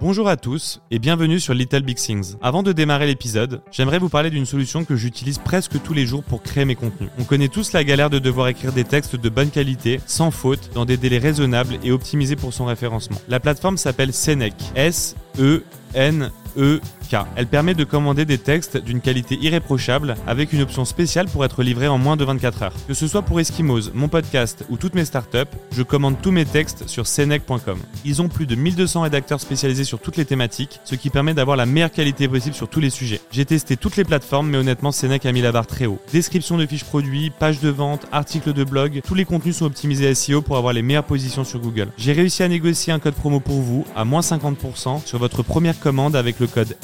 Bonjour à tous et bienvenue sur Little Big Things. Avant de démarrer l'épisode, j'aimerais vous parler d'une solution que j'utilise presque tous les jours pour créer mes contenus. On connaît tous la galère de devoir écrire des textes de bonne qualité, sans faute, dans des délais raisonnables et optimisés pour son référencement. La plateforme s'appelle Senec. S E N E Elle permet de commander des textes d'une qualité irréprochable avec une option spéciale pour être livré en moins de 24 heures. Que ce soit pour Eskimos, mon podcast ou toutes mes startups, je commande tous mes textes sur senec.com. Ils ont plus de 1200 rédacteurs spécialisés sur toutes les thématiques, ce qui permet d'avoir la meilleure qualité possible sur tous les sujets. J'ai testé toutes les plateformes, mais honnêtement, Senec a mis la barre très haut. Description de fiches produits, pages de vente, articles de blog, tous les contenus sont optimisés SEO pour avoir les meilleures positions sur Google. J'ai réussi à négocier un code promo pour vous à moins 50% sur votre première commande avec le code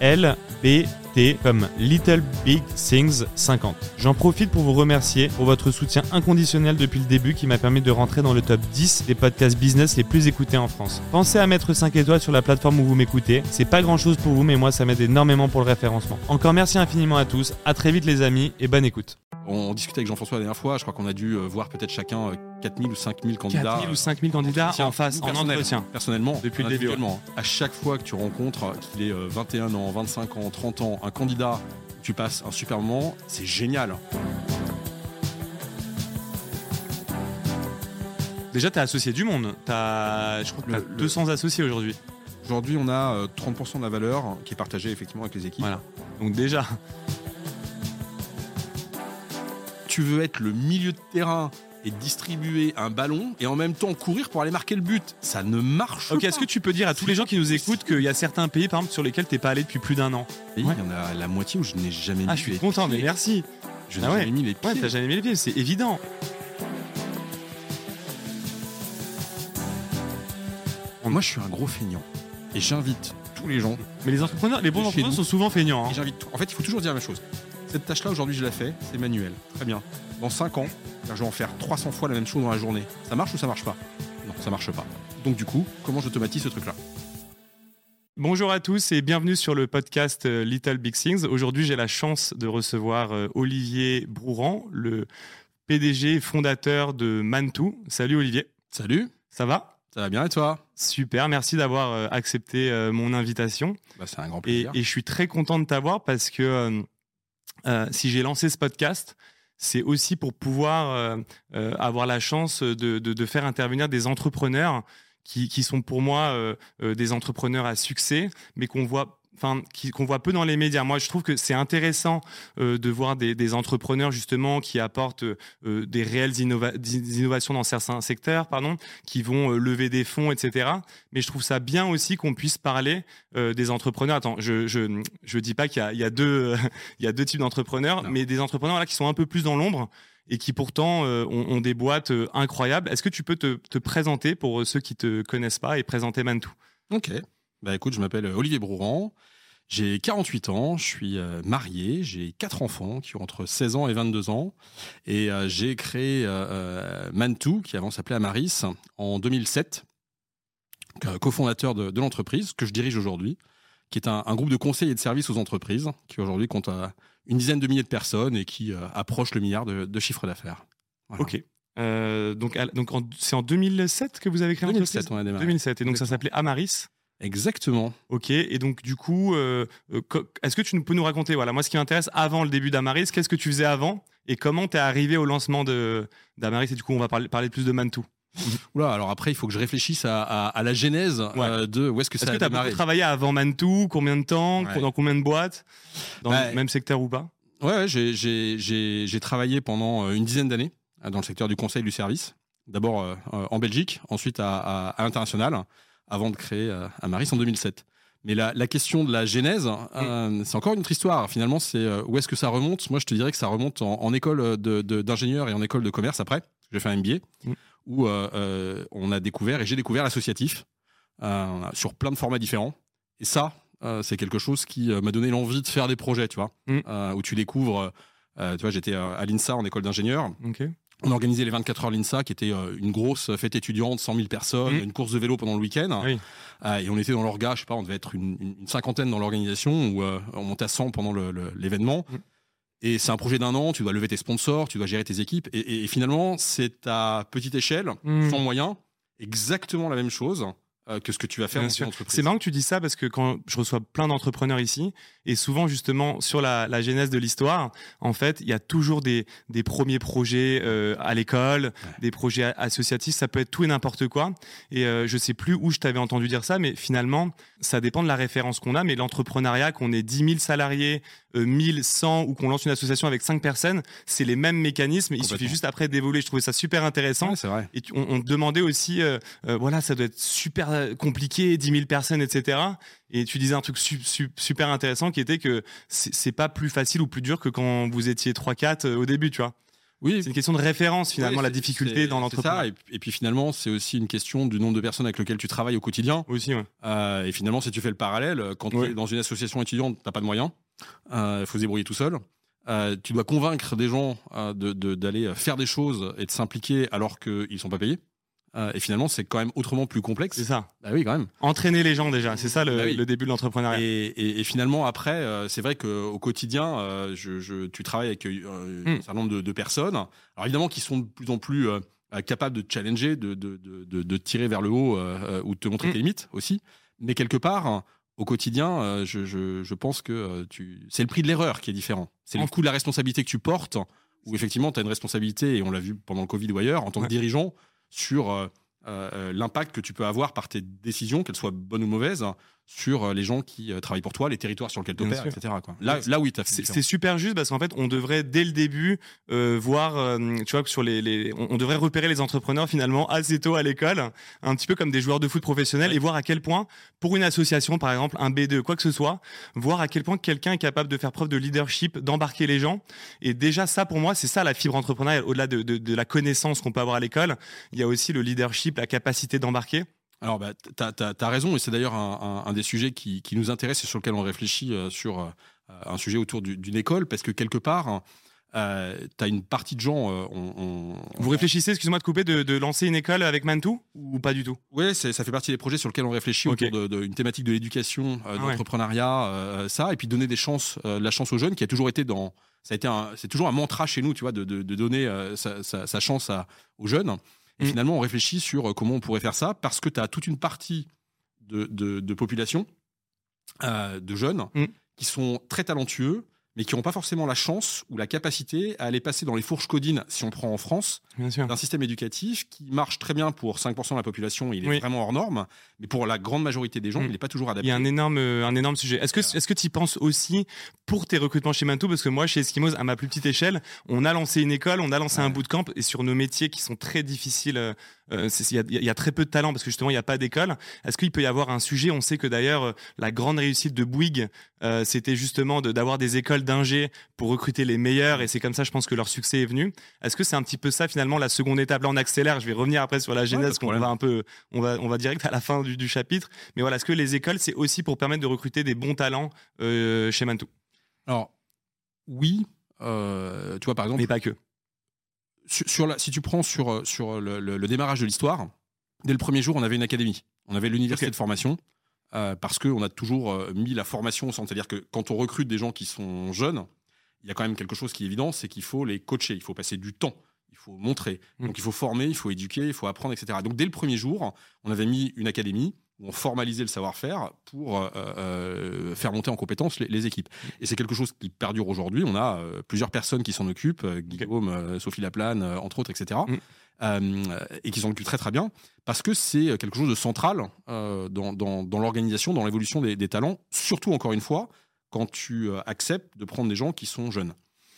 LBT50. Comme Little Big Things 50. J'en profite pour vous remercier pour votre soutien inconditionnel depuis le début qui m'a permis de rentrer dans le top 10 des podcasts business les plus écoutés en France. Pensez à mettre 5 étoiles sur la plateforme où vous m'écoutez. C'est pas grand chose pour vous, mais moi ça m'aide énormément pour le référencement. Encore merci infiniment à tous. À très vite les amis et bonne écoute. On discutait avec Jean-François la dernière fois, je crois qu'on a dû euh, voir peut-être chacun euh, 4000 ou 5000 candidats. 4000 ou 5000 candidats en face, en entretien. Personnellement, Depuis le début, individuellement, À chaque fois que tu rencontres, euh, qu'il ait euh, 21 ans, 25 ans, 30 ans, un candidat, tu passes un super moment, c'est génial. Déjà, t'es associé du monde. T'as, je crois que t'as Le- le- 200 associés aujourd'hui. Aujourd'hui, on a euh, 30% de la valeur qui est partagée effectivement avec les équipes. Voilà. Donc déjà, Tu veux être le milieu de terrain et distribuer un ballon et en même temps courir pour aller marquer le but. Ça ne marche ok, pas. est-ce que tu peux dire à tous les gens qui nous écoutent qu'il y a certains pays, par exemple, sur lesquels t'es pas allé depuis plus d'un an Il y en a la moitié où je n'ai jamais mis Ah, je suis les content, mais merci. Je n'ai Ah ouais. jamais mis les pieds. Ouais, t'as jamais mis les pieds, c'est évident. Moi, je suis un gros feignant. Et j'invite tous les gens. Mais les entrepreneurs, les bons entrepreneurs sont souvent feignants. hein. J'invite En fait, il faut toujours dire la même chose. Cette tâche-là, aujourd'hui, je la fais. C'est manuel. Très bien. Dans 5 ans, je vais en faire 300 fois la même chose dans la journée. Ça marche ou ça marche pas? Non, ça marche pas. Donc, du coup, comment j'automatise ce truc-là? Bonjour à tous et bienvenue sur le podcast euh, Little Big Things. Aujourd'hui, j'ai la chance de recevoir euh, Olivier Brouran, le PDG et fondateur de Mantou. Salut Olivier, Salut, ça va? Ça va bien et toi? Super, merci d'avoir euh, accepté mon invitation. bah, C'est un grand Et, plaisir. et je suis très content de t'avoir parce que euh, si j'ai lancé ce podcast, c'est aussi pour pouvoir euh, euh, avoir la chance de, faire intervenir des entrepreneurs qui, sont pour moi des entrepreneurs à succès, mais qu'on voit. Enfin, qu'on voit peu dans les médias. Moi, je trouve que c'est intéressant euh, de voir des, des entrepreneurs justement qui apportent euh, des réelles innova- des innovations dans certains secteurs, pardon, qui vont euh, lever des fonds, etc. Mais je trouve ça bien aussi qu'on puisse parler euh, des entrepreneurs. Attends, je je je dis pas qu'il y a il y a deux il y a deux types d'entrepreneurs, mais des entrepreneurs là qui sont un peu plus dans l'ombre et qui pourtant euh, ont, ont des boîtes euh, incroyables. Est-ce que tu peux te, te présenter pour euh, ceux qui te connaissent pas et présenter Mantou Ok. Bah écoute, je m'appelle Olivier Brouran. J'ai 48 ans, je suis euh, marié, j'ai quatre enfants qui ont entre 16 ans et 22 ans. Et euh, j'ai créé euh, euh, Mantou, qui avant s'appelait Amaris, en 2007, euh, cofondateur de, de l'entreprise que je dirige aujourd'hui, qui est un, un groupe de conseils et de services aux entreprises, qui aujourd'hui compte euh, une dizaine de milliers de personnes et qui euh, approche le milliard de, de chiffre d'affaires. Voilà. Ok. Euh, donc donc c'est en 2007 que vous avez créé 2007, l'entreprise on a démarré. 2007 et donc ça s'appelait Amaris? Exactement. Ok, et donc du coup, euh, euh, est-ce que tu peux nous raconter, voilà, moi ce qui m'intéresse avant le début d'Amaris, qu'est-ce que tu faisais avant et comment tu es arrivé au lancement d'Amaris et du coup on va parler, parler plus de Mantou. Oula, alors après, il faut que je réfléchisse à, à- à la genèse Ouais. euh, de où est-ce que Est-ce ça que a tu as travaillé avant Mantou Combien de temps Ouais. Dans combien de boîtes Dans Bah, le même secteur ou pas? Ouais, j'ai- travaillé pendant une dizaine d'années dans le secteur du conseil du service. D'abord euh, en Belgique, ensuite à, à, à l'international, avant de créer euh, Amaris en 2007. Mais la, la question de la genèse, euh, c'est encore une autre histoire. Finalement, c'est euh, où est-ce que ça remonte? Moi, je te dirais que ça remonte en, en école d'ingénieur et en école de commerce après. J'ai fait un MBA Mm. où euh, on a découvert et j'ai découvert l'associatif sur plein de formats différents. Et ça, c'est quelque chose qui m'a donné l'envie de faire des projets, tu vois, Mm. où tu découvres. tu vois, j'étais à l'INSA en école d'ingénieur. Ok. On organisait les 24 heures l'INSA, qui était euh, une grosse fête étudiante, 100 000 personnes, Mm. une course de vélo pendant le week-end. Oui. Euh, et on était dans l'orga, je sais pas, on devait être une, cinquantaine dans l'organisation, où euh, on montait à 100 pendant l'événement. Mm. Et c'est un projet d'un an, tu dois lever tes sponsors, tu dois gérer tes équipes. Et, et finalement, c'est à petite échelle, Mm. sans moyens, exactement la même chose que ce que tu vas faire Bien dans sûr. entreprise. C'est marrant que tu dis ça parce que quand je reçois plein d'entrepreneurs ici, et souvent justement sur la, la genèse de l'histoire, en fait, il y a toujours des, des premiers projets euh, à l'école, des projets associatifs, ça peut être tout et n'importe quoi. Et euh, je sais plus où je t'avais entendu dire ça, mais finalement, ça dépend de la référence qu'on a. Mais l'entrepreneuriat, qu'on ait 10 000 salariés, euh, 1000, 100 ou qu'on lance une association avec 5 personnes, c'est les mêmes mécanismes. Il suffit juste après d'évoluer. Je trouvais ça super intéressant. Ouais, c'est vrai. Et on, on demandait aussi, euh, euh, voilà, ça doit être super euh, compliqué, 10 000 personnes, etc. Et tu disais un truc su- su- super intéressant qui était que c'est pas plus facile ou plus dur que quand vous étiez 3-4 euh, au début, tu vois. Oui, C'est une question de référence finalement, la difficulté dans ça. Et, puis- et puis finalement, c'est aussi une question du nombre de personnes avec lesquelles tu travailles au quotidien. Aussi, ouais. Euh, et finalement, si tu fais le parallèle, euh, quand Ouais. tu es dans une association étudiante, t'as pas de moyens, il faut se débrouiller tout seul. Euh, tu dois convaincre des gens euh, de- de- d'aller faire des choses et de s'impliquer alors qu'ils sont pas payés. Euh, et finalement, c'est quand même autrement plus complexe. C'est ça. Bah oui, quand même. Entraîner les gens déjà, c'est ça le, Bah oui. le début de l'entrepreneuriat. Et, et- et finalement, après, euh, c'est vrai qu'au quotidien, euh, je, je- tu travailles avec un Mm. certain nombre de, de personnes. Alors évidemment, qui sont de plus en plus capables de te challenger, de, de, tirer vers le haut ou de te montrer Mm. tes limites aussi. Mais quelque part, au quotidien, je, je, je pense que tu... c'est le prix de l'erreur qui est différent. C'est le coût de la responsabilité que tu portes, où effectivement, tu as une responsabilité, et on l'a vu pendant le Covid ou ailleurs, en tant Ouais. que dirigeant, sur euh, euh, l'impact que tu peux avoir par tes décisions, qu'elles soient bonnes ou mauvaises, sur euh, les gens qui euh, travaillent pour toi, les territoires sur lesquels tu opères, etc. Quoi. Là, C'est- là oui, C'est super juste parce qu'en fait, on devrait dès le début euh, voir, euh, tu vois, que sur les, les on, on devrait repérer les entrepreneurs finalement assez tôt à l'école, un petit peu comme des joueurs de foot professionnels, Ouais. et voir à quel point, pour une association par exemple, un B2, quoi que ce soit, voir à quel point quelqu'un est capable de faire preuve de leadership, d'embarquer les gens. Et déjà ça, pour moi, c'est ça la fibre entrepreneuriale. Au-delà de, de, de la connaissance qu'on peut avoir à l'école, il y a aussi le leadership, la capacité d'embarquer. Alors, bah, tu as, raison, et c'est d'ailleurs un, un- un des sujets qui, qui nous intéresse et sur lequel on réfléchit euh, sur euh, un sujet autour du- d'une école, parce que quelque part, euh, tu as une partie de gens. euh, on, on- Vous réfléchissez, excuse-moi de couper, de, de lancer une école avec Mantou ou pas du tout? C'est- ça fait partie des projets sur lesquels on réfléchit autour d'une thématique de l'éducation, euh, de Ah ouais. l'entrepreneuriat, euh, ça, et puis donner des chances, euh, la chance aux jeunes, qui a toujours été dans, ça a été, un- c'est toujours un mantra chez nous, tu vois, de, de- de donner euh, sa, sa- sa chance à, aux jeunes. Et Mm. finalement, on réfléchit sur euh, comment on pourrait faire ça, parce que tu as toute une partie de, de, de population, euh, de jeunes, Mm. qui sont très talentueux, mais qui n'ont pas forcément la chance ou la capacité à aller passer dans les fourches codines, si on prend en France, d'un système éducatif qui marche très bien pour 5% de la population, il est Oui. vraiment hors norme, mais pour la grande majorité des gens, Mm. il n'est pas toujours Il adapté. y a un énorme, euh, un énorme sujet. Est-ce que, tu y penses aussi pour tes recrutements chez Mantou Parce que moi, chez Eskimos, à ma plus petite échelle, on a lancé une école, on a lancé un Ouais. bootcamp et sur nos métiers qui sont très difficiles, euh, il y, a, il y a très peu de talent parce que justement, il n'y a pas d'école. Est-ce qu'il peut y avoir un sujet? On sait que d'ailleurs, euh, la grande réussite de Bouygues, euh, c'était justement de- d'avoir des écoles d'ingé pour recruter les meilleurs et c'est comme ça, je pense que leur succès est venu. Est-ce que c'est un petit peu ça finalement la seconde étape? Là, on accélère. Je vais revenir après sur la genèse qu'on va un peu, on va, on va direct à la fin du, du chapitre. Mais voilà, est-ce que les écoles, c'est aussi pour permettre de recruter des bons talents euh, chez Mantou Alors, oui, euh, tu vois, par exemple, Mais pas que. Sur, sur la- si tu prends sur, euh, sur le, le- le démarrage de l'histoire, dès le premier jour, on avait une académie. On avait l'université de formation, euh, parce qu'on a toujours euh, mis la formation au centre. C'est-à-dire que quand on recrute des gens qui sont jeunes, il y a quand même quelque chose qui est évident, c'est qu'il faut les coacher, il faut passer du temps, il faut montrer. Mm. Donc il faut former, il faut éduquer, il faut apprendre, etc. Donc dès le premier jour, on avait mis une académie où on formalisait le savoir-faire pour euh, euh, faire monter en compétence les, les équipes. Et c'est quelque chose qui perdure aujourd'hui. On a euh, plusieurs personnes qui s'en occupent, Guillaume, Sophie Laplane, entre autres, etc. Mm. Et qui s'en occupent très très bien parce que c'est quelque chose de central dans, dans, dans l'organisation, dans l'évolution des, des talents, surtout encore une fois quand tu acceptes de prendre des gens qui sont jeunes.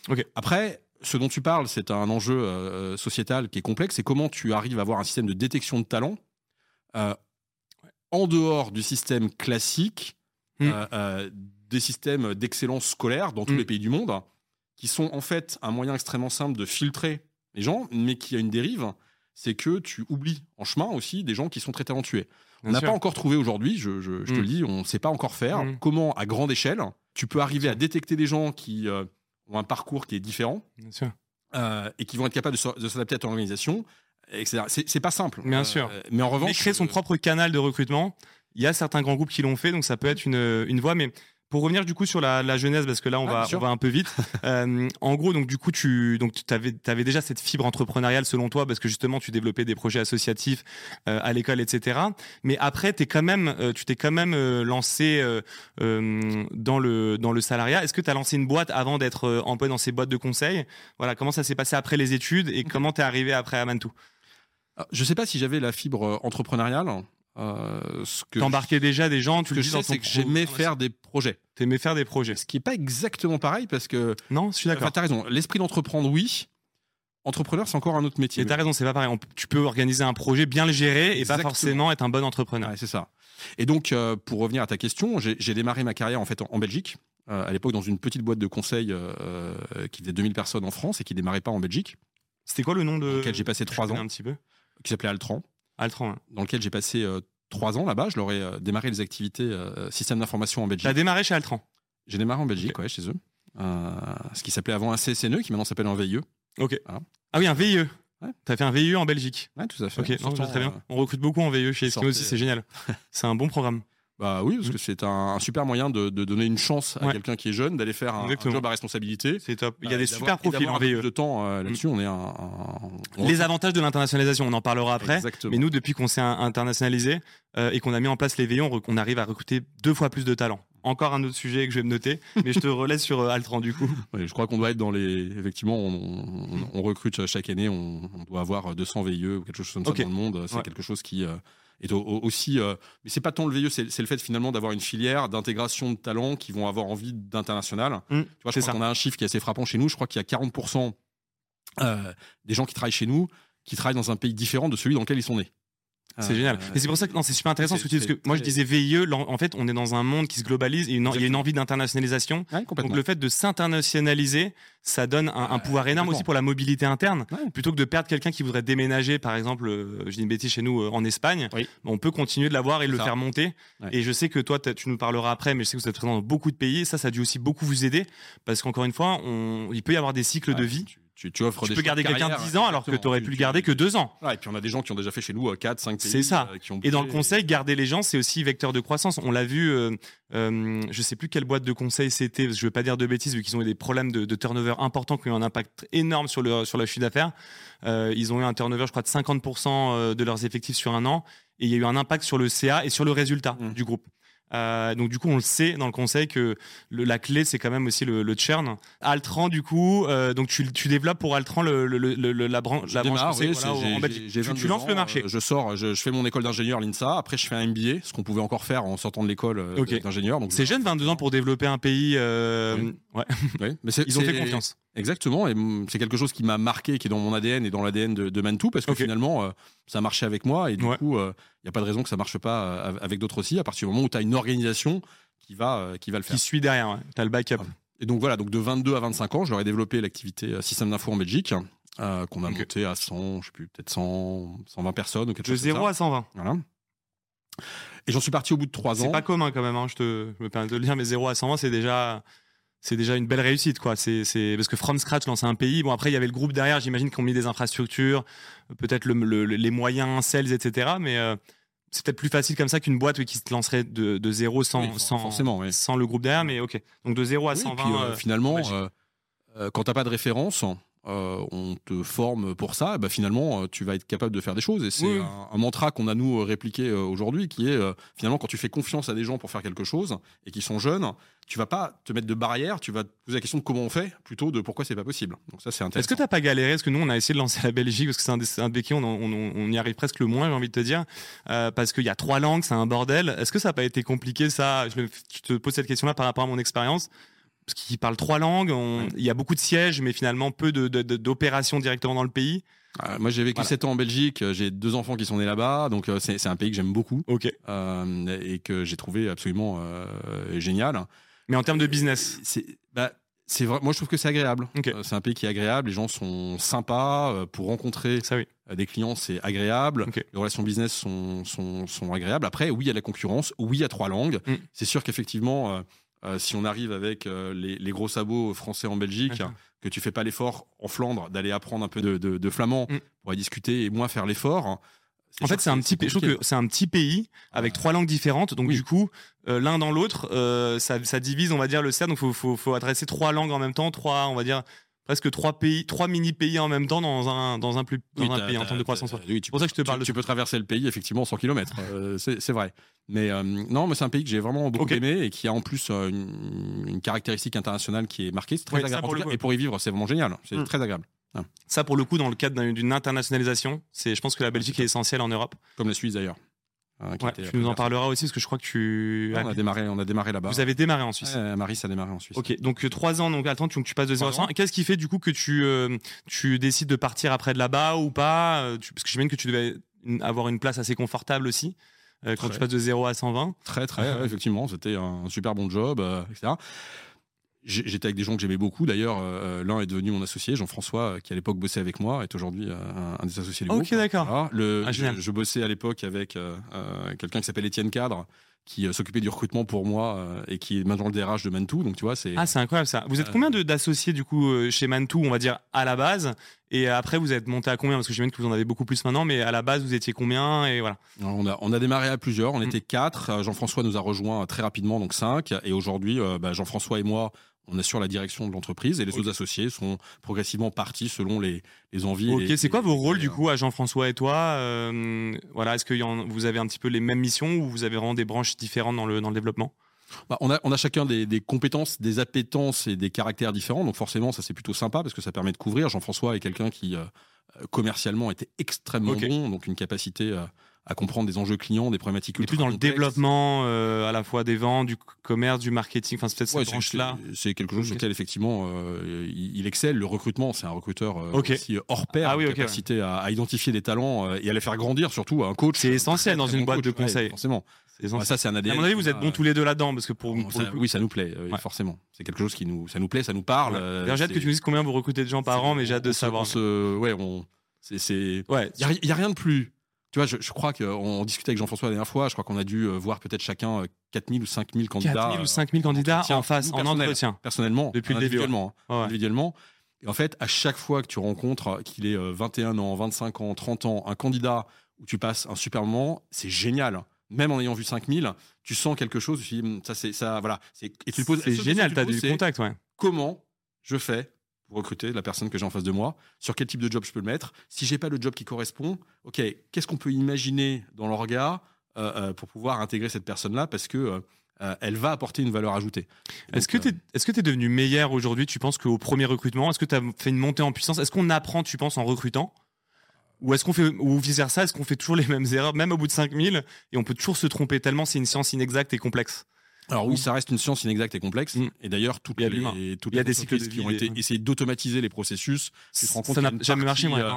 Ok. Après, ce dont tu parles, c'est un enjeu sociétal qui est complexe. C'est comment tu arrives à avoir un système de détection de talent euh, en dehors du système classique, Mm. euh, euh, des systèmes d'excellence scolaire dans tous Mm. les pays du monde, qui sont en fait un moyen extrêmement simple de filtrer les gens, mais qui a une dérive, c'est que tu oublies en chemin aussi des gens qui sont très talentueux. On n'a pas encore trouvé aujourd'hui, je, je- je te Mm. le dis, on ne sait pas encore faire Mm. comment, à grande échelle, tu peux arriver à détecter des gens qui euh, ont un parcours qui est différent Bien sûr. euh, et qui vont être capables de, s'adapter à ton organisation. C'est c'est pas simple. Bien sûr. Mais en revanche. Mais créer son euh, propre canal de recrutement, il y a certains grands groupes qui l'ont fait, donc ça peut être une, une voie. Mais Pour revenir du coup sur la, la jeunesse, parce que là on Ouais, va on va un peu vite. Euh, en gros, donc du coup tu donc tu avais, avais déjà cette fibre entrepreneuriale selon toi, parce que justement tu développais des projets associatifs euh, à l'école, etc. Mais après, t'es quand même, euh, tu t'es quand même euh, lancé euh, euh, dans le dans le salariat. Est-ce que tu as lancé une boîte avant d'être euh, employé dans ces boîtes de conseil? Voilà, comment ça s'est passé après les études et comment t'es arrivé après à Mantou Ah, Je sais pas si j'avais la fibre euh, entrepreneuriale. Euh, T'embarquais déjà des gens, tu le dis dans sais, ton c'est que j'aimais faire des projets. T'aimais faire des projets. Ce qui est pas exactement pareil parce que. Non, je suis d'accord. Enfin, t'as raison. L'esprit d'entreprendre, oui. Entrepreneur, c'est encore un autre métier. Et t'as raison, c'est pas pareil. On- tu peux organiser un projet, bien le gérer et Exactement. pas forcément être un bon entrepreneur. Ouais, c'est ça. Et donc, euh, pour revenir à ta question, j'ai démarré ma carrière en fait en, en Belgique. euh, à l'époque, dans une petite boîte de conseil qui faisait 2000 personnes en France et qui démarrait pas en Belgique, C'était quoi le nom de dans lequel j'ai passé trois ans, un petit peu. Qui s'appelait Altran, Altran. hein. dans lequel j'ai passé euh, trois ans là-bas. Je leur ai euh, démarré les activités euh, système d'information en Belgique. T'as démarré chez Altran. J'ai démarré en Belgique, ouais, chez eux. Ce qui s'appelait avant un CSNE, qui maintenant s'appelle un VIE. Ok. Voilà. Ah oui, un VIE. Ouais. T'as fait un VIE en Belgique. Ouais, tout à fait. Ok, non, très bien. On recrute beaucoup en VIE chez Eskimo aussi, c'est génial. c'est un bon programme. Bah oui, parce que c'est un, un super moyen de, de donner une chance à Ouais. quelqu'un qui est jeune d'aller faire un, un job à responsabilité. C'est top. Il y a Euh, des super profils en plus de temps euh, là-dessus, on est un. Les avantages de l'internationalisation, on en parlera après. Exactement. Mais nous, depuis qu'on s'est internationalisé euh, et qu'on a mis en place les VIE, on, arrive à recruter deux fois plus de talents. Encore un autre sujet que je vais me noter, mais je te relaisse sur euh, Altran du coup. Ouais, je crois qu'on doit être dans les. Effectivement, on, on- on recrute chaque année, on, on doit avoir 200 VIE ou quelque chose comme ça Ok. dans le monde. C'est Ouais. quelque chose qui est au- au- aussi. euh, mais c'est pas tant le VIE, c'est le fait finalement d'avoir une filière d'intégration de talents qui vont avoir envie d'international. Mm, tu vois, c'est je crois qu'on a un chiffre qui est assez frappant chez nous. Je crois qu'il y a 40% euh, des gens qui travaillent chez nous qui travaillent dans un pays différent de celui dans lequel ils sont nés. C'est Euh, génial. Et c'est pour ça que non, c'est super intéressant ce que tu dis, c'est parce que moi je disais VIE, en fait on est dans un monde qui se globalise et une- il y a une envie d'internationalisation. Ouais. Donc le fait de s'internationaliser, ça donne un, un pouvoir énorme aussi pour la mobilité interne. Ouais. Plutôt que de perdre quelqu'un qui voudrait déménager, par exemple, euh, je dis une bêtise chez nous euh, en Espagne, Oui. on peut continuer de l'avoir et C'est le ça. faire monter. Ouais. Et je sais que toi, tu nous parleras après, mais je sais que vous êtes présent dans beaucoup de pays. Ça, ça a dû aussi beaucoup vous aider parce qu'encore une fois, on, il peut y avoir des cycles de vie. Tu, tu- tu offres Tu des peux garder de quelqu'un carrière, 10 ans alors que tu aurais pu le garder que 2 ans. Ouais, et puis on a des gens qui ont déjà fait chez nous 4, 5 pays. C'est ça. euh, qui ont Et dans le conseil, garder les gens, c'est aussi vecteur de croissance. On l'a vu, euh, euh, je sais plus quelle boîte de conseil c'était, parce que je veux pas dire de bêtises, vu qu'ils ont eu des problèmes de, de turnover importants qui ont eu un impact énorme sur le, sur le chiffre d'affaires. Euh, ils ont eu un turnover, je crois, de 50% de leurs effectifs sur un an. Et il y a eu un impact sur le CA et sur le résultat Mm. du groupe. Euh, donc du coup, on le sait dans le conseil que le- la clé, c'est quand même aussi le, le churn. Altran, du coup, euh, donc tu, tu développes pour Altran le, la, branche Je la branche démarre, conseil, oui, voilà, en j'ai Tu, tu 22 lances le marché. euh, Je sors, je, je fais mon école d'ingénieur l'INSA. Après, je fais un MBA, ce qu'on pouvait encore faire en sortant de l'école euh, Ok. d'ingénieur. C'est jeune, 22 ans pour développer un pays. euh, Oui. ouais. Oui, mais c'est- Ils ont fait confiance. Exactement, et c'est quelque chose qui m'a marqué, qui est dans mon ADN et dans l'ADN de, de Mantou, parce que finalement, euh, ça marchait avec moi, et du Ouais. coup, il n'y a pas de raison que ça marche pas euh, avec d'autres aussi, à partir du moment où tu as une organisation qui va, euh, qui va le faire. Qui suit derrière. Ouais. T'as le backup. Et donc voilà, donc de 22 à 25 ans, je leur ai développé l'activité euh, système d'info en Belgique, euh, qu'on a monté à 100, je sais plus, peut-être 100, 120 personnes ou quelque De chose comme 0 ça. à 120. Voilà. Et j'en suis parti au bout de 3 C'est ans. pas commun quand même. Hein, je, te, je me permets de le dire, mais 0 à 120, c'est déjà. C'est déjà une belle réussite, quoi. C'est, parce que from scratch lancer un pays. Bon après il y avait le groupe derrière, j'imagine qu'ils ont mis des infrastructures, peut-être le, le- les moyens, sales, etc. Mais euh, c'est peut-être plus facile comme ça qu'une boîte oui, qui se lancerait de, de zéro sans, Oui, for- sans, forcément, oui. sans le groupe derrière. Mais ok. Donc de 0 à Oui, 120. puis, euh, euh, finalement, euh, quand t'as pas de référence, euh, on te forme pour ça. et bah, finalement, euh, tu vas être capable de faire des choses. Et c'est Oui. un, un mantra qu'on a nous répliqué euh, aujourd'hui, qui est euh, finalement quand tu fais confiance à des gens pour faire quelque chose et qui sont jeunes, tu vas pas te mettre de barrière. Tu vas te poser la question de comment on fait, plutôt de pourquoi c'est pas possible. Donc ça, c'est intéressant. Est-ce que t'as pas galéré? Parce que nous, on a essayé de lancer la Belgique parce que c'est un, des- un on, on- on y arrive presque le moins, j'ai envie de te dire, euh, parce qu'il y a trois langues, c'est un bordel. Est-ce que ça n'a pas été compliqué ça? Je te pose cette question-là par rapport à mon expérience. Parce qu'ils parlent trois langues, on- Ouais. il y a beaucoup de sièges, mais finalement peu d'opérations directement dans le pays. Euh, moi, j'ai vécu Voilà. 7 ans en Belgique. euh, J'ai deux enfants qui sont nés là-bas, donc euh, c'est un pays que j'aime beaucoup euh, et que j'ai trouvé absolument génial. Mais en termes de business, C'est bah, c'est vrai. Moi, je trouve que c'est agréable. C'est un pays qui est agréable. Les gens sont sympas pour rencontrer ça oui. des clients. C'est agréable. Les relations business sont, sont, sont agréables. Après, oui, il y a la concurrence. Oui, il y a trois langues. Mm. C'est sûr qu'effectivement, euh, si on arrive avec euh, les, les gros sabots français en Belgique, que tu fais pas l'effort en Flandre d'aller apprendre un peu de, de- de flamand Mm. pour aller discuter et moins faire l'effort. En fait, c'est un petit, je trouve que c'est un petit pays avec trois langues différentes. Donc du coup, euh, l'un dans l'autre, ça, ça, divise, on va dire, le CERN. Donc faut, faut, faut adresser trois langues en même temps, trois, on va dire, presque trois pays, trois mini pays en même temps dans un dans un plus dans un pays en termes de croissance. Oui, c'est pour ça que je te parle. Tu, peux traverser le pays effectivement 100 km, euh, c'est vrai. Mais euh, non, mais c'est un pays que j'ai vraiment beaucoup aimé et qui a en plus euh, une, caractéristique internationale qui est marquée. C'est très agréable. et pour y vivre, c'est vraiment génial. C'est hmm. très agréable. Ça, pour le coup, dans le cadre d'une internationalisation, c'est, je pense que la Belgique est essentielle en Europe. Comme la Suisse d'ailleurs. Hein, tu nous en parleras aussi parce que je crois que tu. on a démarré, on a démarré là-bas. Vous avez démarré en Suisse. Marie, ça a démarré en Suisse. Ok, donc euh, trois ans, donc attends, tu, tu passes de 0 à 100. Qu'est-ce qui fait du coup que tu euh, tu décides de partir après de là-bas ou pas euh, Parce que j'imagine que tu devais avoir une place assez confortable aussi quand tu passes de 0 à 120. Très très, effectivement, c'était un super bon job, etc. J'étais avec des gens que j'aimais beaucoup. D'ailleurs, euh, l'un est devenu mon associé, Jean-François, euh, qui à l'époque bossait avec moi, est aujourd'hui euh, un, des associés du groupe. Ok, d'accord. Ah, je, bossais à l'époque avec quelqu'un qui s'appelle Étienne Cadre, qui s'occupait du recrutement pour moi et qui est maintenant le DRH de Mantou. Donc tu vois, c'est ah c'est incroyable ça. Vous êtes combien d'associés du coup chez Mantou, on va dire à la base, et après vous êtes monté à combien? Parce que j'imagine que vous en avez beaucoup plus maintenant, mais à la base vous étiez combien? Et voilà. On a on a démarré à plusieurs. On mm. était quatre. Jean-François nous a rejoint très rapidement, donc cinq. Et aujourd'hui, bah, Jean-François et moi on assure la direction de l'entreprise et les autres associés sont progressivement partis selon les, les envies. Ok, c'est quoi vos rôles du coup à Jean-François et toi euh, Voilà, est-ce que vous avez un petit peu les mêmes missions ou vous avez vraiment des branches différentes dans le, dans le développement? Bah, on, a, on a chacun des, des, compétences, des appétences et des caractères différents, donc forcément ça c'est plutôt sympa parce que ça permet de couvrir. Jean-François est quelqu'un qui euh, commercialement était extrêmement bon, donc une capacité euh, à comprendre des enjeux clients, des problématiques. Et plus dans le développement euh, à la fois des ventes, du commerce, du marketing. Enfin, c'est peut-être cette branche-là. C'est quelque chose sur lequel effectivement euh, il, excelle. Le recrutement, c'est un recruteur euh, aussi hors pair, ah, oui, capacité à, identifier des talents et à les faire grandir. Surtout un coach. C'est essentiel dans une boîte de conseil. forcément. ça, c'est un ADN. À mon avis, vous êtes bons tous les deux là-dedans, parce que pour, oui, ça nous plaît, forcément. C'est quelque chose qui nous, ça nous plaît, ça nous parle. J'ai hâte que tu nous dises combien vous recrutez de gens par an, mais j'ai hâte de savoir. ouais, on, c'est, ouais. Il y, a rien de plus tu vois, je, je crois qu'on discutait avec Jean-François la dernière fois, je crois qu'on a dû euh, voir peut-être chacun 4000 euh, ou 5000 candidats. 4000 ou 5000 candidats en face, en entretien. Personnellement. Depuis le début. Individuellement. individuellement. Et en fait, à chaque fois que tu rencontres qu'il est 21 euh, ans, 25 ans, 30 ans, un candidat où tu passes un super moment, c'est génial. Même en ayant vu 5000, tu sens quelque chose, tu dis, hum, ça, c'est, ça, voilà. Et tu poses, c'est génial, tu as du contact, ouais. Comment je fais pour recruter la personne que j'ai en face de moi, sur quel type de job je peux le mettre. Si j'ai pas le job qui correspond, ok, qu'est-ce qu'on peut imaginer dans l'orga euh, euh, pour pouvoir intégrer cette personne-là parce que euh, elle va apporter une valeur ajoutée. Est-ce que tu es, est-ce que tu es devenu meilleur aujourd'hui Tu penses qu'au premier recrutement, est-ce que tu as fait une montée en puissance? Est-ce qu'on apprend, tu penses, en recrutant? Ou est-ce qu'on fait, ou vice versa, est-ce qu'on fait toujours les mêmes erreurs, même au bout de 5000, et on peut toujours se tromper tellement c'est une science inexacte et complexe? Alors oui, ça reste une science inexacte et complexe. Mm. Et d'ailleurs, toutes les, toutes y a des cycles qui ont été essayés d'automatiser les processus, tu te rends compte ça n'a jamais marché. Moi, euh,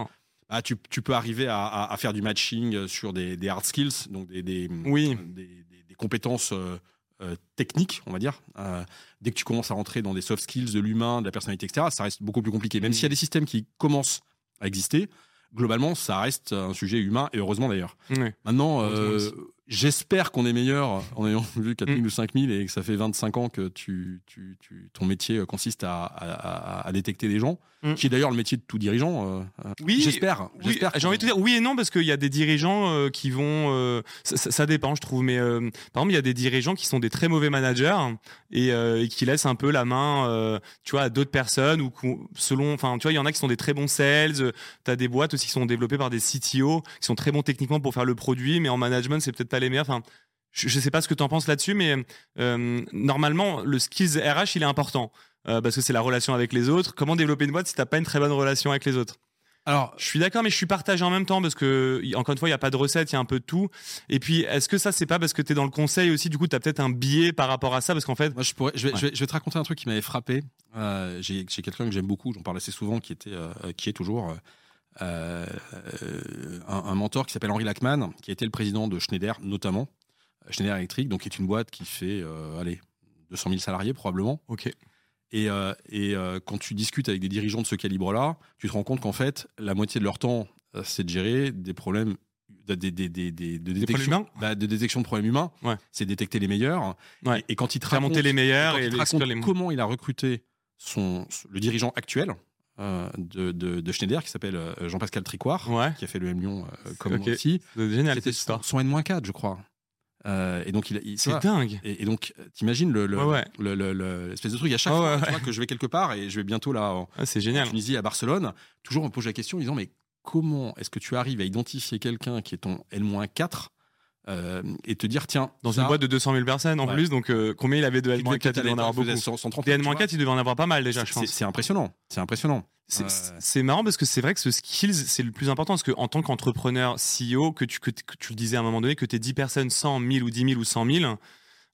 ah, tu, tu, peux arriver à, à, faire du matching sur des, des hard skills, donc des, des, oui. des, compétences euh, euh, techniques, on va dire. Euh, dès que tu commences à rentrer dans des soft skills de l'humain, de la personnalité, etc., ça reste beaucoup plus compliqué. Même mm. s'il y a des systèmes qui commencent à exister, globalement, ça reste un sujet humain, et heureusement d'ailleurs. Maintenant, euh, J'espère qu'on est meilleur en ayant vu 4000 mm. ou 5000 et que ça fait 25 ans que tu, tu, tu ton métier consiste à, à, à, détecter des gens, mm. qui est d'ailleurs le métier de tout dirigeant. Euh, euh, oui, j'espère. Oui, J'ai envie de te dire oui et non parce qu'il y a des dirigeants euh, qui vont, ça, ça, dépend, je trouve. Mais par exemple, il y a des dirigeants qui sont des très mauvais managers et, et qui laissent un peu la main, tu vois, à d'autres personnes ou selon, enfin, tu vois, il y en a qui sont des très bons sales. T'as des boîtes aussi qui sont développées par des CTO qui sont très bons techniquement pour faire le produit, mais en management, c'est peut-être pas les meilleurs. Enfin, je, ne sais pas ce que tu en penses là-dessus, mais euh, normalement, le skills RH, il est important euh, parce que c'est la relation avec les autres. Comment développer une boîte si t'as pas une très bonne relation avec les autres? Alors, je suis d'accord, mais je suis partagé en même temps parce que, encore une fois, il n'y a pas de recette, il y a un peu de tout. Et puis, est-ce que ça, c'est pas parce que tu es dans le conseil aussi, du coup, tu as peut-être un biais par rapport à ça? Parce qu'en fait. Moi, je, pourrais, je, vais, je, vais, te raconter un truc qui m'avait frappé. Euh, J'ai quelqu'un que j'aime beaucoup, j'en parle assez souvent, qui, était, qui est toujours euh, un, mentor qui s'appelle Henri Lachman, qui a été le président de Schneider notamment, Schneider Electric, donc qui est une boîte qui fait, euh, allez, 200 000 salariés probablement. Ok. Et, euh, et quand tu discutes avec des dirigeants de ce calibre-là, tu te rends compte qu'en fait, la moitié de leur temps, c'est de gérer des problèmes de, de, de, de détection, bah, de détection de problèmes humains. Ouais. C'est détecter les meilleurs. Ouais. Et, quand il te raconte, les meilleurs et, comment il a recruté son, le dirigeant actuel, euh, de, de, de Schneider qui s'appelle euh, Jean-Pascal Tricoire, Ouais. qui a fait le M Lyon euh, comme Ok. moi aussi. C'est génial cette histoire. son N-4, je crois. Euh, et donc, il, C'est dingue. et, et donc, euh, t'imagines le, le, Ouais, ouais. le- le- de truc à chaque fois ouais, tu vois, que je vais quelque part et je vais bientôt là en, Ah, c'est en génial. Tunisie, à Barcelone. Toujours, on me pose la question en disant mais comment est-ce que tu arrives à identifier quelqu'un qui est ton N-4 euh, et te dire tiens Dans ça, une boîte de 200 000 personnes en Ouais. plus, donc euh, combien il avait de qui devait L-4 Il devait en avoir beaucoup. faisait 130, Des tu vois. N-4, il devait en avoir pas mal déjà, je pense. C'est impressionnant. C'est impressionnant. C'est- Euh, marrant parce que c'est vrai que ce skills, c'est le plus important parce qu'en tant qu'entrepreneur CEO, que tu, que, que tu le disais à un moment donné, que tu es 10 personnes, 100, 1000 ou 10 000 ou 100 000,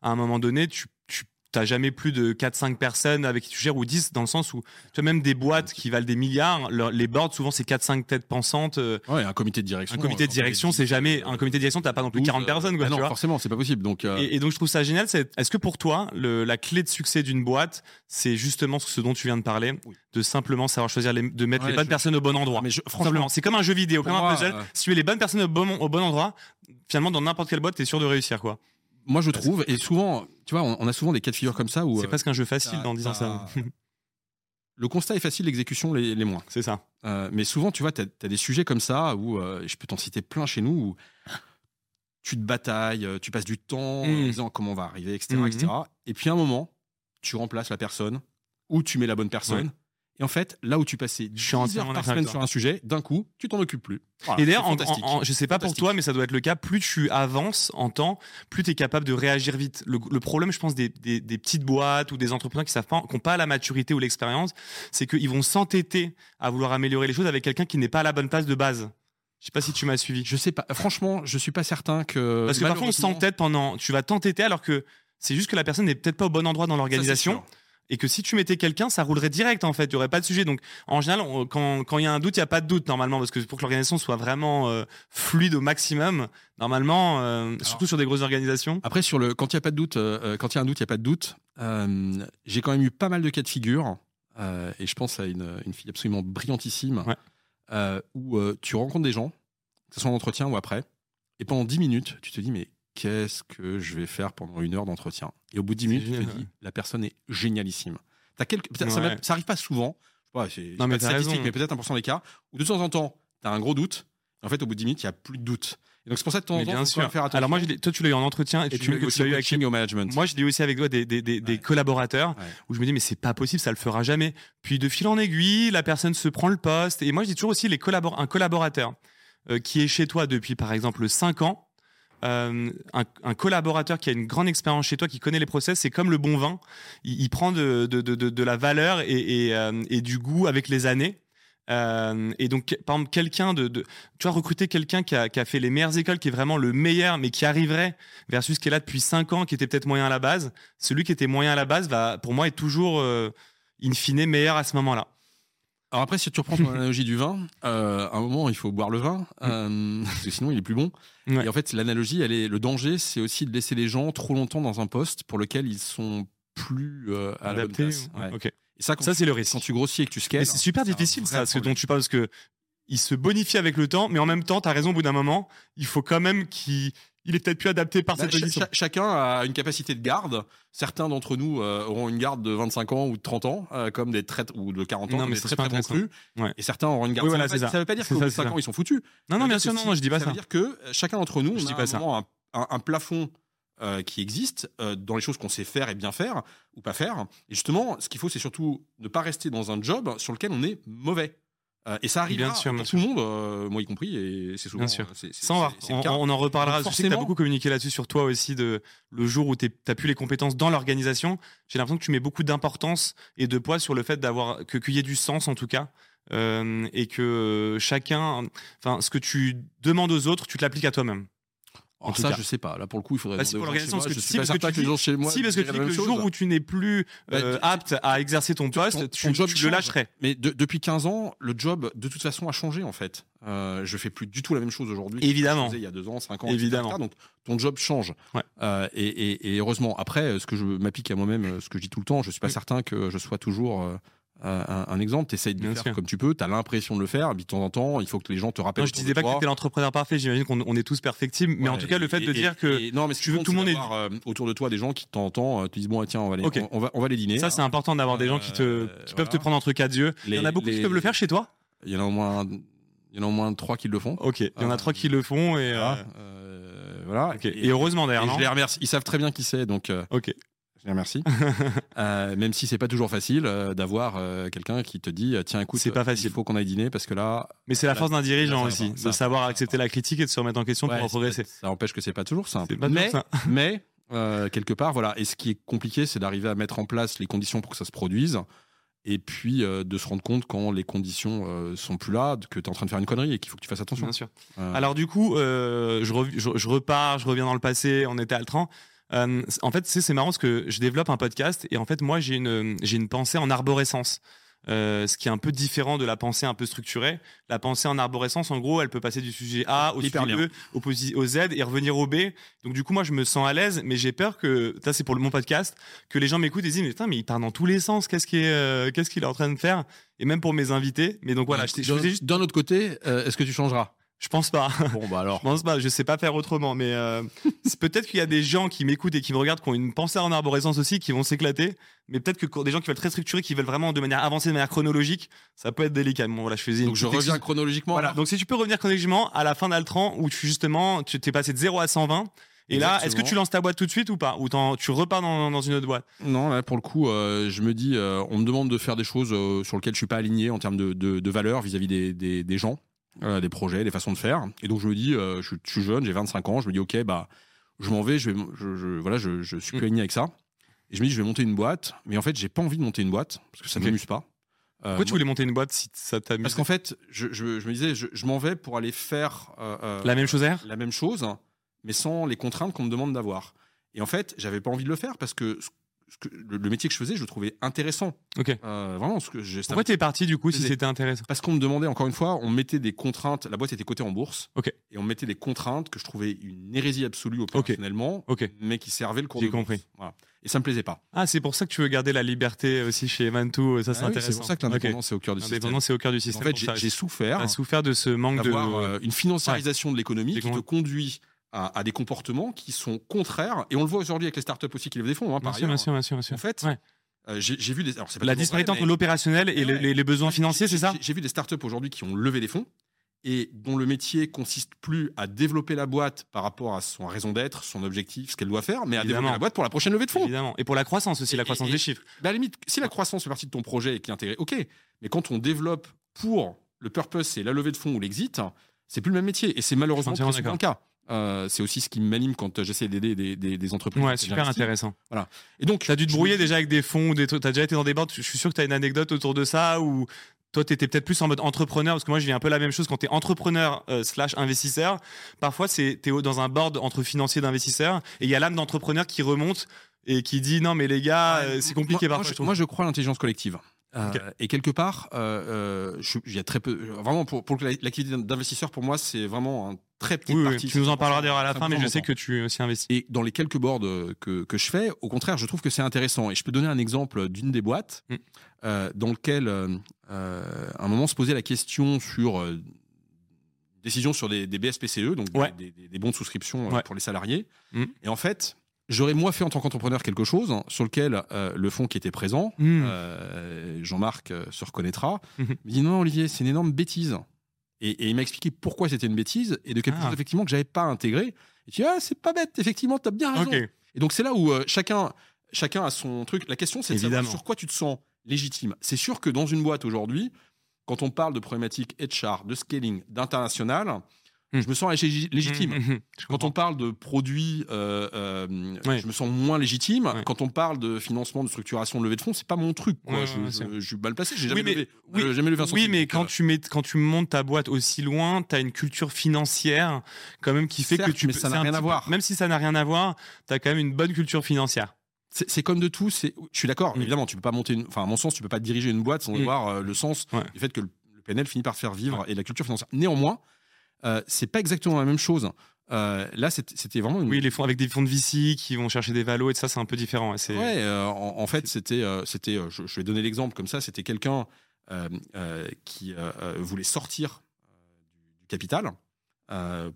à un moment donné, tu, tu t'as jamais plus de 4-5 personnes avec qui tu gères ou 10 dans le sens où tu as même des boîtes qui valent des milliards, leur- les boards souvent c'est 4-5 têtes pensantes. euh, Ouais, un comité de direction. un comité de euh, direction, c'est jamais un comité de direction, t'as pas non plus 40 personnes quoi, Ah tu non, vois. forcément, c'est pas possible. Donc, euh, Et, et donc je trouve ça génial. c'est- Est-ce que pour toi, le- la clé de succès d'une boîte, c'est justement ce dont tu viens de parler, Oui. de simplement savoir choisir, les, de mettre Ouais, les bonnes je- personnes au bon endroit. mais je- franchement, c'est comme un jeu vidéo, comme un puzzle. euh, Si tu es les bonnes personnes au bon, au bon endroit, finalement dans n'importe quelle boîte, t'es sûr de réussir quoi. Moi je trouve, et souvent, tu vois, on, on a souvent des cas de figure comme ça où C'est euh, presque un jeu facile en disant ça. le constat est facile, l'exécution les, les moins. C'est ça. Euh, mais souvent, tu vois, tu as, des sujets comme ça où euh, je peux t'en citer plein chez nous où tu te batailles, tu passes du temps en Mm. disant comment on va arriver, etc., etc. Et puis à un moment, tu remplaces la personne ou tu mets la bonne personne. Et en fait, là où tu passais 10 suis entièrement heures par semaine sur un sujet, d'un coup, tu t'en occupes plus. Voilà, et d'ailleurs, je sais pas pour toi, mais ça doit être le cas. Plus tu avances en temps, plus tu es capable de réagir vite. Le, le problème, je pense, des, des- des petites boîtes ou des entrepreneurs qui savent pas, qui n'ont pas la maturité ou l'expérience, c'est qu'ils vont s'entêter à vouloir améliorer les choses avec quelqu'un qui n'est pas à la bonne place de base. Je sais pas si tu m'as suivi. Je sais pas. Franchement, je suis pas certain que. Parce que parfois, on s'entête pendant. Tu vas t'entêter alors que c'est juste que la personne n'est peut-être pas au bon endroit dans l'organisation. Et que si tu mettais quelqu'un, ça roulerait direct en fait. Il y aurait pas de sujet. Donc en général, on- quand quand il y a un doute, il y a pas de doute normalement parce que pour que l'organisation soit vraiment euh, fluide au maximum, normalement, euh, surtout sur des grosses organisations. Après, sur le, quand il n'y a pas de doute, euh, quand il y a un doute, il n'y a pas de doute. J'ai quand même eu pas mal de cas de figure, et je pense à une, une fille absolument brillantissime, Ouais. où tu rencontres des gens, que ce soit en entretien ou après, et pendant 10 minutes, tu te dis, mais qu'est-ce que je vais faire pendant une heure d'entretien Et au bout de 10 C'est minutes, tu te dis, la personne est génialissime. As quelques, ça, ça arrive pas souvent, c'est pas de statistique, raison. mais peut-être 1% des cas, où de temps en temps, tu as un gros doute, et en fait, au bout de 10 minutes, il n'y a plus de doute. Et donc, c'est pour ça que temps, bien sûr. faire attention. Alors moi, je toi, tu l'as eu en entretien et, et tu, tu l'as eu aussi avec au management. Moi, je l'ai aussi avec toi des, des, des, collaborateurs Ouais. où je me dis mais c'est pas possible, ça le fera jamais. Puis de fil en aiguille, la personne se prend le poste. Et moi, je dis toujours aussi les collabor un collaborateur euh, qui est chez toi depuis par exemple 5 ans. Euh, un, collaborateur qui a une grande expérience chez toi, qui connaît les process, c'est comme le bon vin. Il, prend de, la valeur et, et, euh, et du goût avec les années. Euh, et donc, par exemple, quelqu'un de, tu vois, recruter quelqu'un qui a, fait les meilleures écoles, qui est vraiment le meilleur, mais qui arriverait versus qui est là depuis 5 ans, qui était peut-être moyen à la base. Celui qui était moyen à la base va, pour moi, être toujours, in fine, meilleur à ce moment-là. Alors après, si tu reprends ton analogie du vin, euh, à un moment, il faut boire le vin, euh, parce que sinon, il est plus bon. Ouais. Et en fait, l'analogie, elle est le danger, c'est aussi de laisser les gens trop longtemps dans un poste pour lequel ils sont plus euh, à la bonne Adapté. place. Ouais. Ok. Et ça, Ça, c'est le risque. quand tu grossis et que tu scales, Mais c'est super difficile, ça, ce dont tu parles, parce que il se bonifie avec le temps, mais en même temps, tu as raison, au bout d'un moment, il faut quand même qu'il il est peut-être plus adapté par Bah, cette position. cha- chacun a une capacité de garde. Certains d'entre nous euh, auront une garde de 25 ans ou de 30 ans, euh, comme des traîtres ou de 40 ans, Non, comme mais des c'est très très super bons crus. Ouais. Et certains auront une garde. Oui, ça, voilà, veut pas, c'est ça. ça veut pas dire C'est qu'au ça, bout de c'est 5 ça. ans, ils sont foutus. Non, non, bien sûr, non, que non, je dis pas ça ça. veut dire que euh, chacun d'entre nous, Je on dis a un ça. moment un, un- un plafond euh, qui existe euh, dans les choses qu'on sait faire et bien faire ou pas faire. Et justement, ce qu'il faut, c'est surtout ne pas rester dans un job sur lequel on est mauvais. Euh, et ça arrive Bien sûr, pour tout le monde, euh, moi y compris, et c'est souvent. Bien sûr. Sans On, on en reparlera. Donc Je sais que tu as forcément- beaucoup communiqué là-dessus sur toi aussi, de le jour où tu as plus les compétences dans l'organisation. J'ai l'impression que tu mets beaucoup d'importance et de poids sur le fait d'avoir que qu'il y ait du sens en tout cas. euh, et que chacun, enfin, ce que tu demandes aux autres, tu te l'appliques à toi-même. Alors en tout ça, cas. je sais pas. Là, pour le coup, il faudrait. Bah, c'est pour l'organisation, parce que Je si, pas parce que tu que les gens chez moi. si, parce que tu dis que le jour où tu n'es plus Bah, euh, apte à exercer ton poste, ton- tu, ton job tu le lâcherais. Mais de- depuis 15 ans, le job, de toute façon, a changé en fait. Euh, je fais plus du tout la même chose aujourd'hui. que Évidemment. je il y a deux ans, cinq ans. Évidemment. etc. Donc ton job change. Ouais. Euh, et, et- et heureusement. Après, euh, ce que je m'applique à moi-même, ce que je dis tout le temps, je suis pas Mm. certain que je sois toujours euh, un, un exemple, tu essayes de Bien le faire sûr. comme tu peux, tu as l'impression de le faire, et puis de temps en temps, il faut que les gens te rappellent. Non, je disais pas que toi. tu étais l'entrepreneur parfait. J'imagine qu'on on est tous perfectibles, mais en tout cas, le fait et- de et- dire que non, mais tu veux qui que tout le monde d'avoir, euh, autour de toi des gens qui de temps en temps euh, te disent bon tiens on va les, Ok. on, on va on va les dîner. ça, c'est important d'avoir des gens qui te Euh, qui peuvent te prendre entre quatre yeux. Il y en a Les- beaucoup qui les- peuvent le faire chez toi. Il y en a au moins il y en a au moins trois qui le font. Ok. Il y en a trois qui le font et. Voilà. Et heureusement d'ailleurs, je les remercie. Ils savent très bien qui c'est, donc Ok. Remercie. Euh, même si c'est pas toujours facile euh, d'avoir euh, quelqu'un qui te dit tiens écoute, C'est pas facile. il faut qu'on aille dîner parce que là, Mais c'est la force d'un dirigeant là, aussi, de savoir accepter ça la critique et de se remettre en question ouais, pour progresser. ça, empêche que c'est pas toujours simple. Pas mais toujours ça. mais quelque part voilà. Et ce qui est compliqué, c'est d'arriver à mettre en place les conditions pour que ça se produise. Et puis euh, de se rendre compte quand les conditions euh, sont plus là, que tu es en train de faire une connerie et qu'il faut que tu fasses attention. Bien sûr. Euh, Alors du coup, je, rev- je, je repars, je reviens dans le passé, on était à Altran. Euh, en fait, c'est marrant parce que je développe un podcast et en fait, moi, j'ai une, j'ai une pensée en arborescence. Euh, ce qui est un peu différent de la pensée un peu structurée. La pensée en arborescence, en gros, elle peut passer du sujet A au Hyper sujet bien. E, au, au Z et revenir au B. Donc du coup, moi, je me sens à l'aise, mais j'ai peur que, ça c'est pour le- mon podcast, que les gens m'écoutent et se disent, mais putain, mais il part dans tous les sens, qu'est-ce qu'il est, euh, qu'est-ce qu'il est en train de faire? Et même pour mes invités. Mais donc voilà, je, t'ai- je d'un faisais juste, d'un autre côté, euh, est-ce que tu changeras? Je pense pas. Bon bah alors. Je pense pas, je sais pas faire autrement, mais euh, peut-être qu'il y a des gens qui m'écoutent et qui me regardent, qui ont une pensée en arborescence aussi, qui vont s'éclater. Mais peut-être que des gens qui veulent très structurer, qui veulent vraiment de manière avancée, de manière chronologique, ça peut être délicat. Bon, voilà, je faisais une Donc je reviens chronologiquement. Voilà. alors Donc si tu peux revenir chronologiquement à la fin d'Altran, où tu justement, tu t'es passé de 0 à 120. Et là, est-ce que tu lances ta boîte tout de suite ou pas? Ou tu repars dans, dans une autre boîte? Non, là, pour le coup, euh, je me dis, euh, on me demande de faire des choses euh, sur lesquelles je suis pas aligné en termes de, de, de valeurs vis-à-vis des, des, des gens, euh, des projets, des façons de faire. Et donc je me dis, euh, je, suis- je suis jeune, j'ai 25 ans, je me dis, ok, bah, je m'en vais, je vais, je, je- voilà, je, je suis Mm. aligné avec ça. Et je me dis, je vais monter une boîte, mais en fait, j'ai pas envie de monter une boîte parce que ça Ok. m'amuse pas. Euh, Pourquoi tu voulais monter une boîte si ça t'amuse parce qu'en fait, je, me disais, je, m'en vais pour aller faire La même chose la même chose, mais sans les contraintes qu'on me demande d'avoir. Et en fait, j'avais pas envie de le faire parce que, que- le, le métier que je faisais, je le trouvais intéressant. Ok. Euh, vraiment, ce que j'ai. Pourquoi t'es parti du coup si c'était intéressant? Parce qu'on me demandait, encore une fois, on mettait des contraintes. La boîte était cotée en bourse. Ok. Et on mettait des contraintes que je trouvais une hérésie absolue opérationnellement, Ok. mais qui servaient le cours J'ai de bourse. compris. Voilà. Et ça me plaisait pas. Ah, c'est pour ça que tu veux garder la liberté aussi chez Mantou, ça c'est Ah oui, intéressant. c'est pour ça que l'indépendance est au cœur du système. L'indépendance, c'est au cœur du En système. fait, pour j'ai souffert a souffert de ce manque de. euh, une financiarisation de l'économie qui te conduit à, à des comportements qui sont contraires. Et on le voit aujourd'hui avec les startups aussi qui lèvent des fonds, hein, bien par sûr, bien ailleurs. sûr, bien sûr, bien sûr. En fait, Ouais. euh, j'ai vu des. alors, La disparité entre l'opérationnel et Ouais, les, ouais. les- les besoins financiers, c'est ça j'ai- vu des startups aujourd'hui qui ont levé des fonds et dont le métier consiste plus à développer la boîte par rapport à son raison d'être, son objectif, ce qu'elle doit faire, mais à Évidemment. développer la boîte pour la prochaine levée de fonds. Évidemment. Et pour la croissance aussi, la croissance et- des chiffres. Bah, à la limite, si la croissance fait partie de ton projet et qui est intégrée, ok. Mais quand on développe pour le purpose, c'est la levée de fonds ou l'exit, c'est plus le même métier. Et c'est malheureusement le cas. Euh, c'est aussi ce qui m'anime quand j'essaie d'aider des, des- des entreprises. Ouais, super intéressant. Et donc, T'as dû te brouiller déjà avec des fonds des trucs. T'as déjà été dans des boards. Je suis sûr que t'as une anecdote autour de ça ou toi t'étais peut-être plus en mode entrepreneur parce que moi je vis un peu la même chose quand t'es entrepreneur euh, slash investisseur. Parfois t'es au- dans un board entre financiers d'investisseurs et il y a l'âme d'entrepreneur qui remonte et qui dit non mais les gars euh, c'est compliqué moi, parfois. moi, je moi, crois à l'intelligence collective. Euh. Et quelque part, euh, euh, il y a très peu. Vraiment, pour, pour la- l'activité d'investisseur, pour moi, c'est vraiment un très petit oui, oui, partie. tu nous en parleras d'ailleurs à la fin, mais je sais que tu aussi investis. Et dans les quelques boards que, que je fais, au contraire, je trouve que c'est intéressant. Et je peux donner un exemple d'une des boîtes Mm. euh, dans lequel, euh, euh, à un moment, se posait la question sur euh, décision sur des, des BSPCE, donc Ouais. des, des- des bons de souscription euh, Ouais. pour les salariés. Mm. Et en fait, j'aurais moi fait en tant qu'entrepreneur quelque chose sur lequel euh, le fonds qui était présent, euh, Jean-Marc euh, se reconnaîtra, me dit non Olivier, c'est une énorme bêtise. Et, et il m'a expliqué pourquoi c'était une bêtise et de quelque Ah. chose effectivement que j'avais pas intégré. Et tu dis ah c'est pas bête, effectivement tu as bien raison. Et donc c'est là où euh, chacun chacun a son truc. La question c'est de savoir sur quoi tu te sens légitime. C'est sûr que dans une boîte aujourd'hui, quand on parle de problématiques HR, de scaling, d'international, Hmm. je me sens lég- légitime. Mhm. Je Quand on parle de produits, euh, euh, je me sens moins légitime. Quand on parle de financement, de structuration, de levée de fonds, c'est pas mon truc. Quoi. Ouais, je, je- suis mal placé. J'ai jamais Oui, mais- levé, oui, euh, jamais levé un Oui, mais quand tu mets, quand tu montes ta boîte aussi loin, tu as une culture financière quand même qui fait Certes, que tu mais peux- ça n'a rien à voir. Même si ça n'a rien à voir, tu as quand même une bonne culture financière. c'est comme de tout. Je suis d'accord. Mm. Évidemment, tu peux pas monter. Une, enfin, à mon sens, tu peux pas diriger une boîte sans voir euh, le sens Ouais. du fait que le, le PNL finit par faire vivre et la culture financière. Néanmoins, euh, c'est pas exactement la même chose là, c'était vraiment. Oui, les fonds avec des fonds de VC qui vont chercher des valos et ça, c'est un peu différent. Ouais, en, fait, c'était, c'était. Je, je, vais donner l'exemple comme ça. C'était quelqu'un qui voulait sortir du capital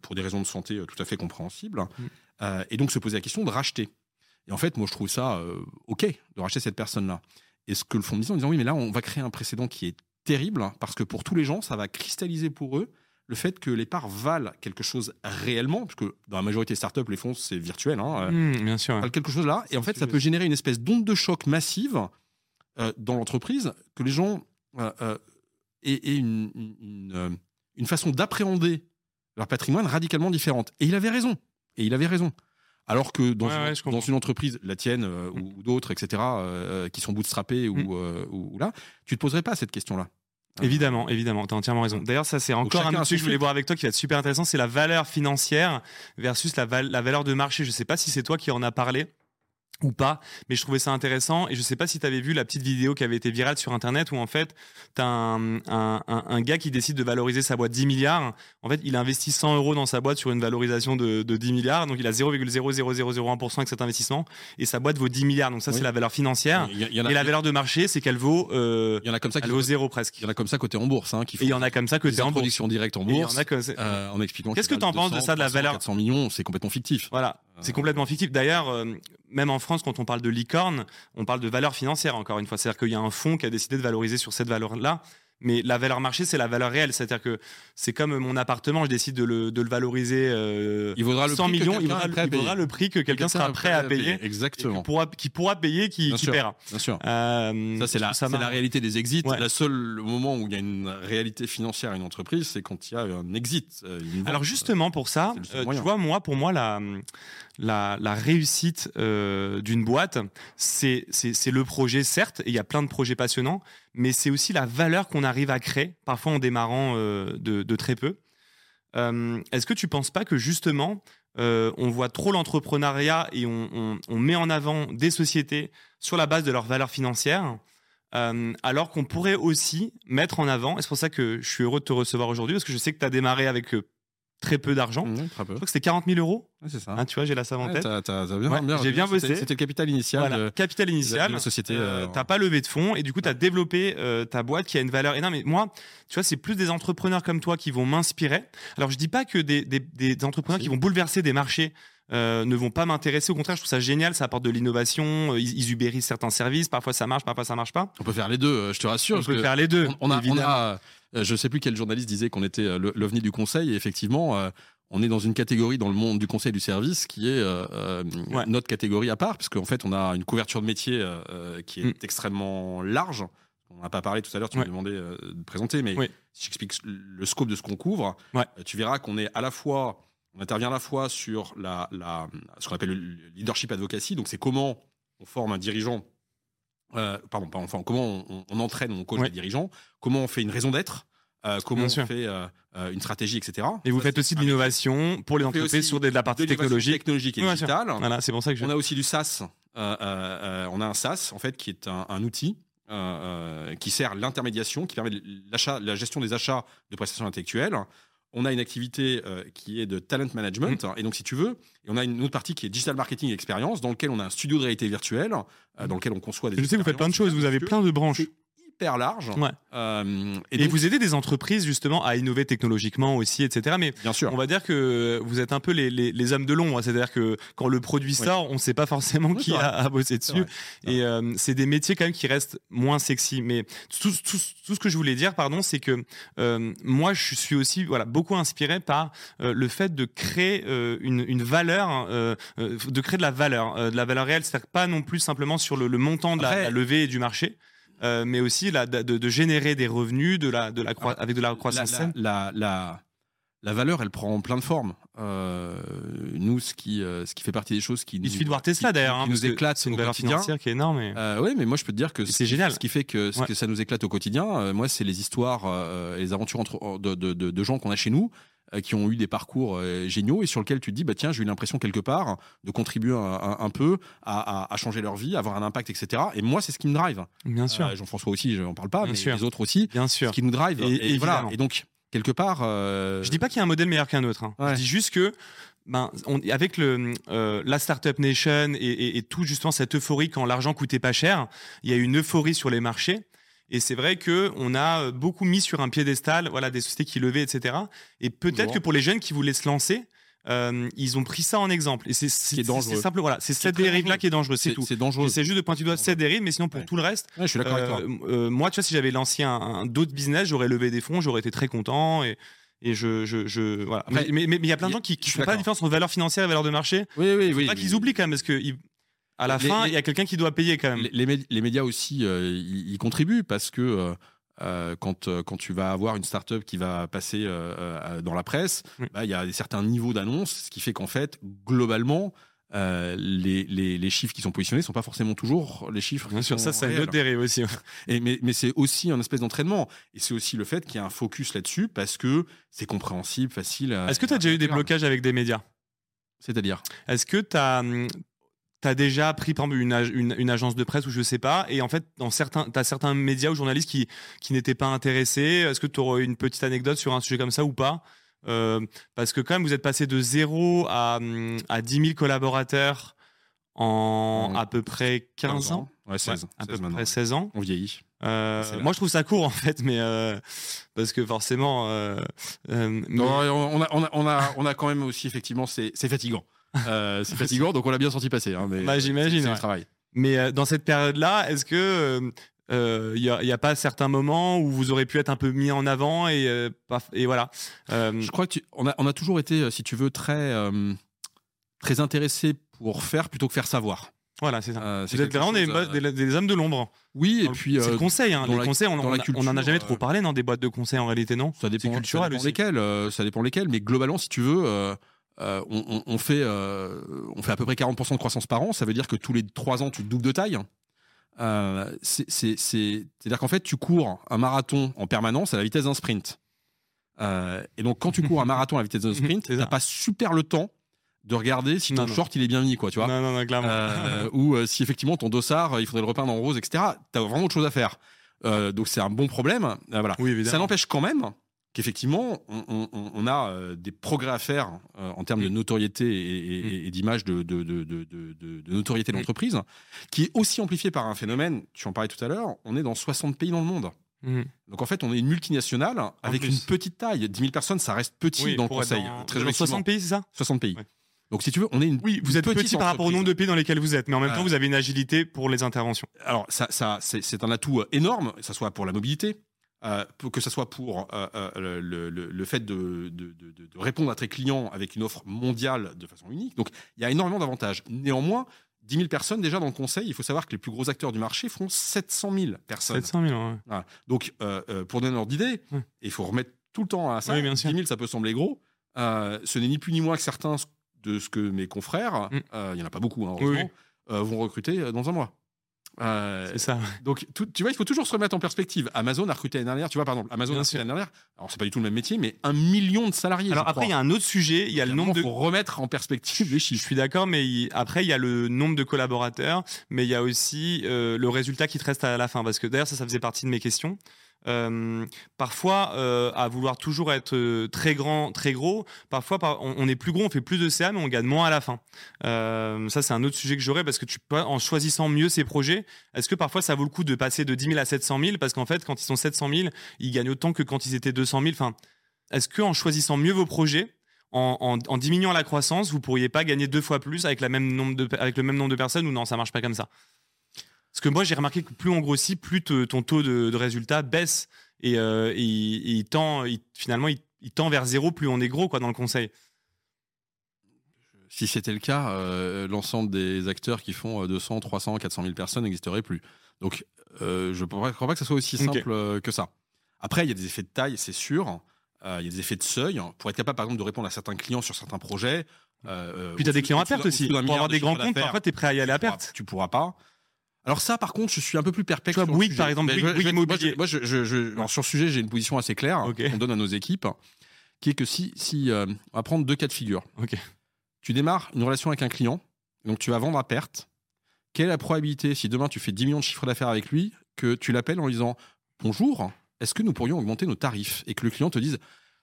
pour des raisons de santé tout à fait compréhensibles, mm. et donc se poser la question de racheter. Et en fait, moi, je trouve ça OK de racheter cette personne-là. Et ce que le fond me disait en disant oui, mais là, on va créer un précédent qui est terrible parce que pour tous les gens, ça va cristalliser pour eux le fait que les parts valent quelque chose réellement, parce que dans la majorité des startups, les fonds, c'est virtuel. Hein, mmh, bien sûr. Quelque chose là. Et en fait, ça peut générer une espèce d'onde de choc massive euh, dans l'entreprise, que les gens euh, euh, aient, une, une, une, façon d'appréhender leur patrimoine radicalement différente. Et il avait raison. Et il avait raison. Alors que dans, une, dans une, entreprise, la tienne euh, mm. ou, d'autres, etc., euh, qui sont bootstrappés ou, mm. euh, ou, là, tu te poserais pas cette question-là. Évidemment, évidemment, tu as entièrement raison. D'ailleurs, ça c'est encore un truc que je voulais voir avec toi qui va être super intéressant, c'est la valeur financière versus la, la valeur de marché. Je sais pas si c'est toi qui en as parlé ou pas, mais je trouvais ça intéressant et je sais pas si tu avais vu la petite vidéo qui avait été virale sur internet où en fait tu as un, un, un, gars qui décide de valoriser sa boîte 10 milliards. En fait, il investit 100 euros dans sa boîte sur une valorisation de, de 10 milliards, donc il a 0,00001% avec cet investissement et sa boîte vaut 10 milliards. Donc ça c'est la valeur financière. et la valeur de marché c'est qu'elle vaut, euh, il y en a comme ça elle vaut zéro presque. Il y en a comme ça côté en bourse, hein, qui et il y en a comme ça côté en bourse. directe en bourse. Euh, en expliquant. Qu'est-ce que tu en penses de ça de la valeur 400 millions, c'est complètement fictif. Voilà. C'est complètement fictif. D'ailleurs, euh, même en France, quand on parle de licorne, on parle de valeur financière, encore une fois. C'est-à-dire qu'il y a un fonds qui a décidé de valoriser sur cette valeur-là. Mais la valeur marché, c'est la valeur réelle. C'est-à-dire que c'est comme mon appartement, je décide de le, de le valoriser euh, il vaudra le 100 millions, il vaudra, le prix que quelqu'un sera prêt à payer. Exactement. Qui pourra, qui pourra payer, qui, qui paiera. Bien sûr. Euh, ça, c'est la, la réalité des exits. La seule moment où il y a une réalité financière à une entreprise, c'est quand il y a un exit. Euh, Alors justement, pour ça, euh, tu vois, moi, pour moi, la, la, la réussite d'une boîte, c'est le projet, certes, et il y a plein de projets passionnants, mais c'est aussi la valeur qu'on arrive à créer, parfois en démarrant euh, de, très peu. Euh, Est-ce que tu penses pas que justement, euh, on voit trop l'entrepreneuriat et on, on, met en avant des sociétés sur la base de leurs valeurs financières euh, alors qu'on pourrait aussi mettre en avant, et c'est pour ça que je suis heureux de te recevoir aujourd'hui, parce que je sais que tu as démarré avec très peu d'argent. Mmh, je crois que c'était 40 000 euros. c'est ça. Hein, tu vois, j'ai la savante tête. bien, j'ai bien bossé. C'était le capital initial. Voilà, capital initial. De la société. Euh, t'as pas levé de fonds et du coup, tu as développé euh, ta boîte qui a une valeur énorme. Et moi, tu vois, c'est plus des entrepreneurs comme toi qui vont m'inspirer. Alors, je dis pas que des, des, des entrepreneurs qui vont bouleverser des marchés euh, ne vont pas m'intéresser. Au contraire, je trouve ça génial. Ça apporte de l'innovation. Ils, ils, ubérisent certains services. Parfois, ça marche, parfois, ça marche pas. On peut faire les deux. Euh, je te rassure. On peut faire les deux. On, a, on a, euh, je sais plus quel journaliste disait qu'on était l'ovni du conseil. Et effectivement, on est dans une catégorie dans le monde du conseil du service qui est euh, euh notre catégorie à part, parce qu'en fait, on a une couverture de métier euh, qui est mm. extrêmement large. On n'a pas parlé tout à l'heure, tu m'as demandé euh, de présenter, mais si j'explique le scope de ce qu'on couvre, tu verras qu'on est à la fois, on intervient à la fois sur la, la ce qu'on appelle le leadership advocacy, donc c'est comment on forme un dirigeant, pardon, pas enfin, comment on, on entraîne, on coach les dirigeants, comment on fait une raison d'être, euh, comment on fait euh, euh, une stratégie, etc. Et vous faites aussi de l'innovation pour les entreprises sur de, la partie technologique. technologique et digitale. Voilà, c'est pour ça que je... On a aussi du SaaS. on a un SaaS en fait qui est un, un outil qui sert l'intermédiation, qui permet l'achat, la gestion des achats de prestations intellectuelles. On a une activité qui est de talent management. Mmh. Et donc, si tu veux, et on a une autre partie qui est digital marketing experience, dans lequel on a un studio de réalité virtuelle, dans lequel on conçoit des. Je sais vous faites plein de choses. Vous avez plein de branches large. Euh, et, vous aidez des entreprises justement à innover technologiquement aussi, etc. Mais bien sûr, on va dire que vous êtes un peu les, les, les hommes de l'ombre, c'est-à-dire que quand le produit sort, on ne sait pas forcément qui a, a, bossé dessus. Et euh, c'est des métiers quand même qui restent moins sexy. Mais tout, tout, tout ce que je voulais dire, pardon, c'est que euh, moi, je suis aussi voilà beaucoup inspiré par le fait de créer une, une, valeur, hein, de créer de la valeur, de la valeur réelle, c'est-à-dire pas non plus simplement sur le, le montant de la, la levée du marché. Euh, mais aussi la, de, de, générer des revenus de la, de la avec de la croissance la, la, la, la, valeur, elle prend plein de formes. Euh, nous, ce qui, euh, ce qui fait partie des choses qui il suffit de voir Tesla d'ailleurs, hein, nous éclate, c'est une valeur financière qui est énorme. Et... Euh, oui, mais moi je peux te dire que c'est génial. Ce qui fait que, ce que ça nous éclate au quotidien, moi, c'est les histoires, les aventures entre, de, de, gens qu'on a chez nous qui ont eu des parcours euh, géniaux et sur lesquels tu te dis bah tiens j'ai eu l'impression quelque part de contribuer un, peu à, changer leur vie, avoir un impact, etc. Et moi c'est ce qui me drive. Bien sûr. Euh, Jean-François aussi, je n'en parle pas, mais les autres aussi. Bien sûr. Ce qui nous drive. Et, voilà. Et donc quelque part. Je dis pas qu'il y a un modèle meilleur qu'un autre. Hein. Je dis juste que ben, on, avec le, euh, la Startup Nation et, et, et, tout justement cette euphorie quand l'argent coûtait pas cher, il y a une euphorie sur les marchés. Et c'est vrai que on a beaucoup mis sur un piédestal, voilà, des sociétés qui levaient, etc. Et peut-être que pour les jeunes qui voulaient se lancer, euh, ils ont pris ça en exemple. Et c'est simple, voilà, c'est cette dérive-là qui est dangereuse, c'est tout. C'est dangereux. C'est juste de pointer du doigt cette dérive, mais sinon pour tout le reste, ouais, je suis d'accord avec toi. Euh, moi, tu vois, si j'avais lancé un, un d'autres business, j'aurais levé des fonds, j'aurais été très content et et je, je, je voilà. mais il mais, mais, y a plein de gens qui, qui font pas la différence entre valeur financière et valeur de marché. Oui, oui, oui. Pas qu'ils oublient quand même parce que ils, à la fin, il y a quelqu'un qui doit payer quand même. Les, les médias aussi, euh, ils contribuent parce que euh, euh, quand, quand tu vas avoir une startup qui va passer dans la presse, bah, il y a certains niveaux d'annonce, ce qui fait qu'en fait, globalement, euh, les, les, les, chiffres qui sont positionnés sont pas forcément toujours les chiffres. Bien sûr, ça, c'est une autre dérive aussi. Et, mais mais c'est aussi un espèce d'entraînement. Et c'est aussi le fait qu'il y a un focus là-dessus parce que c'est compréhensible, facile. Est-ce que tu as déjà eu des blocages avec des médias? C'est-à-dire? Est-ce que tu as. T'as déjà pris par exemple une, une, une, agence de presse ou je sais pas et en fait dans certains t'as certains médias ou journalistes qui qui n'étaient pas intéressés est-ce que tu aurais une petite anecdote sur un sujet comme ça ou pas? Euh, parce que quand même, vous êtes passé de 0 à, à 10 000 collaborateurs en à peu près 15 ans. Ouais, 16. à peu près 16 ans. On vieillit. Euh, moi, je trouve ça court en fait, mais euh, parce que forcément. Euh, non, on, a, on, a, on, a, on a quand même aussi effectivement, c'est fatigant. Euh, c'est fatigant, donc on l'a bien senti passer. Hein, mais bah, j'imagine. C'est ouais. travail. Mais dans cette période-là, est-ce que il euh, n'y a, pas certains moments où vous aurez pu être un peu mis en avant et, euh, et voilà. Euh... Je crois que tu, on, a, on a toujours été, si tu veux, très, euh, très intéressé pour faire plutôt que faire savoir. Voilà, c'est ça. Euh, vous êtes vraiment des, des, des, hommes de l'ombre. Oui, et puis c'est le conseil. Hein, les la, conseils, on, on, culture, on, en a jamais trop parlé dans des boîtes de conseils en réalité, non? Ça dépend, culturel ça dépend lesquels. ça dépend lesquels, mais globalement, si tu veux. Euh, on, on, fait, euh, on fait à peu près 40% de croissance par an. Ça veut dire que tous les 3 ans, tu doubles de taille. Euh, c'est-à-dire qu'en fait, tu cours un marathon en permanence à la vitesse d'un sprint. Euh, et donc, quand tu cours un marathon à la vitesse d'un sprint, tu n'as pas super le temps de regarder si ton short il est bien mis quoi tu vois non, non, clairement. Euh, ou euh, si effectivement ton dossard il faudrait le repeindre en rose etc t'as vraiment autre chose à faire euh, donc c'est un bon problème euh, voilà oui, ça n'empêche quand même qu'effectivement, on, on, on, a euh, des progrès à faire euh, en termes de mm. notoriété et, et, mm. et d'image de, de, de, de, notoriété de mm. l'entreprise, qui est aussi amplifié par un phénomène, tu en parlais tout à l'heure, on est dans 60 pays dans le monde. Donc en fait, on est une multinationale avec une petite taille. 10 000 personnes, ça reste petit dans le conseil. Dans... Très 60 pays, c'est ça? 60 pays. Donc si tu veux, on est une Oui, vous êtes petit par rapport au nombre de pays dans lesquels vous êtes, mais en même temps, vous avez une agilité pour les interventions. Alors ça, ça c'est un atout énorme, que ça soit pour la mobilité, euh, que ce soit pour euh, euh, le, le, le, fait de, de, de, de, répondre à tes clients avec une offre mondiale de façon unique. Donc, il y a énormément d'avantages. Néanmoins, 10 000 personnes déjà dans le conseil, il faut savoir que les plus gros acteurs du marché font 700 000 personnes. 700 000, ouais. Voilà. Donc, euh, pour donner un ordre d'idée, ouais. il faut remettre tout le temps à ça. Oui, bien 10 000, ça peut sembler gros. ce n'est ni plus ni moins que certains de ce que mes confrères, mm. il n'y en a pas beaucoup, hein, heureusement, oui, vont recruter dans un mois. Euh, c'est ça. Donc, tout, tu vois, il faut toujours se remettre en perspective. Amazon a recruté l'année dernière, tu vois, par exemple, Amazon Bien a recruté l'année dernière. Alors, c'est pas du tout le même métier, mais un million de salariés. Alors, après, il y a un autre sujet. Il y a le nombre de. faut remettre en perspective les chiffres. Je suis d'accord, mais il... après, il y a le nombre de collaborateurs, mais il y a aussi euh, le résultat qui te reste à la fin. Parce que d'ailleurs, ça, ça faisait partie de mes questions. Euh, parfois, euh, à vouloir toujours être euh, très grand, très gros, parfois on, est plus gros, on fait plus de CA, mais on gagne moins à la fin. Ça, c'est un autre sujet que j'aurais parce que tu peux, en choisissant mieux ces projets, est-ce que parfois ça vaut le coup de passer de 10 000 à 700 000 Parce qu'en fait, quand ils sont 700 000, ils gagnent autant que quand ils étaient 200 000. Enfin, est-ce que en choisissant mieux vos projets, en, diminuant la croissance, vous pourriez pas gagner deux fois plus avec, avec le même nombre de personnes ou non, ça marche pas comme ça? Parce que moi, j'ai remarqué que plus on grossit, plus te, ton taux de, de résultat baisse et, euh, et, et il tend, il, finalement, il, il, tend vers zéro plus on est gros quoi dans le conseil. Si c'était le cas, euh, l'ensemble des acteurs qui font 200, 300, 400 000 personnes n'existeraient plus. Donc, euh, je ne crois pas que ce soit aussi simple okay. Que ça. Après, il y a des effets de taille, c'est sûr. Il y a des effets de seuil pour être capable, par exemple, de répondre à certains clients sur certains projets. Puis tu as des clients à perte aussi. Pour avoir des grands comptes, parfois, tu es prêt à y aller à perte. Tu pourras pas. Alors ça, par contre, je suis un peu plus perplexe. Tu vois, Bouygues, par exemple, Bouygues, Bouygues Immobilier. Moi, je, je, je, alors, sur ce sujet, j'ai une position assez claire okay. qu'on donne à nos équipes, qui est que si, si euh, on va prendre deux cas de figure. Okay. Tu démarres une relation avec un client, donc tu vas vendre à perte. Quelle est la probabilité, si demain tu fais 10 millions de chiffres d'affaires avec lui, que tu l'appelles en lui disant Bonjour, est-ce que nous pourrions augmenter nos tarifs? Et que le client te dise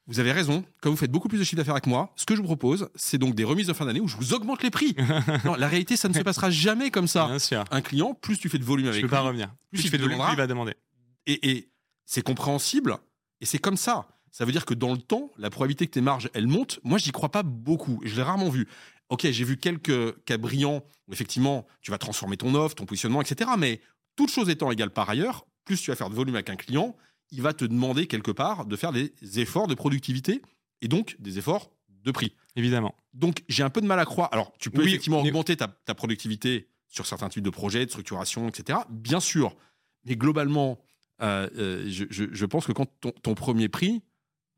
vous avez raison. Comme vous faites beaucoup plus de chiffre d'affaires avec moi, ce que je vous propose, c'est donc des remises de fin d'année où je vous augmente les prix. non, la réalité, ça ne se passera jamais comme ça. Bien sûr. Un client, plus tu fais de volume avec Je peux lui, pas revenir. plus Plus tu il fais de volume, plus il va demander. et, et c'est compréhensible et c'est comme ça. Ça veut dire que dans le temps, la probabilité que tes marges elles montent, moi j'y crois pas beaucoup. Je l'ai rarement vu. Ok, j'ai vu quelques cas brillants où effectivement tu vas transformer ton offre, ton positionnement, etc. Mais toute chose étant égale par ailleurs, plus tu vas faire de volume avec un client, il va te demander quelque part de faire des efforts de productivité et donc des efforts de prix. Évidemment. Donc j'ai un peu de mal à croire. Alors tu peux Oui, effectivement mais- augmenter ta, ta productivité sur certains types de projets, de structuration, etc. Bien sûr. Mais globalement, euh, euh, je, je- je pense que quand ton, ton premier prix,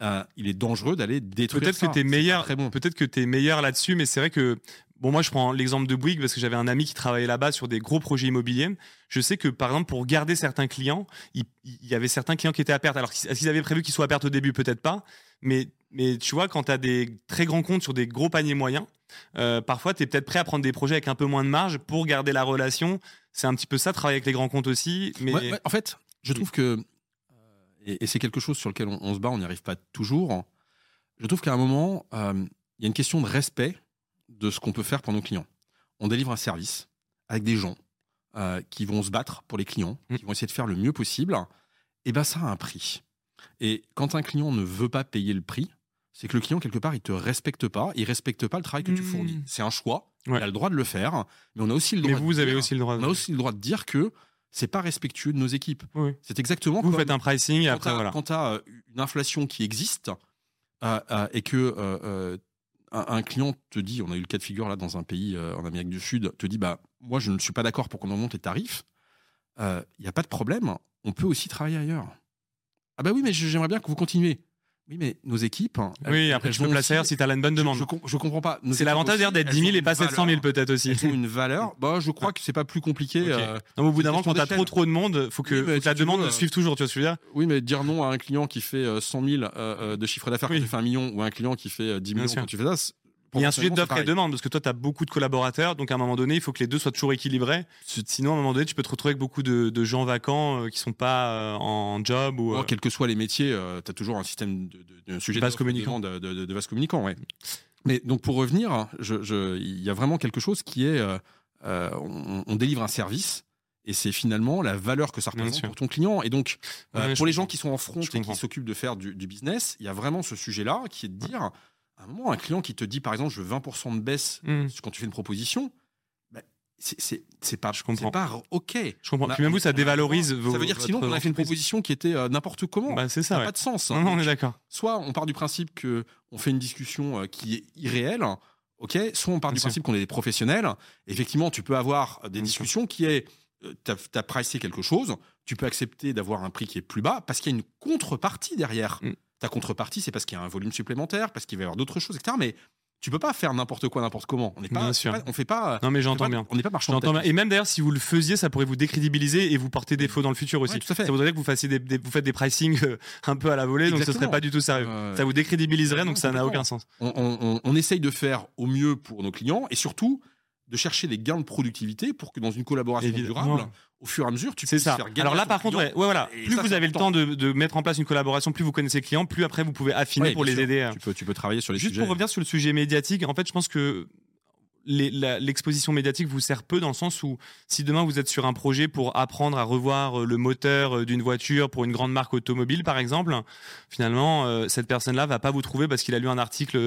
euh, il est dangereux d'aller détruire Peut-être que es meilleur, bon. peut-être que tu meilleur là-dessus, mais c'est vrai que bon, moi je prends l'exemple de Bouygues parce que j'avais un ami qui travaillait là-bas sur des gros projets immobiliers. Je sais que par exemple pour garder certains clients, il, y avait certains clients qui étaient à perte. Alors est-ce qu'ils avaient prévu qu'ils soient à perte au début Peut-être pas, mais mais tu vois quand tu as des très grands comptes sur des gros paniers moyens, euh, parfois tu es peut-être prêt à prendre des projets avec un peu moins de marge pour garder la relation. C'est un petit peu ça, travailler avec les grands comptes aussi. Mais en fait, je trouve que, euh, et, c'est quelque chose sur lequel on, on se bat, on n'y arrive pas toujours. Je trouve qu'à un moment, euh, il y a une question de respect de ce qu'on peut faire pour nos clients. On délivre un service avec des gens euh, qui vont se battre pour les clients, Mm. qui vont essayer de faire le mieux possible. Et ben ça a un prix. Et quand un client ne veut pas payer le prix, c'est que le client quelque part il te respecte pas, il respecte pas le travail que tu fournis. C'est un choix, Ouais. il a le droit de le faire, mais on a aussi le droit. mais de vous, vous avez dire- aussi le droit. on De... a aussi le droit de dire que c'est pas respectueux de nos équipes. Oui. C'est exactement Vous comme faites un pricing et après voilà. quand tu as une inflation qui existe euh, euh, et que euh, euh, un, client te dit, on a eu le cas de figure là dans un pays euh, en Amérique du Sud, te dit bah moi je ne suis pas d'accord pour qu'on augmente les tarifs. Il n'y a pas de problème, on peut aussi travailler ailleurs. Ah bah oui, mais j'aimerais bien que vous continuiez. Oui, mais nos équipes. elles- Oui, après tu peux placer aussi- si tu as une bonne demande. Je, je, je comprends pas. C'est l'avantage d'ailleurs d'être elles 10 000 ont et pas 700 000 valeur. peut-être aussi. Elles ont une valeur. Bah, je crois que c'est pas plus compliqué. Ok. euh, Non, mais au bout d'un moment, quand t'as d'échelle. trop trop de monde, faut que, Oui, faut que la tu demande veux, euh, suive toujours, tu vois ce que je veux dire? Oui, mais dire non à un client qui fait euh, 100 000 euh, euh, de chiffre d'affaires Oui. quand tu fais un million ou à un client qui fait euh, 10 Bien millions quand tu fais ça, Il y a un sujet d'offre et de demande parce que toi, tu as beaucoup de collaborateurs, donc à un moment donné, il faut que les deux soient toujours équilibrés. Sinon, à un moment donné, tu peux te retrouver avec beaucoup de, de gens vacants euh, qui sont pas euh, en job ou. pareil. euh, quels que soient les métiers, tu as toujours un système de, de, de sujet communicant. de, de, communicant. Ouais. Mais donc pour revenir, je- je- il y a vraiment quelque chose qui est, euh, on, on délivre un service. Et c'est finalement la valeur que ça représente pour ton client. Et donc, Ouais, pour les comprends. gens qui sont en front Je et qui s'occupent de faire du, du business, il y a vraiment ce sujet-là qui est de dire, à un moment, un client qui te dit, par exemple, je veux 20% de baisse hmm, quand tu fais une proposition, bah, c'est- pas, Je comprends. pas OK. je comprends. A- Puis même vous, ça dévalorise vos. Ça veut dire que sinon, on a fait une proposition qui était euh, n'importe comment. Bah, c'est ça ça. n'a ouais. pas de sens. Non, non, on est d'accord. soit on part du principe que on fait une discussion euh, qui est irréelle, ok. Soit on part Bien du sûr. principe qu'on est des professionnels. Effectivement, tu peux avoir des Bien discussions qui est, euh, t'as as pricé quelque chose, tu peux accepter d'avoir un prix qui est plus bas parce qu'il y a une contrepartie derrière. Mm. Ta contrepartie, c'est parce qu'il y a un volume supplémentaire, parce qu'il va y avoir d'autres choses, etc. Mais tu peux pas faire n'importe quoi, n'importe comment. On n'est pas, pas- on fait pas. Non, mais j'entends bien. On n'est pas marchand bien. Et même d'ailleurs, si vous le faisiez, ça pourrait vous décrédibiliser et vous porter défaut dans le futur aussi. Ouais, tout à fait. Ça voudrait dire que vous fassiez des, des- vous faites des pricing euh, un peu à la volée, donc ce serait pas du tout sérieux. Euh, Ça vous décrédibiliserait, donc ça n'a aucun sens. on, on- on- on essaye de faire au mieux pour nos clients et surtout de chercher des gains de productivité pour que dans une collaboration Évidemment. durable, au fur et à mesure, tu puisses ça. faire gagner Alors là, par contre, ouais, ouais, voilà. Plus ça, vous avez le temps de, de mettre en place une collaboration, plus vous connaissez les clients, plus après vous pouvez affiner Ouais, pour les sûr. aider. euh. Tu peux, tu peux travailler sur les Juste sujets. pour revenir sur le sujet médiatique, en fait, je pense que l'exposition médiatique vous sert peu dans le sens où si demain vous êtes sur un projet pour apprendre à revoir euh, le moteur euh, d'une voiture pour une grande marque automobile par exemple, finalement euh, cette personne-là va pas vous trouver parce qu'il a lu un article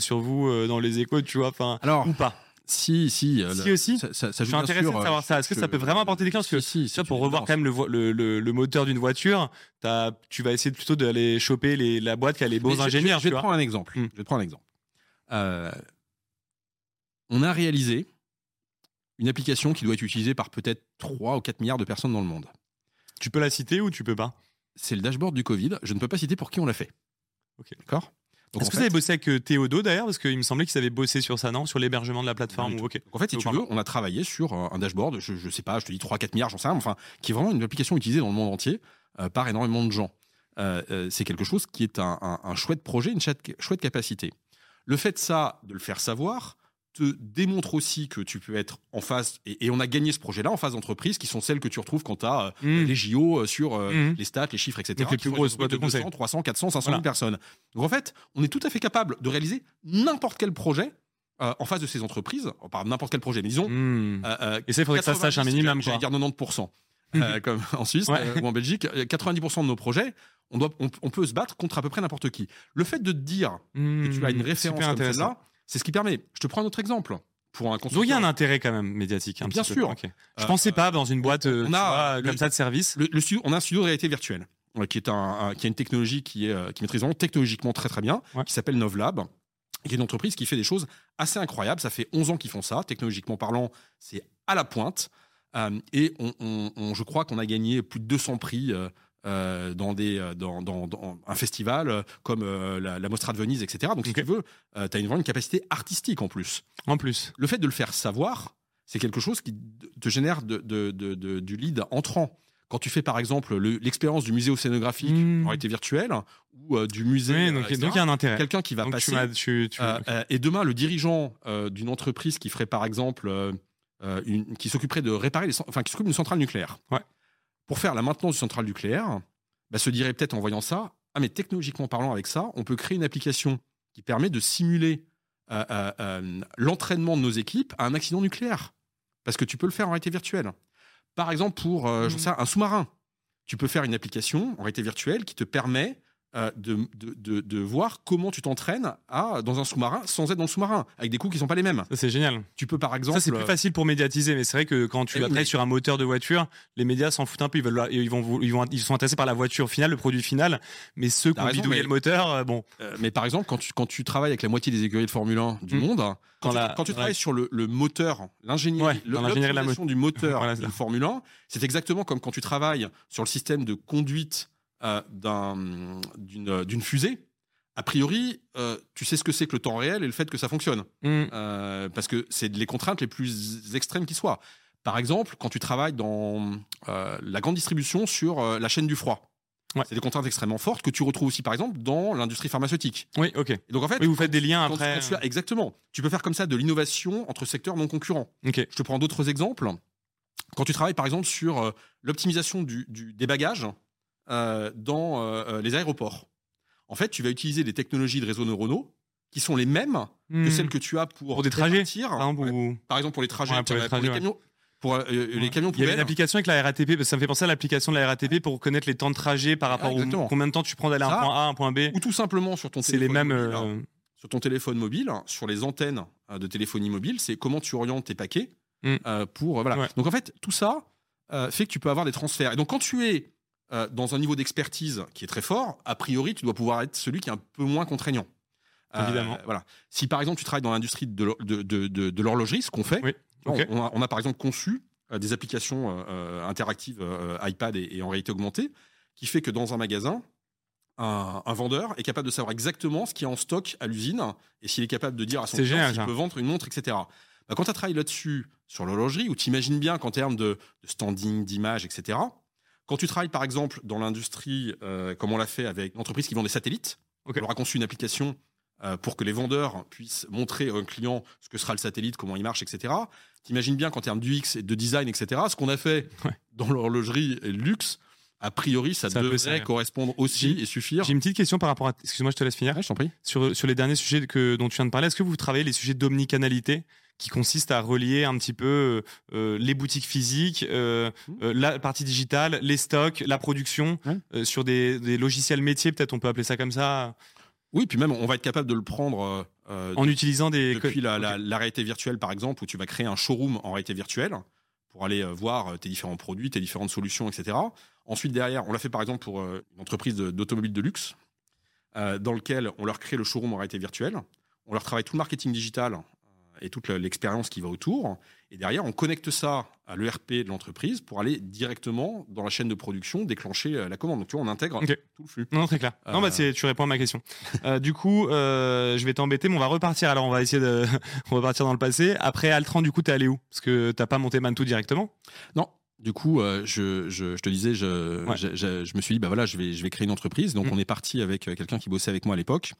sur vous dans les échos, tu vois, enfin ou pas. Si, si, euh, Si le- aussi. ça, ça, ça Je suis intéressé sûr, de euh, savoir ça. Est-ce que ça peut vraiment apporter des clients? Parce que Si, si, c'est pour revoir quand même le, le, le- moteur d'une voiture, tu vas essayer plutôt d'aller choper les, la boîte qui a les bons Mais je- ingénieurs. Je, je vais te prendre un exemple. Hmm. Je vais te prendre un exemple. Euh, on a réalisé une application qui doit être utilisée par peut-être 3 ou 4 milliards de personnes dans le monde. Tu peux la citer ou tu peux pas? C'est le dashboard du Covid. Je ne peux pas citer pour qui on l'a fait. Ok. D'accord? Est-ce que fait- vous avez bossé avec euh, Théodo d'ailleurs? Parce qu'il me semblait qu'ils avaient bossé sur ça, non? Sur l'hébergement de la plateforme ou en fait, si Donc, tu veux, on a travaillé sur un dashboard, je, je sais pas, je te dis 3-4 milliards, j'en sais rien, enfin, qui est vraiment une application utilisée dans le monde entier euh, par énormément de gens. Euh, euh, c'est quelque chose qui est un, un- un chouette projet, une chouette, chouette capacité. Le fait de ça, de le faire savoir, te démontre aussi que tu peux être en phase, et, on a gagné ce projet-là en phase d'entreprise, qui sont celles que tu retrouves quand tu as mmh. les JO sur mmh. les stats, les chiffres, etc. Donc les plus grosses boîtes de 200, 300, 400, 500 000 personnes. Donc en fait, on est tout à fait capable de réaliser n'importe quel projet en face de ces entreprises, par n'importe quel projet, mais disons. Mmh. et ça, il faudrait que ça sache un minimum. J'allais dire 90%. comme en Suisse ou en Belgique, 90% de nos projets, on, doit, on, peut se battre contre à peu près n'importe qui. Le fait de te dire que tu as une référence comme celle-là, c'est ce qui permet. Je te prends un autre exemple. Pour un Donc il y a un intérêt quand même médiatique. Bien sûr. Je Je pensais pas dans une boîte on a, comme ça de service. Le, on a un studio de réalité virtuelle qui est un, qui a une technologie qui est qui maîtrise technologiquement très très bien, qui s'appelle Novlab qui est une entreprise qui fait des choses assez incroyables. Ça fait 11 ans qu'ils font ça. Technologiquement parlant, c'est à la pointe. Euh, et on, je crois qu'on a gagné plus de 200 prix euh, euh, dans, des, dans, dans, un festival comme la, Mostra de Venise, etc. Donc, si tu veux, tu as une, une capacité artistique en plus. En plus. Le fait de le faire savoir, c'est quelque chose qui te génère de, de, du lead entrant. Quand tu fais par exemple l'expérience du musée océanographique mmh. en réalité virtuelle ou du musée, donc, il y a un intérêt. Quelqu'un qui va passer. et demain, le dirigeant d'une entreprise qui ferait par exemple euh, qui s'occuperait de réparer les, enfin, qui s'occupe d'une centrale nucléaire. Ouais. Pour faire la maintenance d'une centrale nucléaire, bah, se dirait peut-être en voyant ça, ah mais technologiquement parlant avec ça, on peut créer une application qui permet de simuler euh, euh, l'entraînement de nos équipes à un accident nucléaire. Parce que tu peux le faire en réalité virtuelle. Par exemple, pour mmh. sais, un sous-marin, tu peux faire une application en réalité virtuelle qui te permet euh, de, de, de, voir comment tu t'entraînes à dans un sous-marin sans être dans le sous-marin avec des coûts qui sont pas les mêmes. Ça c'est génial. Tu peux par exemple. Ça c'est plus facile pour médiatiser, mais c'est vrai que quand tu eh vas sur un moteur de voiture, les médias s'en foutent un peu. Ils veulent, ils vont, ils vont, ils sont intéressés par la voiture finale, le produit final, mais ceux qui ont bidouillé le moteur, euh, bon. Euh, mais par exemple, quand tu quand tu travailles avec la moitié des écuries de Formule 1 du hmm. monde, quand, tu, travailles sur le, le moteur, l'ingénierie, l'optimisation du moteur de Formule 1, c'est exactement comme quand tu travailles sur le système de conduite euh, d'une fusée, a priori, euh, tu sais ce que c'est que le temps réel et le fait que ça fonctionne. Mm. Euh, parce que c'est les contraintes les plus extrêmes qui soient. Par exemple, quand tu travailles dans la grande distribution sur la chaîne du froid. C'est des contraintes extrêmement fortes que tu retrouves aussi, par exemple, dans l'industrie pharmaceutique. Oui, ok. donc en fait, vous faites des liens après. exactement. Tu peux faire comme ça de l'innovation entre secteurs non concurrents. Ok. Je te prends d'autres exemples. Quand tu travailles, par exemple, sur l'optimisation du, des bagages euh, dans euh, euh, les aéroports. En fait, tu vas utiliser des technologies de réseaux neuronaux qui sont les mêmes que hmm. celles que tu as pour, des trajets, par exemple, pour les trajets, pour, les, camions. Pour les camions Il y a une application avec la RATP, parce que ça me fait penser à l'application de la RATP pour connaître les temps de trajet par rapport à combien de temps tu prends d'aller d'un point A à un point B. Ou tout simplement sur ton téléphone. les mêmes. Mobile, sur ton téléphone mobile, sur les antennes de téléphonie mobile, c'est comment tu orientes tes paquets hmm. pour voilà. Donc en fait, tout ça fait que tu peux avoir des transferts. Et donc quand tu es euh, dans un niveau d'expertise qui est très fort, a priori, tu dois pouvoir être celui qui est un peu moins contraignant. Euh, Évidemment. voilà. Si par exemple tu travailles dans l'industrie de, de, l'horlogerie, ce qu'on fait, on, a, par exemple conçu euh, des applications interactives iPad et, en réalité augmentée, qui fait que dans un magasin, un, vendeur est capable de savoir exactement ce qui est en stock à l'usine et s'il est capable de dire à son client s'il peut vendre une montre, etc. Bah, quand tu as travaillé là-dessus sur l'horlogerie, où tu imagines bien qu'en termes de, standing, d'image, etc., quand tu travailles par exemple dans l'industrie, euh, comme on l'a fait avec une entreprise qui vend des satellites, on leur a conçu une application euh, pour que les vendeurs puissent montrer à un client ce que sera le satellite, comment il marche, etc. T'imagines bien qu'en termes d'UX et de design, etc., ce qu'on a fait dans l'horlogerie et le luxe, a priori, ça, devrait correspondre aussi et suffire. J'ai une petite question par rapport à. Excuse-moi, je te laisse finir. je t'en prie. Sur, sur les derniers sujets que, dont tu viens de parler, est-ce que vous travaillez les sujets d'omnicanalité? Qui consiste à relier un petit peu euh, euh, les boutiques physiques, euh, mmh. la partie digitale, les stocks, la production sur des, logiciels métiers, peut-être on peut appeler ça comme ça. Oui, puis même on va être capable de le prendre en utilisant des depuis la, la, réalité virtuelle par exemple, où tu vas créer un showroom en réalité virtuelle pour aller voir tes différents produits, tes différentes solutions, etc. Ensuite derrière, on l'a fait par exemple pour une entreprise d'automobile de luxe, dans lequel on leur crée le showroom en réalité virtuelle. On leur travaille tout le marketing digital et toute l'expérience qui va autour. Et derrière, on connecte ça à l'ERP de l'entreprise pour aller directement dans la chaîne de production, déclencher euh, la commande. Donc tu vois, on intègre tout le flux. Non, très clair. Non, bah, euh. tu réponds à ma question. euh, du coup, euh, je vais t'embêter, mais on va repartir. Alors, on va essayer de, on va partir dans le passé. Après Altran, du coup, t'es allé où? Parce que t'as pas monté Mantou directement? Non. Du coup, euh, je, je, je te disais, je, Ouais. me suis dit, bah voilà, je vais, je vais créer une entreprise. Donc, Mm. on est parti avec euh, quelqu'un qui bossait avec moi à l'époque.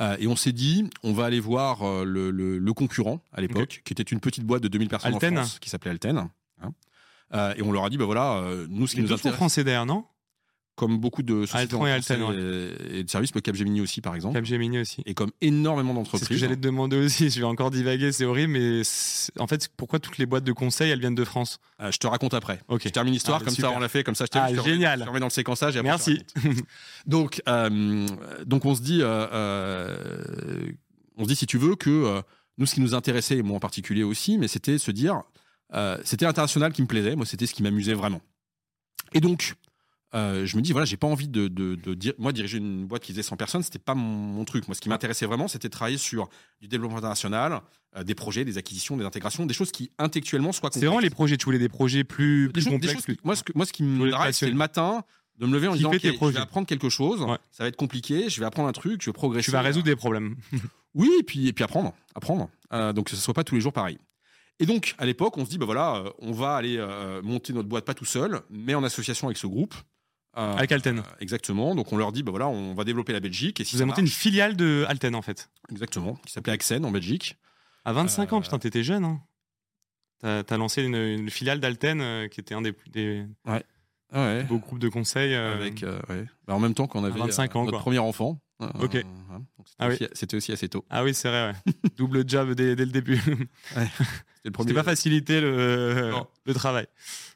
Euh, et on s'est dit, on va aller voir le, le, le concurrent à l'époque, qui était une petite boîte de 2000 personnes Alten. en France, qui s'appelait Alten. Hein. Euh, et on leur a dit, bah voilà, nous, ce qui Les nous intéresse, français d'ailleurs, non? Comme beaucoup de sociétés Altran en et Alten, de services, le Capgemini aussi, par exemple. Capgemini aussi. Et comme énormément C'est ce que d'entreprises. j'allais te demander aussi. Je vais encore divaguer, c'est horrible, mais en fait, pourquoi toutes les boîtes de conseil, elles viennent de France? Euh, je te raconte après. Ok. Je termine l'histoire, Ah, comme super. ça on l'a fait, comme ça je Ah, je te génial. je te remets dans le séquençage. Et après, Merci. Donc, euh, donc on se dit, euh, euh, on se dit si tu veux que euh, nous, ce qui nous intéressait, et moi en particulier aussi, mais c'était se dire, euh, c'était l'international qui me plaisait. Moi, c'était ce qui m'amusait vraiment. Et donc, euh, je me dis voilà, j'ai pas envie de, de, de dire, moi diriger une boîte qui faisait 100 personnes, c'était pas mon, mon truc. Moi, ce qui m'intéressait vraiment, c'était de travailler sur du développement international, euh, des projets, des acquisitions, des intégrations, des choses qui intellectuellement soient C'est vraiment les projets. Tu voulais des projets plus, plus des complexes. choses plus- qui- moi, ce que, moi, ce qui me drive, c'est le matin de me lever en disant tes ok, je vais apprendre quelque chose, Ouais. ça va être compliqué, je vais apprendre un truc, je vais progresser. Tu vas résoudre des problèmes. Oui, et puis, et puis apprendre. apprendre. Euh, donc, que ce soit pas tous les jours pareil. Et donc, à l'époque, on se dit, bah voilà, on va aller euh, monter notre boîte pas tout seul, mais en association avec ce groupe. Euh, Avec Alten. euh, exactement. Donc, on leur dit, bah voilà, on va développer la Belgique. Et si Vous avez monté une filiale de Alten en fait. Exactement. Qui s'appelait Axen en Belgique. À 25 Euh, ans, putain, t'étais jeune. Hein. T'as as lancé une, une filiale d'Alten euh, qui était un des, des ouais. beaux groupes de conseil. euh, Avec, euh, ouais. Bah, en même temps qu'on avait 25 ans, notre quoi. premier enfant. Euh, Ok. c'était Ah oui. aussi- C'était aussi assez tôt. Ah oui, c'est vrai. ouais. Double job dès, dès le début. Premier. C'était pas facilité le, le travail.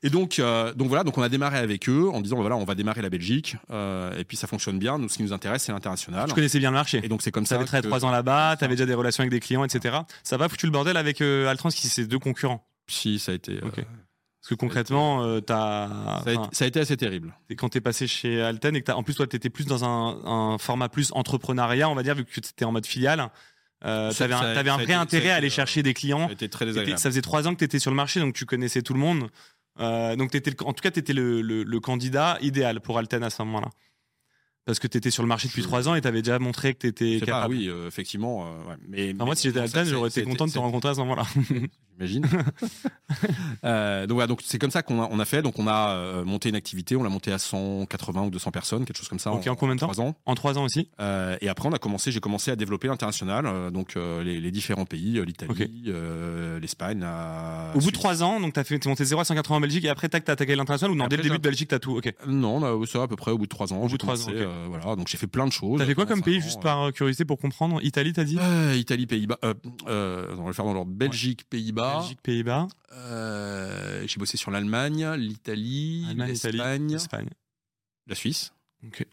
Et donc, euh, donc voilà, donc on a démarré avec eux en disant voilà, on va démarrer la Belgique euh, et puis ça fonctionne bien. Nous, ce qui nous intéresse, c'est l'international. Tu connaissais bien le marché. Et donc c'est comme Tu ça. avais travaillé que- trois ans là-bas, tu avais déjà des relations avec des clients, etc. Ça va foutu le bordel avec euh, Altrans qui c'est deux concurrents. Si ça a été. euh, Ok. Parce que concrètement, euh, ça, a été enfin, ça a été assez terrible. et quand t'es passé chez Alten et que t'as, en plus toi t'étais plus dans un, un format plus entrepreneuriat, on va dire, vu que t'étais en mode filiale, euh, t'avais un, ça a- t'avais ça un vrai été- intérêt à aller euh, chercher des clients. très. Ça faisait trois ans que t'étais sur le marché, donc tu connaissais tout le monde. Euh, donc t'étais, le- en tout cas, t'étais le, le, le candidat idéal pour Alten à ce moment-là. Parce que t'étais sur le marché depuis trois ans et t'avais déjà montré que t'étais pas, capable. oui, euh, effectivement. ouais. Mais, Enfin, moi, mais si j'étais Alten, j'aurais été content de te rencontrer à ce moment-là. J'imagine. Euh, donc voilà, donc c'est comme ça qu'on a, on a fait. Donc on a euh, monté une activité, on l'a monté à 180 ou 200 personnes, quelque chose comme ça. Ok, en combien de temps trois ans. en trois ans aussi. Euh, et après, on a commencé, j'ai commencé à développer l'international, donc les, les différents pays, l'Italie, l'Espagne. la Au bout de Suisse. trois ans, donc t'as fait, t'es monté 0 à 180 en Belgique et après tac, t'as attaqué l'international ou non, Après, dès le début de Belgique, t'as tout. Ok. Non, ça à peu près au bout de trois ans. Au bout de trois commencé, ans, ok. voilà, donc j'ai fait plein de choses. T'as fait quoi comme pays, juste par curiosité pour comprendre? Italie, t'as dit? Italie, Pays-Bas. On va le faire dans l'ordre. Belgique, Pays-Bas. Belgique, Pays-Bas, Euh, j'ai bossé sur l'Allemagne, l'Italie, l'Espagne, Espagne. la Suisse. Ok.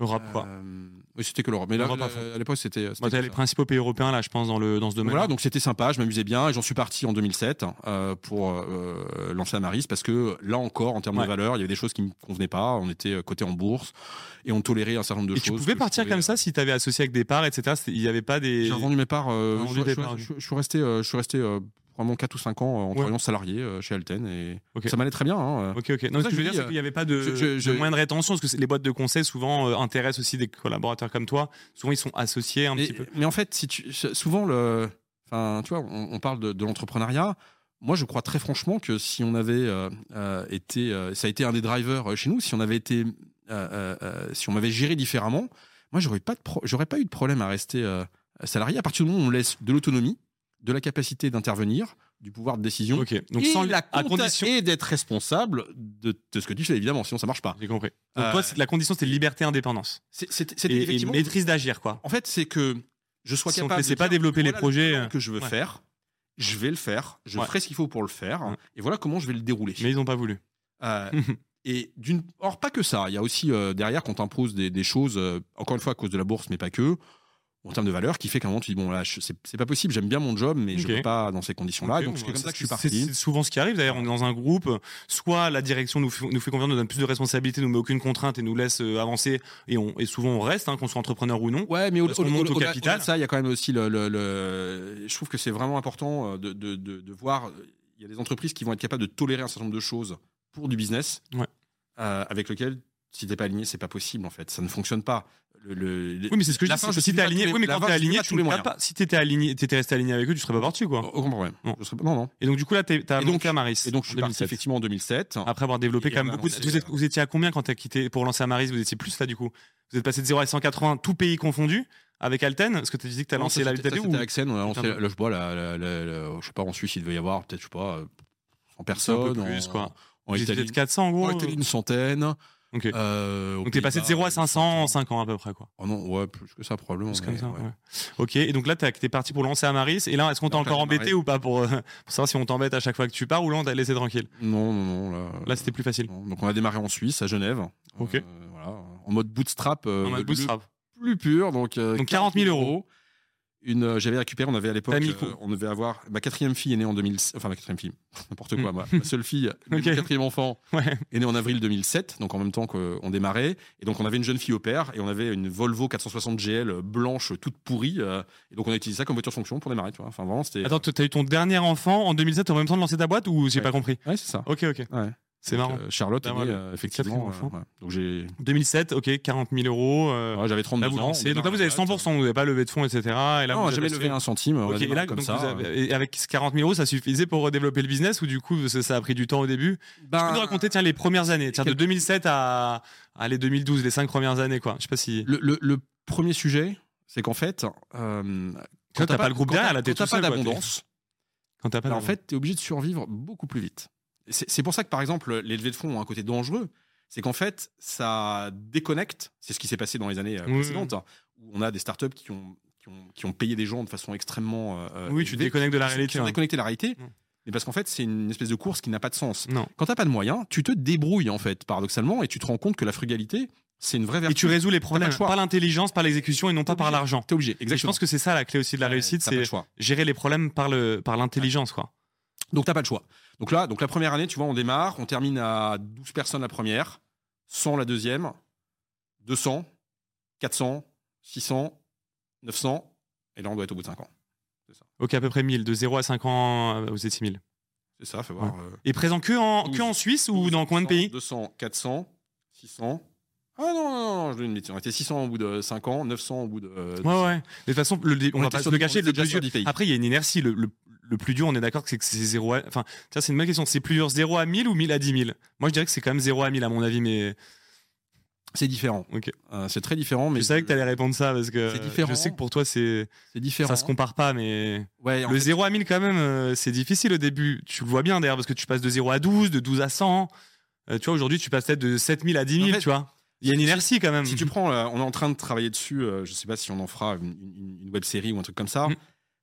Europe, quoi. Euh, oui, c'était que l'Europe. Mais là, L'Europe à là, fond. à l'époque, c'était. c'était Moi, t'as que les ça. principaux pays européens, là, je pense, dans, le, dans ce domaine. Voilà, donc c'était sympa, je m'amusais bien et j'en suis parti en 2007 euh, pour euh, lancer Amaris parce que là encore, en termes Ouais. de valeur, il y avait des choses qui me convenaient pas. On était coté en bourse et on tolérait un certain nombre de et choses. tu pouvais que je partir trouvais, comme ça si t'avais associé avec des parts, etc. c'était- Il n'y avait pas des. J'ai revendu mes parts. euh, je, je- des je- parts, je- je suis resté, euh, je suis resté euh, vraiment 4 ou 5 ans en Ouais. travaillant salarié euh, chez Alten et ça m'allait très bien. hein. Ok, ok. Non, ce que je veux dire, c'est qu'il n'y avait pas de, je- je- de moyen de rétention, parce que les boîtes de conseil souvent euh, intéressent aussi des collaborateurs comme toi. Souvent, ils sont associés un mais, petit peu. mais en fait, si tu, souvent, le, enfin, tu vois, on, on parle de, de l'entrepreneuriat. Moi, je crois très franchement que si on avait euh, euh, été, euh, ça a été un des drivers euh, chez nous, si on avait été, euh, euh, euh, si on m'avait géré différemment, moi, j'aurais pas de, pro- j'aurais pas eu de problème à rester euh, salarié à partir du moment où on laisse de l'autonomie, de la capacité d'intervenir, du pouvoir de décision. Ok. Donc, et, sans la à condition. et d'être responsable de, de ce que tu fais, évidemment, sinon ça marche pas. J'ai compris. Donc, Euh, toi, c'est- la condition, c'était liberté, indépendance. C'est- Et, maîtrise d'agir, quoi. En fait, c'est que je sois Si capable. laissait de pas développer les voilà projets, que je veux ouais. faire, je vais le faire, je Ouais. ferai ce qu'il faut pour le faire, Ouais. et voilà comment je vais le dérouler. Mais ils n'ont pas voulu. Euh, et d'une, or pas que ça, il y a aussi euh, derrière quand t'imposes des, des choses, encore une fois à cause de la bourse, mais pas que, en termes de valeur, qui fait qu'à un moment tu dis bon là, je- c'est pas possible, j'aime bien mon job, mais je Ok. peux pas dans ces conditions-là. Ok, et donc c'est comme ça que je suis parti. C'est souvent ce qui arrive. D'ailleurs, on est dans un groupe. Soit la direction nous fait, nous fait confiance, nous donne plus de responsabilités, nous met aucune contrainte et nous laisse euh, avancer. Et, on, et souvent, on reste, hein, qu'on soit entrepreneur ou non. Ouais, mais au, au- monte au au-delà- capital. ça, il y a quand même aussi le, le- le- Je trouve que c'est vraiment important euh, de, de, de, de voir. Il y a des entreprises qui vont être capables de tolérer un certain nombre de choses pour du business, Ouais. euh, avec lequel, si t'es pas aligné, c'est pas possible en fait. Ça ne fonctionne pas. Le, le- Oui, mais c'est ce que je dis. fin, que si t'es aligné, oui, mais quand t'es aligné, tu ne pas. Si t'étais aligné, t'étais resté aligné avec eux, tu serais pas parti, quoi. Aucun problème. Non. Je serais pas- non, non. Et donc, du coup, là, t'as monté à Maris. Et donc, je suis parti 2007. effectivement en 2007. Après avoir développé quand même on a beaucoup. Vous, euh, étiez à combien quand t'as quitté pour lancer Amaris Vous étiez plus là du coup Vous êtes passé de 0 à 180, tout pays confondu, avec Alten Est-ce que tu disais que t'as Non, lancé ça, la ça, ou Axen, on a lancé, là, je vois, la, la- la- la- je sais pas, en Suisse, il devait y avoir peut-être, je sais pas, euh, 100 C'est un personnes. peu plus, en, quoi. Étiez Italie, peut-être 400 en gros en Italie, une centaine. Ok. Euh, Donc t'es passé de Pays-Bas, 0 à une 500 en centaine. 5 ans à peu près, quoi. Oh non, ouais, plus que ça, probablement. Plus mais ça, ouais. ouais. Ok, et donc là, t'es parti pour lancer Amaris. Et là, est-ce qu'on t'a encore embêté ou pas pour, euh, pour savoir si on t'embête à chaque fois que tu pars ou là, on t'a laissé tranquille? Non, non, non. Là, Là, c'était plus facile. non. Donc, on a démarré en Suisse, à Genève. Ok. Euh, voilà, en mode bootstrap. euh, En mode bootstrap. Plus pur. Donc, Donc 40 000 euros. Une, euh, j'avais récupéré, on avait à l'époque, euh, on devait avoir ma quatrième fille est née en 2000, enfin ma quatrième fille, n'importe quoi, moi, ma seule fille. Ok. mon quatrième enfant Ouais. est né en avril 2007, donc en même temps qu'on démarrait, et donc on avait une jeune fille au père et on avait une Volvo 460 GL blanche toute pourrie, euh, et donc on a utilisé ça comme voiture fonction pour démarrer, tu vois. Enfin vraiment c'était. Attends, t'as eu ton dernier enfant en 2007 en même temps de lancer ta boîte ou j'ai Ouais. pas compris? Ouais c'est ça. Ok, ok. Ouais. C'est marrant. euh, Charlotte est D'avoir née, le euh, effectivement. euh, ouais. Donc j'ai, 2007, ok, 40 000 euros. ouais, j'avais 32 là, ans. Donc là, vous avez démarre la 100%, vous n'avez pas levé de fonds, etc. Et là, Non, jamais levé un centime. on a Ok, et démarré là, comme donc ça. vous avez- et avec ces 40 000 euros, ça suffisait pour développer le business ou du coup, ça, a pris du temps au début? Tu Ben, peux nous raconter, tiens, les premières années, tiens, de quel- 2007 à, à les 2012, les cinq premières années, quoi. Je sais pas si. le, le- le premier sujet, c'est qu'en fait, euh, Quand t'as pas le groupe quand derrière, là, t'es quand t'as tout pas seul, d'abondance, Quand t'as pas Bah, en fait, tu es obligé de survivre beaucoup plus vite. C'est pour ça que, par exemple, les levées de fonds ont un côté dangereux. C'est qu'en fait, ça déconnecte. C'est ce qui s'est passé dans les années euh, précédentes, hein, où on a des startups qui ont, qui ont, qui ont payé des gens de façon extrêmement. euh, Oui, tu déconnectes de la réalité. Ont ouais. déconnecté de la réalité. Mais parce qu'en fait, c'est une espèce de course qui n'a pas de sens. Non. Quand t'as pas de moyens, tu te débrouilles, en fait, paradoxalement, et tu te rends compte que la frugalité, c'est une vraie vertu. Et tu résous les problèmes le par l'intelligence, par l'exécution et non pas par l'argent. T'es obligé, Et je exactement. pense que c'est ça la clé aussi de la réussite, c'est gérer les problèmes par le par l'intelligence, quoi. Donc t'as pas le choix. Donc là, donc la première année, tu vois, on démarre, on termine à 12 personnes la première, 100 la deuxième, 200, 400, 600, 900, et là on doit être au bout de 5 ans. Ok, à peu près 1000. De 0 à 5 ans, euh, vous êtes 6000. C'est ça, faut voir. euh, Et présent que en, que en Suisse ou dans combien de pays 200, 400, 600. Ah non, non, non, non, je donne une bêtise. On était 600 au bout de 5 ans, 900 au bout de. euh, Ouais, ouais. De toute façon, le, on, On va pas se le on Le plus sur dur. 10 pays. Après, il y a une inertie. Le, le, le plus dur, on est d'accord que c'est que c'est 0 à. Enfin, tiens, c'est une bonne question. C'est plus dur 0 à 1000 ou 1000 à 10 000 Moi, je dirais que c'est quand même 0 à 1000 à mon avis, mais C'est différent. Ok. Euh, c'est très différent, mais je savais que t'allais répondre ça parce que C'est différent. je sais que pour toi, c'est c'est différent. ça se compare pas, mais Ouais, le fait, 0 à 1000 quand même, euh, c'est difficile au début. Tu le vois bien d'ailleurs parce que tu passes de 0 à 12, de 12 à 100. Euh, tu vois, aujourd'hui, tu passes peut-être de 7000 à 10 000, En fait, tu vois. Il y a une inertie quand même. Si tu prends, euh, on est en train de travailler dessus, euh, je sais pas si on en fera une, une- une web série ou un truc comme ça. Mm.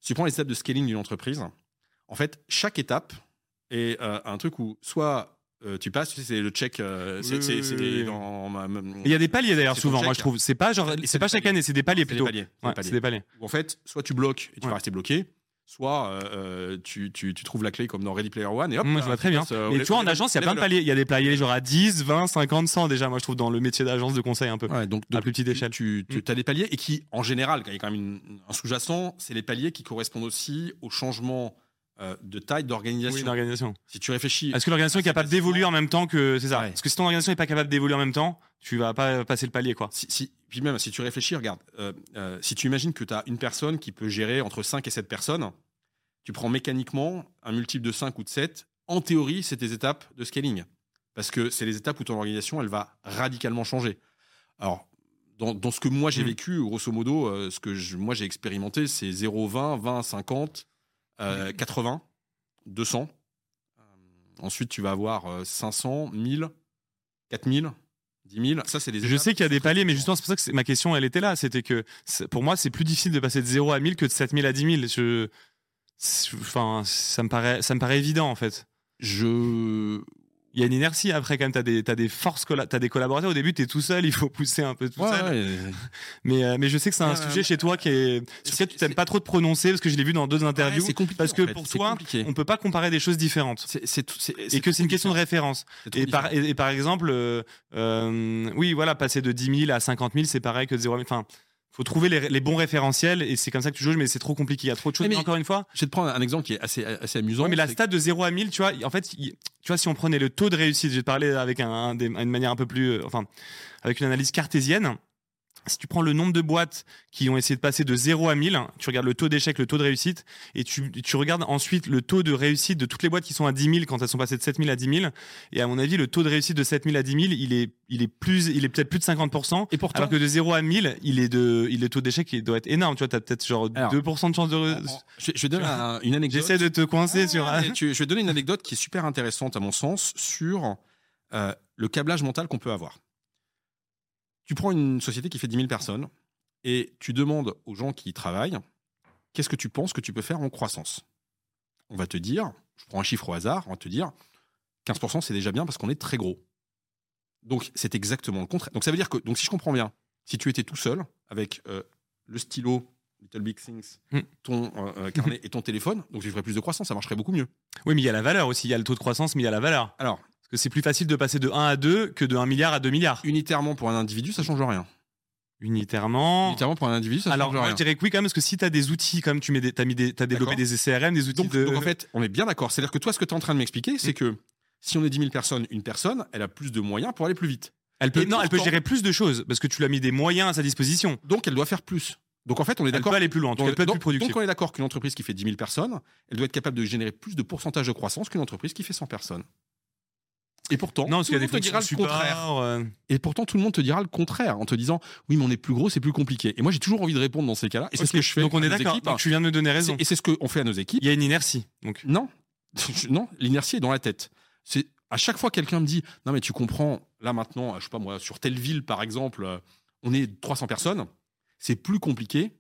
Si tu prends les étapes de scaling d'une entreprise, en fait, chaque étape est euh, un truc où soit euh, tu passes, tu sais, c'est le check, euh, c'est Oui, oui, oui, dans Il y a des paliers d'ailleurs souvent, moi check. je trouve. C'est pas genre, C'est- pas chaque année, c'est des paliers c'est des plutôt. paliers, des Ouais, paliers. c'est des paliers. Où en fait, soit tu bloques et tu Ouais. vas rester bloqué, soit euh, euh, tu, tu, tu trouves la clé comme dans Ready Player One et hop. Moi, là, je vois tu très bien. passes, euh, tu vois, en agence, il y a plein de paliers. Il y a des paliers genre à 10, 20, 50, 100 déjà, moi je trouve, dans le métier d'agence de conseil un peu. Ouais, donc, À plus petite tu- échelle. Tu, tu Mm. as des paliers et qui, en général, il y a quand même une- un sous-jacent, c'est les paliers qui correspondent aussi au changement euh, de taille Oui, d'organisation. si tu réfléchis, Est-ce que l'organisation est capable d'évoluer en même temps que. C'est ça? Ouais. Parce que si ton organisation n'est pas capable d'évoluer en même temps, tu vas pas passer le palier, quoi. si, si- puis même si tu réfléchis, regarde, euh, euh, si tu imagines que tu as une personne qui peut gérer entre 5 et 7 personnes, tu prends mécaniquement un multiple de 5 ou de 7, en théorie, c'est tes étapes de scaling. Parce que c'est les étapes où ton organisation, elle va radicalement changer. Alors, dans, dans ce que moi j'ai Mm. vécu, grosso modo, euh, ce que je- moi j'ai expérimenté, c'est 0, 20, 20, 50, euh, 80, 200. Euh, ensuite, tu vas avoir euh, 500, 1000, 4000, 10 000. Ça, c'est des Je sais qu'il y a des paliers, mais justement, c'est pour ça que ma question, elle était là. C'était que pour moi, c'est plus difficile de passer de 0 à 1000 que de 7000 à 10 000. Je... c'est- Enfin, ça me paraît, ça me paraît évident en fait. Je. Il y a une inertie après quand même. T'as des, t'as des forces, t'as des collaborateurs. Au début, t'es tout seul. Il faut pousser un peu tout Ouais, seul. ouais. Mais, euh, mais je sais que c'est un sujet chez toi qui est sur lequel tu t'aimes pas trop te prononcer parce que je l'ai vu dans deux interviews. Ouais, c'est compliqué. parce que en fait. pour toi, compliqué. On peut pas comparer des choses différentes. C'est- c'est tout- c'est- Et que c'est une question de référence. Et par, et, et par exemple, euh, euh, oui, voilà, passer de 10 000 à 50 000, c'est pareil que de 0 000. Enfin, faut trouver les, les bons référentiels et c'est comme ça que tu joues, mais c'est trop compliqué. Il y a trop de choses. Mais- Mais encore une fois, Je vais te prendre un exemple qui est assez, assez amusant. Ouais, mais la stade de 0 à 1000, tu vois, en fait, tu vois, si on prenait le taux de réussite, je vais te parler avec un, un des- une manière un peu plus, euh, enfin, avec une analyse cartésienne, si tu prends le nombre de boîtes qui ont essayé de passer de 0 à 1000, tu regardes le taux d'échec, le taux de réussite, et tu, tu regardes ensuite le taux de réussite de toutes les boîtes qui sont à 10 000 quand elles sont passées de 7 000 à 10 000. Et à mon avis, le taux de réussite de 7 000 à 10 000, il est, il est plus, il est peut-être plus de 50%. Et pourtant, alors que de 0 à 1000, il est de, il, le taux d'échec, il doit être énorme. Tu vois, t'as peut-être genre Alors, 2% de chance de, je, je vais donner un- une anecdote. J'essaie de te coincer Ah, sur tu- je vais donner une anecdote qui est super intéressante à mon sens sur euh, le câblage mental qu'on peut avoir. Tu prends une société qui fait 10 000 personnes et tu demandes aux gens qui y travaillent qu'est-ce que tu penses que tu peux faire en croissance? On va te dire, je prends un chiffre au hasard, on va te dire 15% c'est déjà bien parce qu'on est très gros. Donc c'est exactement le contraire. Donc ça veut dire que, donc si je comprends bien, si tu étais tout seul avec euh, le stylo, Little Big Things, Mm. ton euh, euh, carnet et ton téléphone, donc tu ferais plus de croissance, ça marcherait beaucoup mieux. Oui, mais il y a la valeur aussi. Il y a le taux de croissance, mais il y a la valeur. Alors, que c'est plus facile de passer de 1 à 2 que de 1 milliard à 2 milliards. unitairement pour un individu, ça change rien. Unitairement. Unitairement pour un individu, ça Alors, change moi, rien. je dirais que oui, quand même, parce que si tu as des outils, comme tu mets des, as, mis des, as développé des CRM, des outils Donc, de. donc, en fait, on est bien d'accord. C'est-à-dire que toi, ce que tu es en train de m'expliquer, c'est Mm. que si on est 10 000 personnes, une personne, elle a plus de moyens pour aller plus vite. elle peut, et non, elle peut gérer plus de choses, parce que tu lui as mis des moyens à sa disposition. Donc, elle doit faire plus. Donc, en fait, on est Elle d'accord. peut aller plus loin, cas, elle peut être donc, plus productive. donc, on est d'accord qu'une entreprise qui fait 10 000 personnes, elle doit être capable de générer plus de pourcentage de croissance qu'une entreprise qui fait 100 personnes. Et pourtant, non, parce tout le monde te dira le contraire. euh, Et pourtant, tout le monde te dira le contraire en te disant oui, mais on est plus gros, c'est plus compliqué. Et moi, j'ai toujours envie de répondre dans ces cas-là. Et c'est ce que je fais. Donc on est d'accord. tu viens de me donner raison. Et c'est ce qu'on fait à nos équipes. Il y a une inertie. Donc. Non, non, l'inertie est dans la tête. C'est à chaque fois quelqu'un me dit non mais tu comprends là maintenant, je sais pas moi sur telle ville par exemple, euh, on est 300 personnes, c'est plus compliqué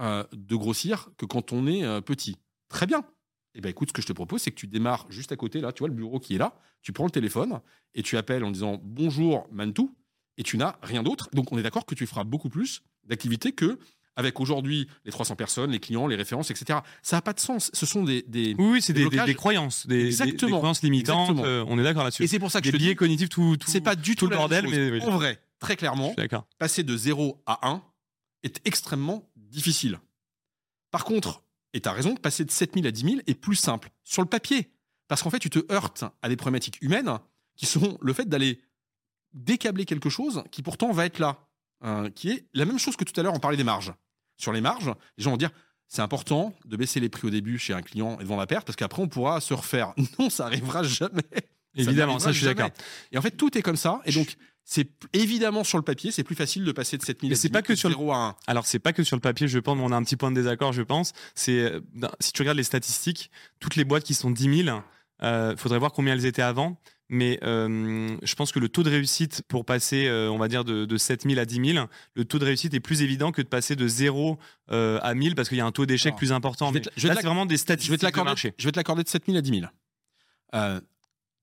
euh, de grossir que quand on est euh, petit. Très bien. Eh ben écoute, ce que je te propose, c'est que tu démarres juste à côté là, tu vois le bureau qui est là, tu prends le téléphone et tu appelles en disant bonjour Mantou et tu n'as rien d'autre. Donc on est d'accord que tu feras beaucoup plus d'activités que avec aujourd'hui les 300 personnes, les clients, les références, etc. Ça n'a pas de sens. Ce sont des, des... Oui, oui, c'est des, des- des croyances, des, Exactement. croyances limitantes. Euh, on est d'accord là-dessus. Et c'est pour ça que Des je te biais dis, cognitifs, tout, tout. c'est pas du tout tout le bordel, mais oui. En vrai, très clairement, passer de 0 à 1 est extrêmement difficile. Par contre, et tu as raison, passer de 7000 à 10 000 est plus simple sur le papier. Parce qu'en fait, tu te heurtes à des problématiques humaines qui sont le fait d'aller décabler quelque chose qui pourtant va être là. hein, qui est la même chose que tout à l'heure, on parlait des marges. Sur les marges, les gens vont dire c'est important de baisser les prix au début chez un client et de vendre la perte parce qu'après on pourra se refaire. Non, ça arrivera jamais. Évidemment, n'arrivera ça, je suis d'accord. Et en fait, tout est comme ça. Et donc, c'est évidemment sur le papier, c'est plus facile de passer de 7000 Mais à c'est 10 000 pas que sur le- 0 à 1. Alors c'est pas que sur le papier, je pense, mais on a un petit point de désaccord, je pense. C'est euh, si tu regardes les statistiques, toutes les boîtes qui sont 10 000, euh, faudrait voir combien elles étaient avant. Mais euh, je pense que le taux de réussite pour passer, euh, on va dire, de, de 7 000 à 10 000, le taux de réussite est plus évident que de passer de 0 euh, à 1000 parce qu'il y a un taux d'échec plus important. je vais Mais te- je vais là, c'est vraiment des Je statistiques vais te de marché. Je vais te l'accorder de 7000 à 10 000.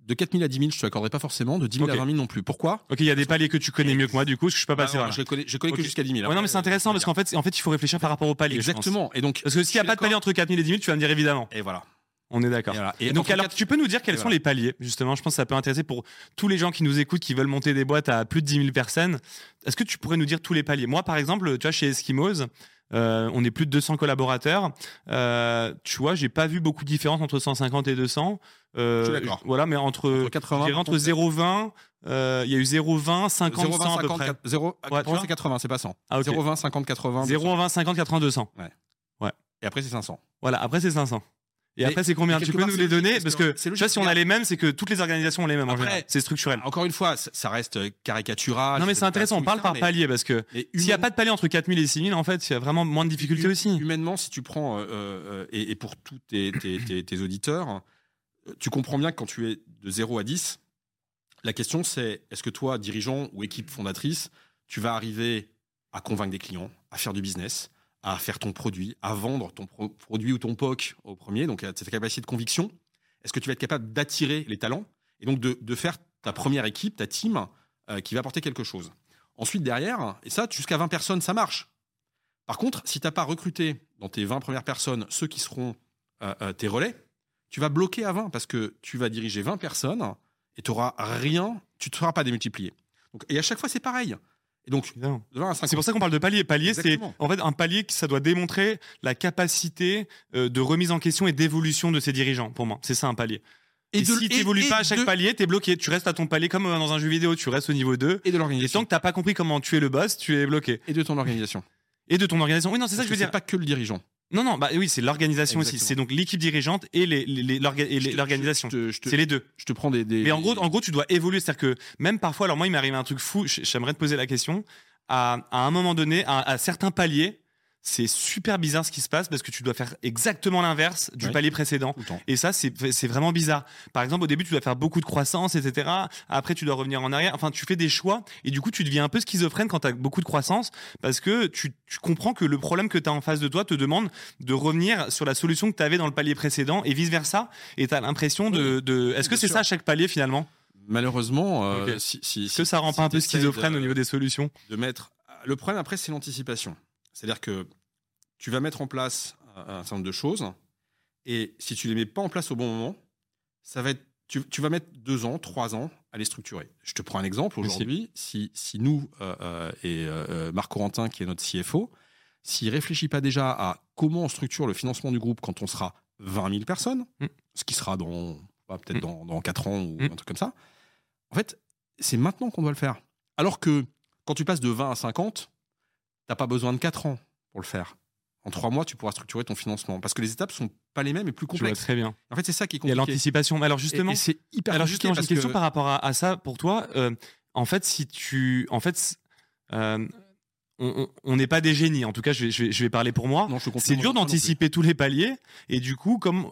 De 4000 à 10 000, je te l'accorderai pas forcément. De 10 000 Ok. à 20 000 non plus. Pourquoi? Ok, il y a des paliers que tu connais mieux que moi, du coup, parce que je suis pas Bah passé là. Je les connais, je connais Ok. que jusqu'à 10 000. Ouais, non, mais c'est intéressant parce qu'en fait, en fait, il faut réfléchir par rapport au palier. je pense. Exactement. Et donc, Parce que s'il n'y a pas de palier entre 4000 et 10 000, tu vas me dire évidemment. Et voilà. On est d'accord. Et voilà. Et donc, alors, quatre- tu peux nous dire quels sont les paliers, justement? Je pense que ça peut intéresser pour tous les gens qui nous écoutent, qui veulent monter des boîtes à plus de 10 000 personnes. Est-ce que tu pourrais nous dire tous les paliers? Moi, par exemple, tu vois, chez Eskimos, euh, on est plus de 200 collaborateurs. Euh, tu vois, j'ai pas vu beaucoup de différence entre 150 et 200. Euh, Je suis d'accord. Voilà, mais entre, Entre je 80, dirais entre 0,20, euh, il y a eu 0,20, 50, 0, 20, 100 à peu 50, près. 0, tu vois c'est 80, c'est pas 100. Ah, ok. 0, 20, 50, 80. 0, 20, 50, 80, 200. Et après, c'est 500. Voilà, après c'est 500. Et Mais- après c'est combien mais Tu peux part, nous les donner Parce que vois, logique, si on a les mêmes, c'est que toutes les organisations ont les mêmes en Après, général. C'est structurel. Encore une fois, ça reste caricatural. Non mais je c'est intéressant, on parle par ça, palier parce que mais- mais s'il n'y a pas de palier entre 4000 et 6000, en fait, il y a vraiment moins de difficultés Hum- aussi. Humainement, si tu prends, euh, euh, et, et pour tous tes, tes- tes- tes auditeurs, euh, tu comprends bien que quand tu es de 0 à 10, la question c'est est-ce que toi, dirigeant ou équipe fondatrice, tu vas arriver à convaincre des clients, à faire du business, à faire ton produit, à vendre ton pro- produit ou ton POC au premier, donc ta capacité de conviction Est-ce que tu vas être capable d'attirer les talents et donc de, faire ta première équipe, ta team, euh, qui va apporter quelque chose? Ensuite, derrière, et ça, jusqu'à 20 personnes, ça marche. Par contre, si tu n'as pas recruté dans tes 20 premières personnes ceux qui seront euh, euh, tes relais, tu vas bloquer à 20 parce que tu vas diriger 20 personnes et tu n'auras rien, tu ne te feras pas démultiplier. Donc, et à chaque fois, c'est pareil. Et donc, Évidemment. de 20 à 50. C'est pour ça qu'on parle de palier. Palier, c'est en fait un palier qui ça doit démontrer la capacité euh, de remise en question et d'évolution de ses dirigeants. Pour moi, c'est ça un palier. Et, de- si tu n'évolues pas à chaque de- palier, tu es bloqué. Tu restes à ton palier comme euh, dans un jeu vidéo, tu restes au niveau 2. Et de Et l'organisation. tant que t'as pas compris comment tuer le boss, tu es bloqué. Et de ton organisation. Et de ton organisation. Oui, non, c'est ça que je veux dire. Pas que le dirigeant. Non, non, bah oui, c'est l'organisation aussi. C'est donc l'équipe dirigeante et les- les- les- les- l'organisation. C'est les deux. Je te prends des. des- Mais en gros, en gros, tu dois évoluer. C'est-à-dire que même parfois, alors moi, il m'est arrivé un truc fou. J'aimerais te poser la question. À, à un moment donné, à, à certains paliers, c'est super bizarre ce qui se passe parce que tu dois faire exactement l'inverse du Ouais. palier précédent. Et ça, c'est vraiment bizarre. Par exemple, au début, tu dois faire beaucoup de croissance, etc. Après, tu dois revenir en arrière. Enfin, tu fais des choix et du coup, tu deviens un peu schizophrène quand tu as beaucoup de croissance parce que tu, tu comprends que le problème que tu as en face de toi te demande de revenir sur la solution que tu avais dans le palier précédent et vice-versa. Et tu as l'impression de... de... Est-ce que c'est ça chaque palier finalement? Malheureusement, euh, Ok. si, que ça rend pas un peu schizophrène au niveau des solutions? de mettre. Le problème après, c'est l'anticipation. C'est-à-dire que tu vas mettre en place un certain nombre de choses, et si tu les mets pas en place au bon moment, ça va être. Tu, tu vas mettre deux ans, trois ans à les structurer. Je te prends un exemple. Aujourd'hui, si, si nous euh, euh, et euh, Marc Corentin, qui est notre CFO, s'il réfléchit pas déjà à comment on structure le financement du groupe quand on sera 20 000 personnes, Mm. ce qui sera dans pas, peut-être Mm. dans, dans 4 ans ou Mm. un truc comme ça, en fait, c'est maintenant qu'on doit le faire. Alors que quand tu passes de 20 à 50, t'as pas besoin de 4 ans pour le faire. En 3 mois, tu pourras structurer ton financement. Parce que les étapes sont pas les mêmes et plus Je vois complexes. très bien. En fait, c'est ça qui est Il y a compliqué. l'anticipation. Mais alors justement, c'est hyper alors compliqué justement, j'ai une question que- par rapport à, à ça pour toi. Euh, en fait, si tu, en fait, euh, on- n'est pas des génies. En tout cas, je vais, je vais, je vais parler pour moi. C'est dur d'anticiper tous les paliers et du coup, comme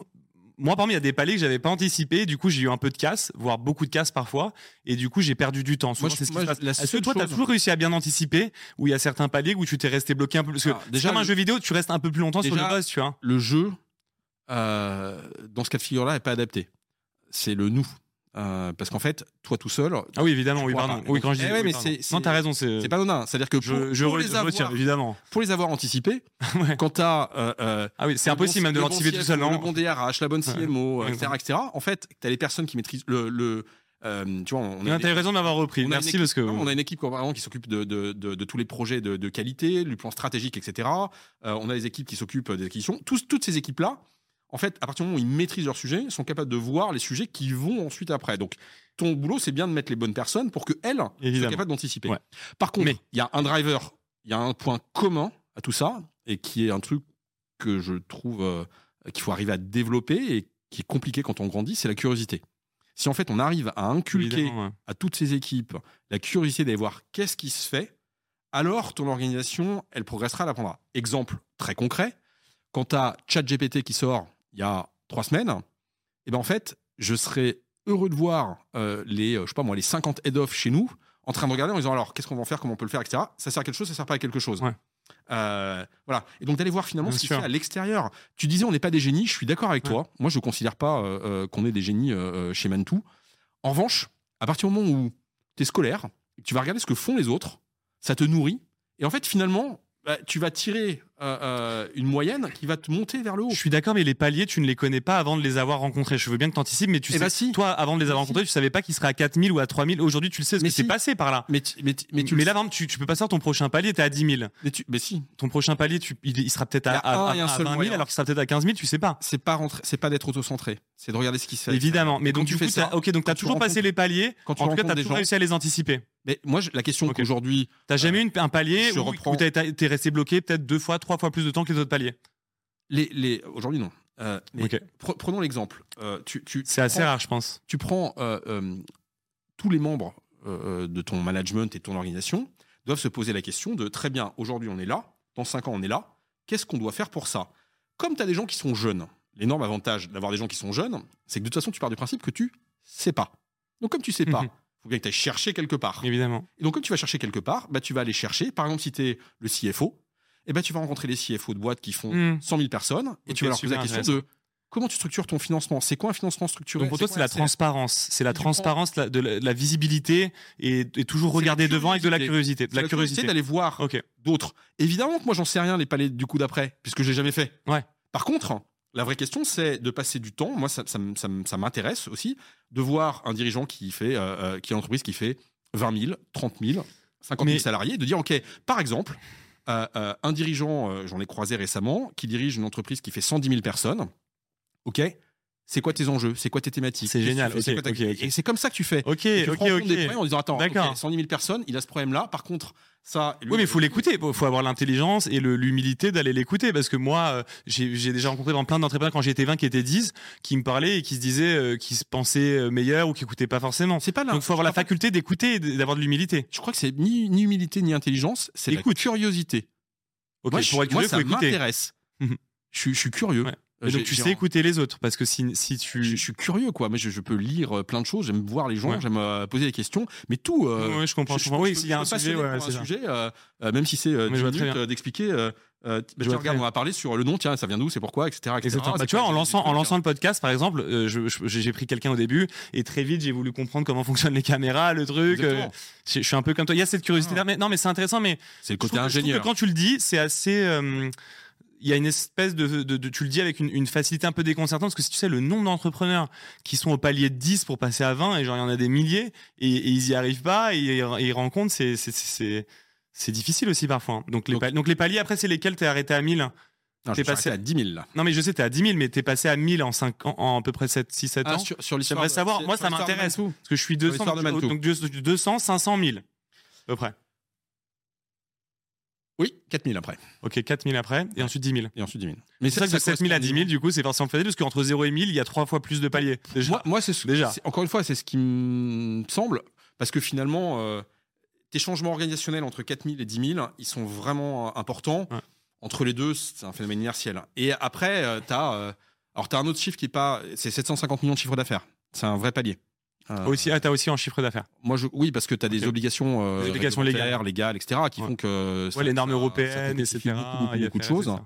moi, parmi il y a des paliers que j'avais pas anticipé. Du coup, j'ai eu un peu de casse, voire beaucoup de casse parfois, et du coup, j'ai perdu du temps. Souvent, Moi, c'est ce Est-ce que toi, tu as toujours réussi à bien anticiper ou il y a certains paliers où tu t'es resté bloqué un peu? Parce que Alors, déjà, déjà, comme un le- jeu vidéo, tu restes un peu plus longtemps sur le Déjà, boss, tu vois. le jeu, euh, dans ce cas de figure-là, n'est pas adapté. C'est le nous. Euh, parce qu'en fait, toi tout seul, Ah oui, évidemment, oui, pardon. pas. Oui, quand je dis. Eh ouais, oui, mais pardon. c'est- Non, t'as raison, c'est. pas anodin. C'est-à-dire que pour, Je, je, pour les avoir, évidemment. pour les avoir anticipés, Ouais. quand tu as Ah oui, c'est le impossible bon- même de bon l'anticiper tout seul, Le bon DRH, la bonne. CMO, Ouais. etc., etc. En fait, tu as les personnes qui maîtrisent le. le euh, tu vois, on a, T'as raison de m'avoir repris. Merci équipe- parce que. on a une équipe qui s'occupe de, de, de, de tous les projets de, qualité, du plan stratégique, etc. Euh, on a des équipes qui s'occupent des acquisitions. Tous- toutes ces équipes-là, en fait, à partir du moment où ils maîtrisent leur sujet, sont capables de voir les sujets qui vont ensuite après. Donc, ton boulot, c'est bien de mettre les bonnes personnes pour qu'elles soient Évidemment. capables d'anticiper. Ouais. Par contre, il y a un driver, il y a un point commun à tout ça, et qui est un truc que je trouve euh, qu'il faut arriver à développer et qui est compliqué quand on grandit, c'est la curiosité. Si en fait on arrive à inculquer ouais. à toutes ces équipes la curiosité d'aller voir qu'est-ce qui se fait, alors ton organisation, elle progressera, elle apprendra. Exemple très concret, quand tu as ChatGPT qui sort il y a trois semaines, et ben en fait, je serais heureux de voir euh, les, euh, je sais pas moi, les 50 head-off chez nous en train de regarder en disant alors qu'est-ce qu'on va en faire, comment on peut le faire, etc. Ça sert à quelque chose, ça sert pas à quelque chose. Ouais. Euh, voilà. Et donc d'aller voir finalement Bien ce qui se fait à l'extérieur. Tu disais on n'est pas des génies, je suis d'accord avec Ouais. toi. Moi je ne considère pas euh, qu'on est des génies chez Mantou. En revanche, à partir du moment où tu es scolaire, tu vas regarder ce que font les autres, ça te nourrit. Et en fait finalement, bah, tu vas tirer euh, euh, une moyenne qui va te monter vers le haut. Je suis d'accord, mais les paliers, tu ne les connais pas avant de les avoir rencontrés. Je veux bien que tu anticipes, mais tu Eh sais, bah si. toi, avant de les avoir rencontrés, tu savais pas qu'ils seraient à 4000 ou à 3000. Aujourd'hui, tu le sais, parce Mais que c'est si. passé par là. Mais, tu- mais, tu- mais Mais, tu le là, tu, tu peux pas sortir ton prochain palier, t'es à 10 000. mais tu- mais si, Ton prochain palier, tu, il, il sera peut-être à, à, à seul 20 000, moyen. alors qu'il sera peut-être à 15 000, tu sais pas. c'est pas rentrer, c'est pas d'être autocentré, c'est de regarder ce qui se fait. Évidemment. Mais donc, tu du fais coup, ça, ok, donc t'as toujours passé les paliers. quand tu en tout cas, t'as toujours réussi à les anticiper. Mais moi, je- la question Ok. qu'aujourd'hui, T'as jamais eu une- un palier où, reprends- où t'es resté bloqué peut-être deux fois, trois fois plus de temps que les autres paliers? les, les aujourd'hui non. Euh, mais Ok. pre- prenons l'exemple. Euh, tu, tu, C'est assez rare, je pense. tu prends euh, euh, tous les membres de ton management et de ton organisation doivent se poser la question de très bien, aujourd'hui on est là, dans cinq ans on est là, qu'est-ce qu'on doit faire pour ça? Comme tu as des gens qui sont jeunes, l'énorme avantage d'avoir des gens qui sont jeunes, c'est que de toute façon tu pars du principe que tu sais pas. Donc comme tu sais pas, Mhm. Faut bien que tu ailles chercher quelque part. Évidemment. Et donc, comme tu vas chercher quelque part, bah, tu vas aller chercher, par exemple, si tu es le CFO, eh ben, tu vas rencontrer les CFO de boîtes qui font Hmm. 100 000 personnes et tu vas leur poser la question de comment tu structures ton financement? C'est quoi un financement structuré? Donc pour toi, c'est la transparence. C'est la transparence, la- de la, visibilité et, et toujours regarder devant avec de la curiosité. De la curiosité. d'aller voir d'autres. Évidemment que moi, j'en sais rien, les palais du coup d'après, puisque j'ai jamais fait. Ouais. Par contre, la vraie question, c'est de passer du temps. Moi, ça, ça m- ça m- ça m'intéresse aussi de voir un dirigeant qui fait, euh, euh, qui a une entreprise qui fait 20 000, 30 000, 50 000 Mais- salariés, de dire, OK, par exemple, euh, euh, un dirigeant, j'en ai croisé récemment, qui dirige une entreprise qui fait 110 000 personnes. OK, c'est quoi tes enjeux, c'est quoi tes thématiques? C'est génial, fais? Et c'est comme ça que tu fais. Ok, tu ok, prends ok. des en disant attends, D'accord. ok, 110 000 personnes, il a ce problème-là. Par contre, ça. Oui, mais il faut l'écouter. Il faut avoir l'intelligence et l'humilité d'aller l'écouter. Parce que moi, euh, j'ai déjà rencontré dans plein d'entrepreneurs quand j'étais 20 qui étaient 10, qui me parlaient et qui se disaient, euh, qui se pensaient euh, meilleurs ou qui écoutaient pas forcément. C'est pas là. Donc, il faut avoir la faculté d'écouter et d'avoir de l'humilité. Je crois que c'est ni, ni humilité ni intelligence, c'est la curiosité. Ok, moi, je- pour être moi, curieux, ça faut écouter. m'intéresse. Je, suis- je suis curieux. Ouais. Euh, Et donc, tu sais écouter les autres. Parce que si, si tu. Je, je suis curieux, quoi. Moi, je, je peux lire euh, plein de choses, j'aime voir les gens, Ouais. j'aime euh, poser des questions, mais tout. euh, Ouais, je comprends. je- je comprends. je- Oui, s'il y a un sujet, ouais, un sujet, euh, euh, même si c'est Mais 10 je vois très minutes bien. d'expliquer. euh, bah, tiens, regarde, on va parler sur le nom, tiens, ça vient d'où, c'est pourquoi, etc. etc. Exactement. Ah, Bah, c'est tu vois, en lançant, en lançant le podcast, par exemple, euh, j'ai pris quelqu'un au début et très vite j'ai voulu comprendre comment fonctionnent les caméras, le truc. euh, je, suis un peu comme toi. Il y a cette curiosité. Ah. Mais non, mais c'est intéressant. Mais C'est le je côté trouve que- je trouve ingénieur. que quand tu le dis, c'est assez. Il y a une espèce de, de- de- tu le dis avec une, une facilité un peu déconcertante parce que si tu sais le nombre d'entrepreneurs qui sont au palier de 10 pour passer à 20 et genre il y en a des milliers et, et ils y arrivent pas et, ils- et ils rencontrent c'est c'est c'est c'est difficile aussi parfois. hein. Donc les, Donc- les paliers après c'est lesquels t'es arrêté à 1000 Non, je t'es suis passé- à 10 000 là. Non mais je sais t'es à 10 000 mais t'es passé à 1000 en 5 ans, en à peu près 7 6 7 Ah, ans. sur, sur l'histoire J'aimerais de- savoir, moi, ça m'intéresse. Parce que je suis Sur 200 l'histoire de Manitou. donc 200 500 000 à peu près. Oui, 4 000 après. Ok 4000 après et ensuite 10 000. Et ensuite 10 000. Mais c'est ça que de 7 000 à 10 000 correspond- du coup c'est forcément facile parce qu'entre 0 et 1000 il y a trois fois plus de paliers. Déjà. Moi, moi c'est ce- Déjà. Encore une fois, c'est ce qui me semble, parce que finalement, euh, tes changements organisationnels entre 4000 et 10 000, ils sont vraiment euh, importants. Ouais. Entre les deux, c'est un phénomène inertiel. Et après, tu as, alors as un autre chiffre qui est pas, c'est 750 millions de chiffre d'affaires. C'est un vrai palier. Euh, Aussi, ah, t'as aussi en chiffre d'affaires. moi, je, oui, parce que tu as des Ok. obligations, euh, Des obligations réglementaires, légales, etc., qui Ouais. font que ça- Ouais, les normes ça- ça européennes, complexifie etc. Beaucoup, beaucoup, beaucoup de choses.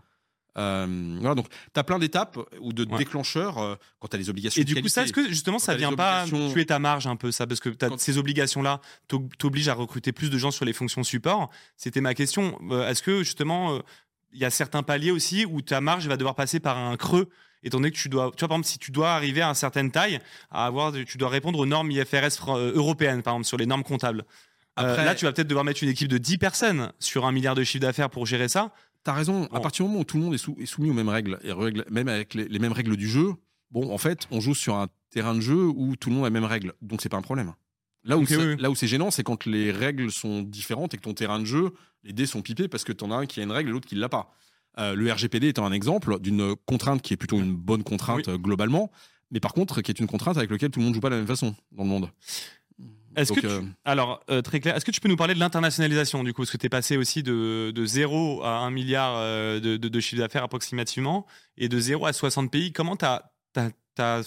Euh, voilà, donc tu as plein d'étapes ou de Ouais. déclencheurs euh, quand tu as les obligations. Et du de coup, ça, est-ce que justement, Quand ça t'as vient pas obligations- tuer ta marge un peu, ça? Parce que t'as Quand- ces obligations-là t'obligent à recruter plus de gens sur les fonctions support. C'était ma question. Euh, Est-ce que justement, euh, il y a certains paliers aussi où ta marge va devoir passer par un creux étant donné que tu dois, tu vois, par exemple, si tu dois arriver à une certaine taille, à avoir, tu dois répondre aux normes IFRS euh, européennes, par exemple, sur les normes comptables. Euh, Après- là, tu vas peut-être devoir mettre une équipe de 10 personnes sur un milliard de chiffre d'affaires pour gérer ça. T'as raison. À partir du moment où tout le monde est, sou- est soumis aux mêmes règles, et règles- même avec les, les mêmes règles du jeu, bon, en fait, on joue sur un terrain de jeu où tout le monde a les mêmes règles. Donc, c'est pas un problème. Où, oui. là où c'est gênant, c'est quand les règles sont différentes et que ton terrain de jeu, les dés sont pipés parce que t'en as un qui a une règle et l'autre qui l'a pas. Euh, le RGPD étant un exemple d'une contrainte qui est plutôt une bonne contrainte globalement, mais par contre, qui est une contrainte avec laquelle tout le monde joue pas de la même façon dans le monde. Est-ce que tu- euh, Alors, euh, très clair, est-ce que tu peux nous parler de l'internationalisation du coup? Parce que tu es passé aussi de, de 0 à 1 milliard de, de- de chiffre d'affaires approximativement et de 0 à 60 pays. Comment tu as,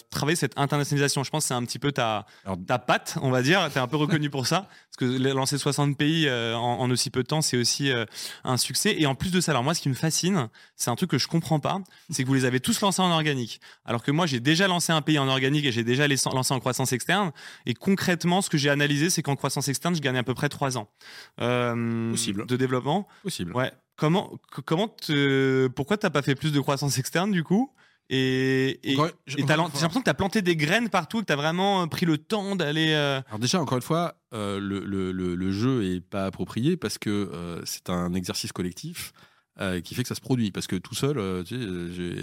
travaillé cette internationalisation Je pense que c'est un petit peu ta, Alors- ta patte, on va dire. Tu es un peu reconnu pour ça. Parce que lancer 60 pays euh, en, en aussi peu de temps, c'est aussi euh, un succès. Et en plus de ça, alors moi, ce qui me fascine, c'est un truc que je comprends pas c'est que vous les avez tous lancés en organique. Alors que moi, j'ai déjà lancé un pays en organique et j'ai déjà lancé en croissance externe. Et concrètement, ce que j'ai analysé, c'est qu'en croissance externe, je gagnais à peu près 3 ans euh, Possible. de développement. possible. Ouais. Comment, comment te, pourquoi t'as pas fait plus de croissance externe du coup? Et, j'ai l'impression que t'as planté des graines partout, que t'as vraiment euh, pris le temps d'aller. euh, Alors déjà, encore une fois, euh, le, le- le- le jeu est pas approprié parce que euh, c'est un exercice collectif euh, qui fait que ça se produit. Parce que tout seul, euh, tu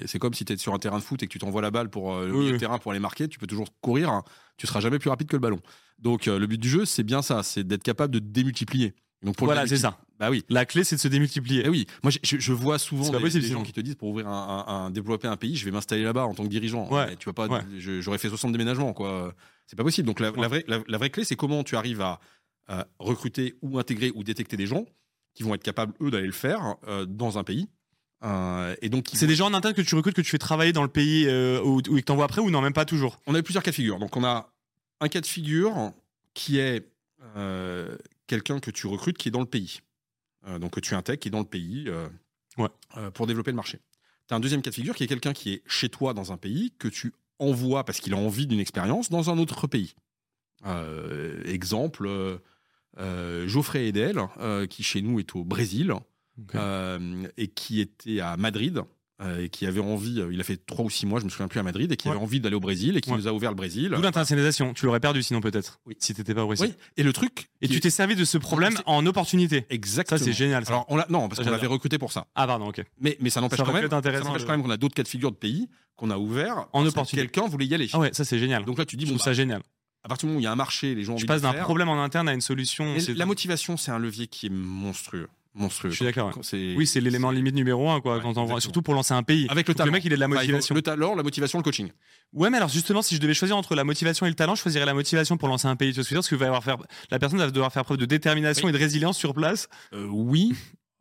sais, c'est comme si tu es sur un terrain de foot et que tu t'envoies la balle pour euh, le Oui, terrain pour aller marquer, tu peux toujours courir, hein. tu seras jamais plus rapide que le ballon. Donc le but du jeu, c'est bien ça, c'est d'être capable de démultiplier. Donc pour Voilà, c'est ça. Bah oui. La clé, c'est de se démultiplier. Eh oui, moi je, vois souvent des, pas possible, des gens qui te disent pour ouvrir un, un- un- développer un pays, je vais m'installer là-bas en tant que dirigeant. Ouais, Mais tu vas pas, ouais. j'aurais fait 60 déménagements quoi. C'est pas possible. Donc la, vraie, la, la vraie clé, c'est comment tu arrives à, à recruter ou intégrer ou détecter des gens qui vont être capables eux d'aller le faire euh, dans un pays. Euh, et donc C'est vont- des gens en interne que tu recrutes, que tu fais travailler dans le pays euh, ou, ou que t'envoies après ou non, même pas toujours? on a eu plusieurs cas de figure. Donc, on a un cas de figure qui est euh, quelqu'un que tu recrutes qui est dans le pays. Euh, donc, que tu intègres qui est dans le pays euh, Ouais. euh, pour développer le marché. Tu as un deuxième cas de figure qui est quelqu'un qui est chez toi dans un pays que tu envoies parce qu'il a envie d'une expérience dans un autre pays. Exemple, Geoffrey Edel, qui chez nous est au Brésil et qui était à Madrid et qui avait envie, euh, il a fait trois ou six mois, je me souviens plus à Madrid, et qui Ouais. avait envie d'aller au Brésil et qui Ouais. nous a ouvert le Brésil. D'où l'internationalisation. Tu l'aurais perdu sinon peut-être. Oui. Si t'étais pas au Brésil. Oui. Et le truc. Et tu est- t'es servi de ce problème en opportunité. Exactement. Ça c'est génial. Ça. Alors, on non, parce qu'on l'avait recruté pour ça. ah pardon, ok. Mais, mais ça n'empêche quand même, ça n'empêche de- quand même qu'on a d'autres cas de figure de pays qu'on a ouverts parce que opportunité. quelqu'un voulait y aller. Ah ouais, ça c'est génial. Donc là, tu dis, je bon, trouve ça bah, génial. à partir du moment où il y a un marché, les gens ont Je envie passe de le d'un problème en interne à une solution. La motivation, c'est un levier qui est monstrueux. Monstrueux. Je suis d'accord, ouais. Oui, c'est l'élément limite numéro un, quoi, Ouais, quand on surtout pour lancer un pays. Avec le talent. Le mec, il ait de la Enfin, motivation. le talent, la motivation, le coaching. Ouais, mais alors justement, si je devais choisir entre la motivation et le talent, je choisirais la motivation pour lancer un pays. Tu vois ce que je veux dire? Parce que va avoir faire... la personne va devoir faire preuve de détermination Oui. et de résilience sur place. Euh, oui.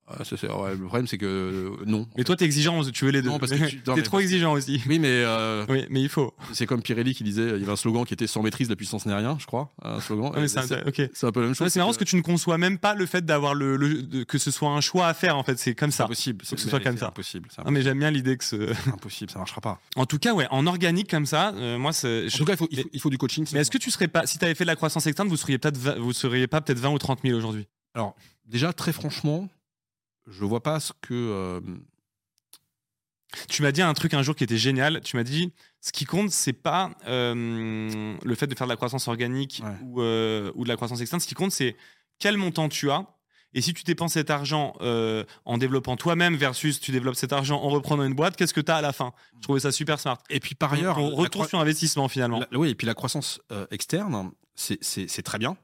Ah, ça, c'est- ouais, le problème, c'est que euh, non. Mais toi, t'es exigeant, tu veux les deux. Non, parce que tu- non, mais trop exigeant aussi. Oui, mais euh, Oui, mais il faut. c'est comme Pirelli qui disait, il y avait un slogan qui était sans maîtrise, la puissance n'est rien, je crois. Un slogan. Et c'est c'est c'est un peu la même chose. C'est marrant parce que tu ne conçois même pas le fait d'avoir le, le- que ce soit un choix à faire en fait c'est comme c'est ça. impossible. Faut que ce c'est- soit comme c'est ça. Impossible. C'est Non mais j'aime bien l'idée que ce. impossible, ça marchera pas. En tout cas ouais en organique comme ça euh, moi c'est. En je- tout cas, il faut, il faut, il faut du coaching. Mais est-ce que tu serais pas si tu avais fait de la croissance externe vous seriez peut-être vous seriez pas peut-être 20 ou 30 000 aujourd'hui? Alors, déjà, très franchement, je vois pas ce que. euh, Tu m'as dit un truc un jour qui était génial. Tu m'as dit ce qui compte c'est pas euh, le fait de faire de la croissance organique Ouais. ou, euh, ou de la croissance externe. Ce qui compte c'est quel montant tu as. Et si tu dépenses cet argent euh, en développant toi-même versus tu développes cet argent en reprenant une boîte, qu'est-ce que tu as à la fin? Je trouvais ça super smart. Et puis par ailleurs, on retourne sur investissement finalement. la- oui, et puis la croissance externe, c'est très bien.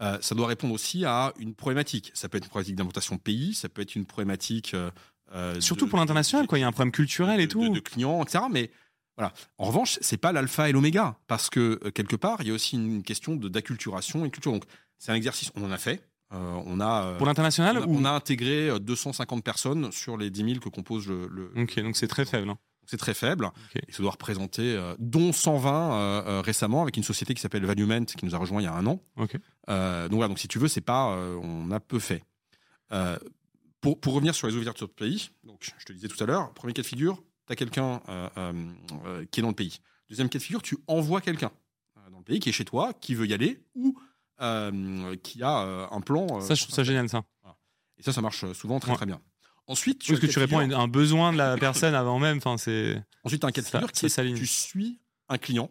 Euh, ça doit répondre aussi à une problématique. Ça peut être une problématique d'implantation pays, ça peut être une problématique. euh, euh, Surtout de- pour l'international, quoi. Il y a un problème culturel et de- tout. De, de clients, etc. Mais voilà. En revanche, c'est pas l'alpha et l'oméga parce que euh, quelque part, il y a aussi une question de d'acculturation et culture. Donc, c'est un exercice. On en a fait. On a. Pour l'international on a, ou... on a intégré euh, 250 personnes sur les 10 000 que compose le. le- Ok, donc c'est très faible. hein. C'est très faible. Ok. Et ça doit représenter, euh, dont 120 euh, euh, récemment, avec une société qui s'appelle Valuement, qui nous a rejoint il y a un an. Donc voilà, donc si tu veux, c'est pas, on a peu fait. Pour, pour revenir sur les ouvertures de pays, donc je te disais tout à l'heure, premier cas de figure, tu as quelqu'un qui est dans le pays. Deuxième cas de figure, tu envoies quelqu'un dans le pays qui est chez toi, qui veut y aller ou qui a un plan. Ça, je trouve ça génial, ça. Et ça, ça marche souvent très Ouais. très bien. Ensuite, Parce que as tu réponds à un besoin de la personne avant même. Enfin, c'est. Ensuite, tu as un cas de figure qui est tu suis un client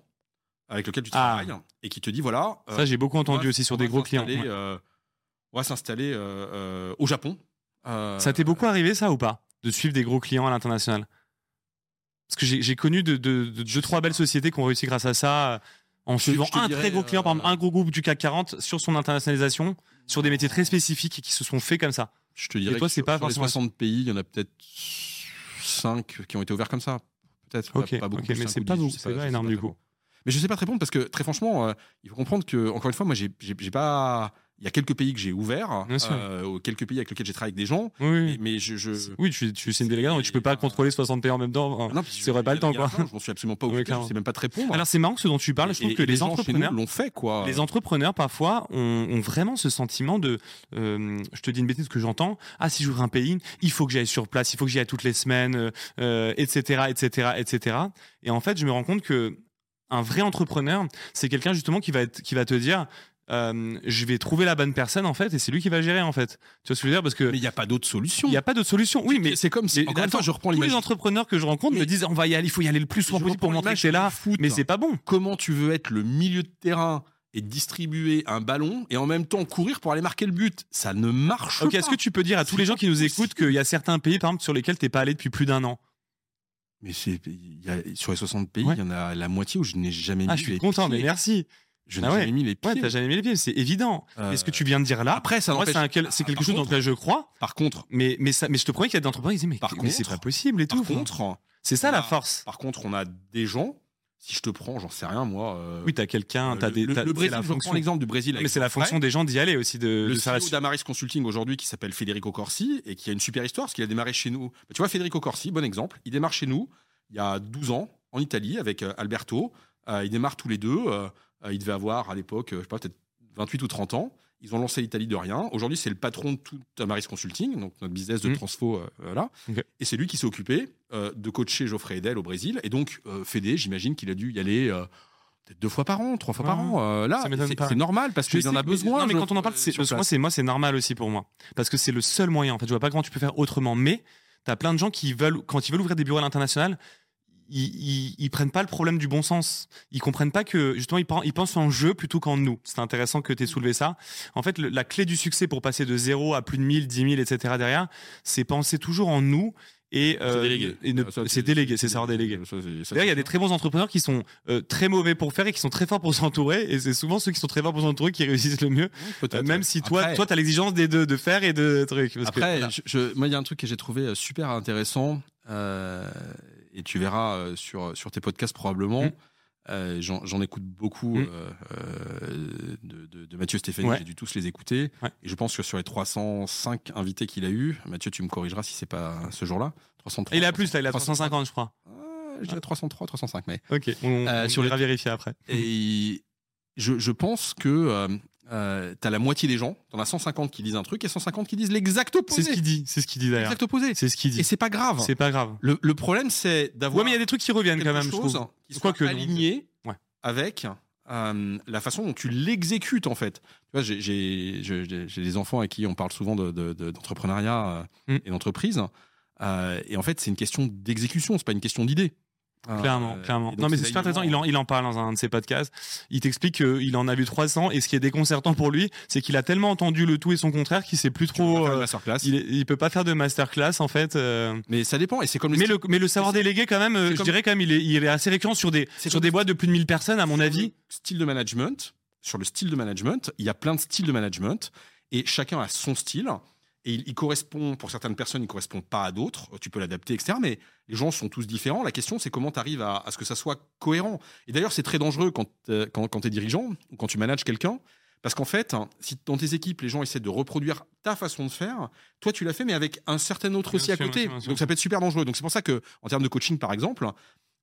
avec lequel tu Ah. travailles et qui te dit voilà. euh, Ça, j'ai beaucoup entendu va- aussi sur des gros clients. Ouais. euh, on va s'installer euh, au Japon. Ça t'est beaucoup arrivé, ça, ou pas De suivre des gros clients à l'international? Parce que j'ai connu de, de, de deux, trois belles sociétés qui ont réussi grâce à ça. En suivant un dirais, très gros client, par exemple, un gros groupe du CAC 40 sur son internationalisation, sur des métiers très spécifiques qui se sont faits comme ça. Je te dirais toi, que c'est pas sur les forcément- 60 pays, il y en a peut-être 5 qui ont été ouverts comme ça. Peut-être Ok, pas, pas beaucoup. ok, mais c'est pas 10, je beaucoup, sais c'est je pas sais énorme très du coup. bon. Mais je sais pas te répondre parce que très franchement, euh, il faut comprendre que encore une fois, moi, j'ai pas. Il y a quelques pays que j'ai ouverts, euh, quelques pays avec lesquels j'ai travaillé avec des gens, Oui, oui. mais je, je... Oui, tu, tu c'est une délégation, mais tu peux pas contrôler 60 pays en même temps. Ah non, tu aurais pas le temps, quoi. Je m'en suis absolument pas Oui, occupé, clairement. je sais même pas te répondre. Alors c'est marrant ce dont tu parles. Je trouve Et- que et les, entrepreneurs, l'ont fait, quoi. les entrepreneurs parfois ont, ont vraiment ce sentiment de, euh, je te dis une bêtise que j'entends. Ah si j'ouvre un pays, il faut que j'aille sur place, il faut que j'y aille toutes les semaines, euh, etc., etc., etc. Et en fait, je me rends compte que un vrai entrepreneur, c'est quelqu'un justement qui va être, qui va te dire. Euh, je vais trouver la bonne personne en fait et c'est lui qui va gérer en fait. Tu vois ce que je veux dire? Parce que Mais il n'y a pas d'autre solution. il n'y a pas d'autre solution. Oui, mais c'est comme si. Encore une fois, je reprends tous les entrepreneurs que je rencontre me disent on va y aller, il faut y aller le plus souvent possible pour montrer que c'est là. foot. Mais c'est pas bon. Comment tu veux être le milieu de terrain et distribuer un ballon et en même temps courir pour aller marquer le but? Ça ne marche Ok, pas. est-ce que tu peux dire à tous les gens qui nous écoutent qu'il y a certains pays, par exemple, sur lesquels t'es pas allé depuis plus d'un an? Mais y a- sur les 60 pays, il Ouais. y en a la moitié où je n'ai jamais Ah, mis je suis content, pieds. mais merci. Je n'ai Ah ouais. jamais mis les pieds. Ouais, t'as jamais mis les pieds, c'est évident. Euh, Et ce que tu viens de dire là, Après, ça c'est quel- quelque Par chose dont contre- là je crois, Par contre, mais, mais, ça, mais je te promets qu'il y a des entrepreneurs qui disent mais, Par mais c'est pas possible et par tout. contre, c'est ça la force. par contre, on a des gens. Si je te prends, j'en sais rien, moi. euh, Oui, t'as quelqu'un, euh, t'as le, des. le- le Brésil, la je fonction. prends l'exemple du Brésil. Mais c'est la fonction des gens d'y aller aussi, de, le de la CEO d'Amaris Consulting aujourd'hui qui s'appelle Federico Corsi et qui a une super histoire parce qu'il a démarré chez nous. Bah, tu vois, Federico Corsi, bon exemple, il démarre chez nous il y a 12 ans en Italie avec euh, Alberto. Euh, ils démarrent tous les deux. euh, il devait avoir à l'époque, euh, je sais pas, peut-être 28 ou 30 ans. Ils ont lancé l'Italie de rien. Aujourd'hui, c'est le patron de tout Amaris Consulting, donc notre business de Mhm. transfo. euh. Ok. Et c'est lui qui s'est occupé euh, de coacher Geoffrey Edel au Brésil. Et donc, euh, Fédé, j'imagine qu'il a dû y aller. euh, Peut-être deux fois par an, trois fois par an. euh, là, c'est normal parce qu'il en a besoin. Non, mais quand on en parle, c'est, moi, c'est moi, c'est normal aussi pour moi, parce que c'est le seul moyen. En fait, je vois pas comment tu peux faire autrement. Mais T'as plein de gens qui veulent, quand ils veulent ouvrir des bureaux à l'international, ils, ils, prennent pas le problème du bon sens. Ils comprennent pas que justement ils, ils pensent en jeu plutôt qu'en nous. C'est intéressant que tu aies soulevé ça. En fait, la clé du succès pour passer de zéro à plus de 1000, 10 000, etc. derrière, c'est penser toujours en nous et euh, c'est délégué, c'est savoir déléguer. D'ailleurs, il y a des très bons entrepreneurs qui sont euh, très mauvais pour faire et qui sont très forts pour s'entourer, et c'est souvent ceux qui sont très forts pour s'entourer qui réussissent le mieux. Euh, même si toi, Après, toi, t'as l'exigence des deux de faire et de trucs. Après, je, moi, il y a un truc que j'ai trouvé euh, super intéressant, euh, et tu verras sur sur tes podcasts probablement. Mmh. Euh, J'en écoute beaucoup mmh. euh, de, de, Mathieu Stéphanie, j'ai dû tous les écouter. Et je pense que sur les 305 invités qu'il a eu, Mathieu, tu me corrigeras si c'est pas ce jour-là. 303. Il a plus, là, il a 350, je crois. Euh, je dirais 303, 305, mais. Ok, on, on sur les... vérifier après. Et je, je pense que euh, euh, t'as la moitié des gens, t'en as 150 qui disent un truc et 150 qui disent l'exact opposé. C'est ce qu'il dit, c'est ce qu'il dit d'ailleurs. L'exact opposé. C'est ce qu'il dit. Et c'est pas grave. C'est pas grave. Le, le problème, c'est d'avoir. Ouais, mais il y a des trucs qui reviennent quand même, je trouve. Qui sont que alignés ouais. avec euh, la façon dont tu l'exécutes en fait. Tu vois, j'ai des enfants à qui on parle souvent d'entrepreneuriat de, de, mm. et d'entreprise. Euh, et en fait, c'est une question d'exécution, c'est pas une question d'idée. Ah, clairement, euh, clairement. Non, mais c'est super intéressant. Il en, il en parle dans un de ses podcasts. Il t'explique qu'il en a vu 300 et ce qui est déconcertant pour lui, c'est qu'il a tellement entendu le tout et son contraire qu'il sait plus trop. Euh, il, il, peut pas faire de masterclass en fait. Euh. Mais ça dépend et c'est comme. Le mais le mais le savoir délégué quand même, je dirais quand même, il est il est assez récurrent sur des sur des boîtes de plus de 1000 personnes à mon avis. Style de management. Sur le style de management, il y a plein de styles de management et chacun a son style et il, correspond, pour certaines personnes, il correspond pas à d'autres. Tu peux l'adapter, etc. Mais les gens sont tous différents. La question, c'est comment tu arrives à, ce que ça soit cohérent. Et d'ailleurs, c'est très dangereux quand, euh, quand, quand tu es dirigeant ou quand tu manages quelqu'un. Parce qu'en fait, hein, si dans tes équipes, les gens essaient de reproduire ta façon de faire, toi, tu l'as fait, mais avec un certain autre aussi à côté. Donc, ça peut être super dangereux. Donc, c'est pour ça que, en termes de coaching, par exemple,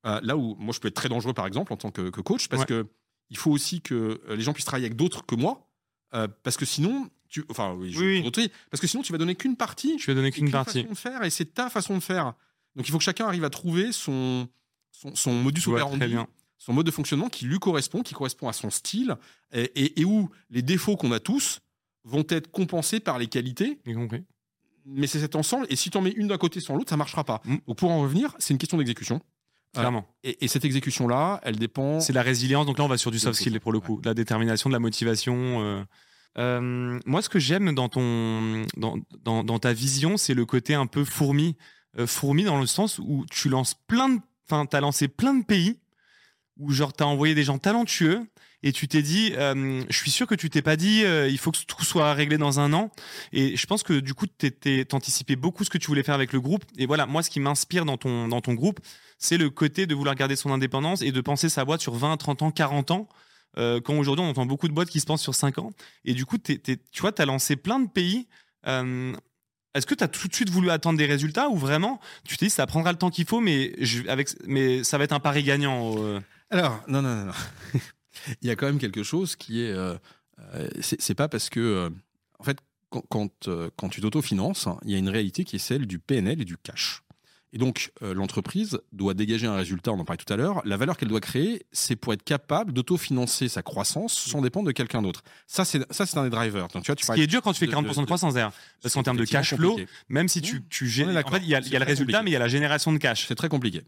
euh, là où moi, je peux être très dangereux, par exemple, en tant que, coach, parce que il faut aussi que euh, les gens puissent travailler avec d'autres que moi. parce que sinon, tu, enfin, oui, je, parce que sinon tu vas donner qu'une partie. Je vais donner qu'une partie. Façon de faire et c'est ta façon de faire. Donc il faut que chacun arrive à trouver son son, son modus operandi, son mode de fonctionnement qui lui correspond, qui correspond à son style et, et, où les défauts qu'on a tous vont être compensés par les qualités. compris. Mais c'est cet ensemble et si tu en mets une d'un côté sans l'autre, ça marchera pas. Mm. Donc pour en revenir, c'est une question d'exécution. Clairement. Euh, et, cette exécution-là, elle dépend. C'est la résilience. Donc là, on va sur du soft skill pour le coup, de la détermination, de la motivation. Euh... Euh, moi, ce que j'aime dans ton dans, dans, ta vision, c'est le côté un peu fourmi, euh, fourmi dans le sens où tu lances plein de, enfin, t'as lancé plein de pays où genre t'as envoyé des gens talentueux et tu t'es dit, euh, je suis sûr que tu t'es pas dit, il faut que tout soit réglé dans un an. Et je pense que du coup, t'anticipais beaucoup ce que tu voulais faire avec le groupe. Et voilà, moi, ce qui m'inspire dans ton dans ton groupe, c'est le côté de vouloir garder son indépendance et de penser sa boîte sur 20, 30 ans, 40 ans euh, quand aujourd'hui on entend beaucoup de boîtes qui se pensent sur 5 ans. Et du coup, tu vois, tu as lancé plein de pays. Euh, est-ce que tu as tout de suite voulu attendre des résultats ou vraiment tu te dis ça prendra le temps qu'il faut, mais, avec, mais ça va être un pari gagnant euh? Alors, non, non, non. Il y a quand même quelque chose qui est. c'est pas parce que. en fait, quand, quand, quand tu t'autofinances, il y a une réalité qui est celle du PNL et du cash. Et donc, euh, l'entreprise doit dégager un résultat, on en parlait tout à l'heure. La valeur qu'elle doit créer, c'est pour être capable d'autofinancer sa croissance sans dépendre de quelqu'un d'autre. Ça, c'est, ça, un des drivers. Donc, tu vois, tu Ce qui est dur quand tu fais 40% de, croissance, d'ailleurs. Parce qu'en termes de cash flow, même si tu, tu gères, il y a, y a le résultat, mais il y a la génération de cash. C'est très compliqué.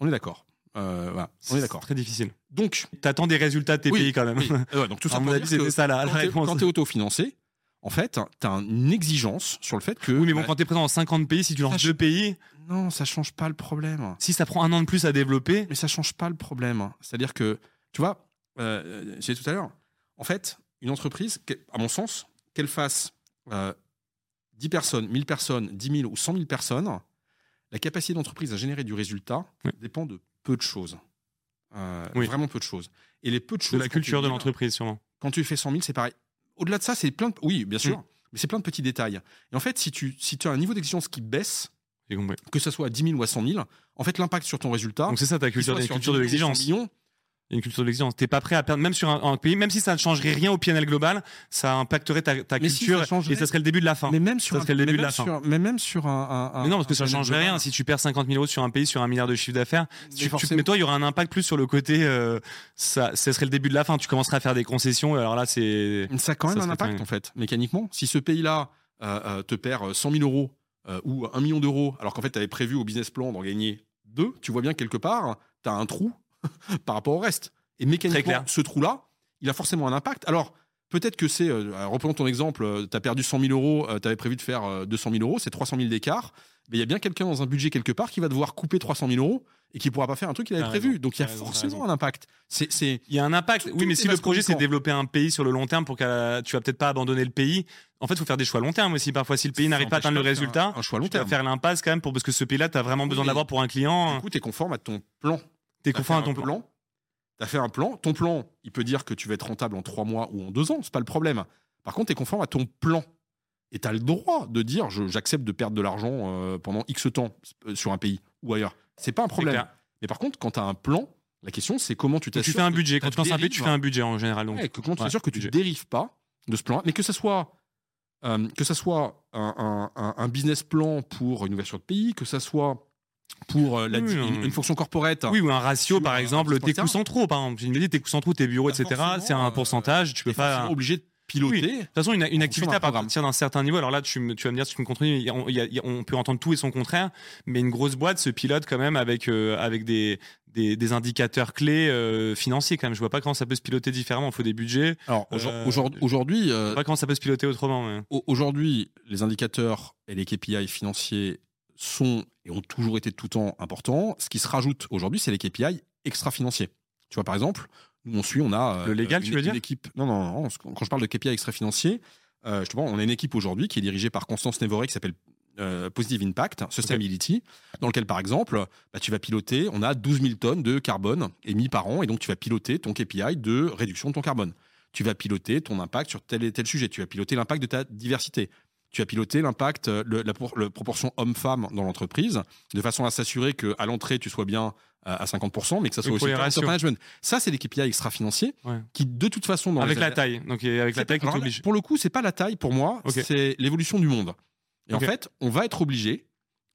On est d'accord. Euh, voilà. On est d'accord. Très difficile. Donc, t'attends des résultats de tes pays quand même. Ouais, donc tout ça. c'était ça la, réponse. Quand t'es autofinancé, en fait, tu as une exigence sur le fait que. Oui, mais bon, quand tu es présent dans 50 pays, si tu lances deux pays. Non, ça change pas le problème. Si ça prend un an de plus à développer. Mais ça change pas le problème. C'est-à-dire que, tu vois, euh, j'ai tout à l'heure, en fait, une entreprise, à mon sens, qu'elle fasse euh, 10 personnes, 1000 personnes, 10 000 ou 100 000 personnes, la capacité d'entreprise à générer du résultat dépend de peu de choses. Euh, Vraiment peu de choses. Et les peu de choses. De la culture de l'entreprise, sûrement. Quand tu fais 100 000, c'est pareil au-delà de ça, c'est plein de... Oui, bien sûr, mm. mais c'est plein de petits détails. Et en fait, si tu, si tu as un niveau d'exigence qui baisse, que ce soit à 10 000 ou à 100 000, en fait, l'impact sur ton résultat... Donc c'est ça ta culture, culture de l'exigence une culture de l'exigence. T'es pas prêt à perdre, même sur un, pays, même si ça ne changerait rien au PNL global, ça impacterait ta, ta culture et ça serait le début de la fin. Mais même sur ça serait le début de la fin. Mais même sur un, un mais non, parce que ça changerait rien. Si tu perds 50 000 euros sur un pays, sur un milliard de chiffre d'affaires, mais, toi, il y aura un impact plus sur le côté, euh, ça, ça serait le début de la fin. Tu commencerais à faire des concessions, alors là, c'est. Ça a quand même un impact, en fait, mécaniquement. Si ce pays-là, euh, euh, te perd 100 000 euros euh, ou 1 million d'euros, alors qu'en fait, tu avais prévu au business plan d'en gagner 2, tu vois bien quelque part, tu as un trou par rapport au reste. Et mécaniquement, ce trou-là, il a forcément un impact. Alors, peut-être que c'est, euh, reprenons ton exemple, tu as perdu 100 000 euros, tu avais prévu de faire euh, 200 000 euros, c'est 300 000 d'écart. Mais il y a bien quelqu'un dans un budget quelque part qui va devoir couper 300 000 euros et qui pourra pas faire un truc qu'il avait prévu. Donc il y a forcément un impact. C'est, c'est, Il y a un impact. Tout- Oui, mais si le projet c'est développer un pays sur le long terme pour que tu vas peut-être pas abandonner le pays. En fait, il faut faire des choix long terme aussi. Parfois, si le pays n'arrive pas à atteindre le de résultat, un- un choix long tu vas terme. faire l'impasse quand même pour parce que ce pays-là, tu as vraiment besoin mais- d'avoir pour un client. du coup, tu es conforme à ton plan. T'es T'as conforme à ton plan. Tu as fait un plan. Ton plan, il peut dire que tu vas être rentable en 3 mois ou en 2 ans. C'est pas le problème. Par contre, tu es conforme à ton plan. Et tu as le droit de dire j'accepte de perdre de l'argent euh, pendant X temps euh, sur un pays ou ailleurs. C'est pas un problème. Mais par contre, quand tu as un plan, la question c'est comment tu t'assures. tu fais un budget. Quand tu lances un pays, tu fais un budget en général. Donc, Ouais, que comment tu t'assures que tu ne budget. dérives pas de ce plan mais que ça soit euh, que ça soit un- un business plan pour une ouverture de pays, que ça soit pour euh, la Oui, une, fonction corporate. Oui, ou un ratio, par un exemple, tes coûts centraux, par exemple. J'ai dit tes coûts centraux, tes bureaux, Pas etc. C'est un euh, pourcentage. Tu peux pas. obligé de piloter. De toute façon, une, activité à partir d'un certain niveau, alors là, tu, vas me dire si tu me contredis, on peut entendre tout et son contraire, mais une grosse boîte se pilote quand même avec, euh, avec des, des, des indicateurs clés euh, financiers quand même. Je vois pas comment ça peut se piloter différemment. Il faut des budgets. Alors aujourd- Euh, aujourd- aujourd'hui, Je euh, vois pas comment ça peut se piloter autrement. mais- aujourd'hui, les indicateurs et les KPI financiers sont et ont toujours été de tout temps importants. Ce qui se rajoute aujourd'hui, c'est les KPI extra-financiers. Tu vois, par exemple, nous on suit, on a euh, Le légal, une, tu veux dire équipe. Non, non, non. Quand je parle de KPI extra-financiers, euh, je te vois, on a une équipe aujourd'hui qui est dirigée par Constance Nevoré qui s'appelle euh, Positive Impact, Sustainability, dans lequel, par exemple, bah, tu vas piloter, on a 12 000 tonnes de carbone émis par an, et donc tu vas piloter ton KPI de réduction de ton carbone. Tu vas piloter ton impact sur tel et tel sujet. Tu vas piloter l'impact de ta diversité. Tu vas piloter l'impact, euh, le- la, pour- proportion homme-femme dans l'entreprise, de façon à s'assurer qu'à l'entrée, tu sois bien euh, à 50%, mais que ça soit Oui, aussi les top management. Ça, c'est des KPI extra-financiers Ouais. qui, de toute façon, dans Avec les la taille. Donc, avec la taille alors. Pour le coup, c'est pas la taille pour moi, c'est l'évolution du monde. Et en fait, on va être obligé,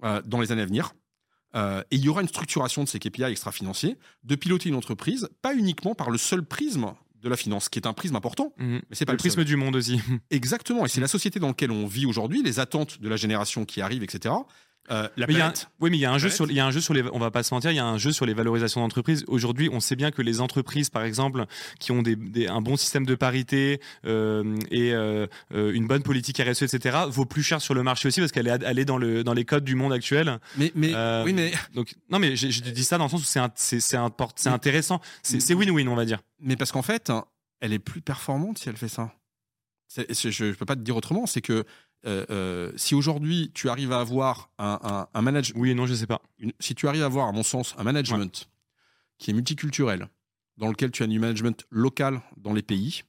euh, dans les années à venir, euh, et il y aura une structuration de ces KPI extra-financiers, de piloter une entreprise, pas uniquement par le seul prisme de la finance, qui est un prisme important, Mhm. mais c'est pas Le le, seul. prisme du monde aussi. Exactement, et c'est la société dans laquelle on vit aujourd'hui, les attentes de la génération qui arrive, etc. Euh, la Mais il y a un- planète. oui, mais il y a un jeu sur, il y a un jeu sur les, on va pas se mentir, il y a un jeu sur les valorisations d'entreprise. Aujourd'hui, on sait bien que les entreprises, par exemple, qui ont des, des- un bon système de parité euh, et euh, une bonne politique RSE, etc., vaut plus cher sur le marché aussi parce qu'elle est, elle est dans le, dans les codes du monde actuel. Mais, mais, Euh, oui, mais, Donc, non, mais j'ai dit ça dans le sens où c'est, un- c'est, c'est, un port- c'est Mais- intéressant, c'est, c'est win-win, on va dire. mais parce qu'en fait, elle est plus performante si elle fait ça. C'est- c'est- je ne peux pas te dire autrement, c'est que euh, euh, si aujourd'hui tu arrives à avoir un, un, un management, Oui et non, je sais pas. une- si tu arrives à avoir, à mon sens, un management qui est multiculturel, dans lequel tu as du management local dans les pays,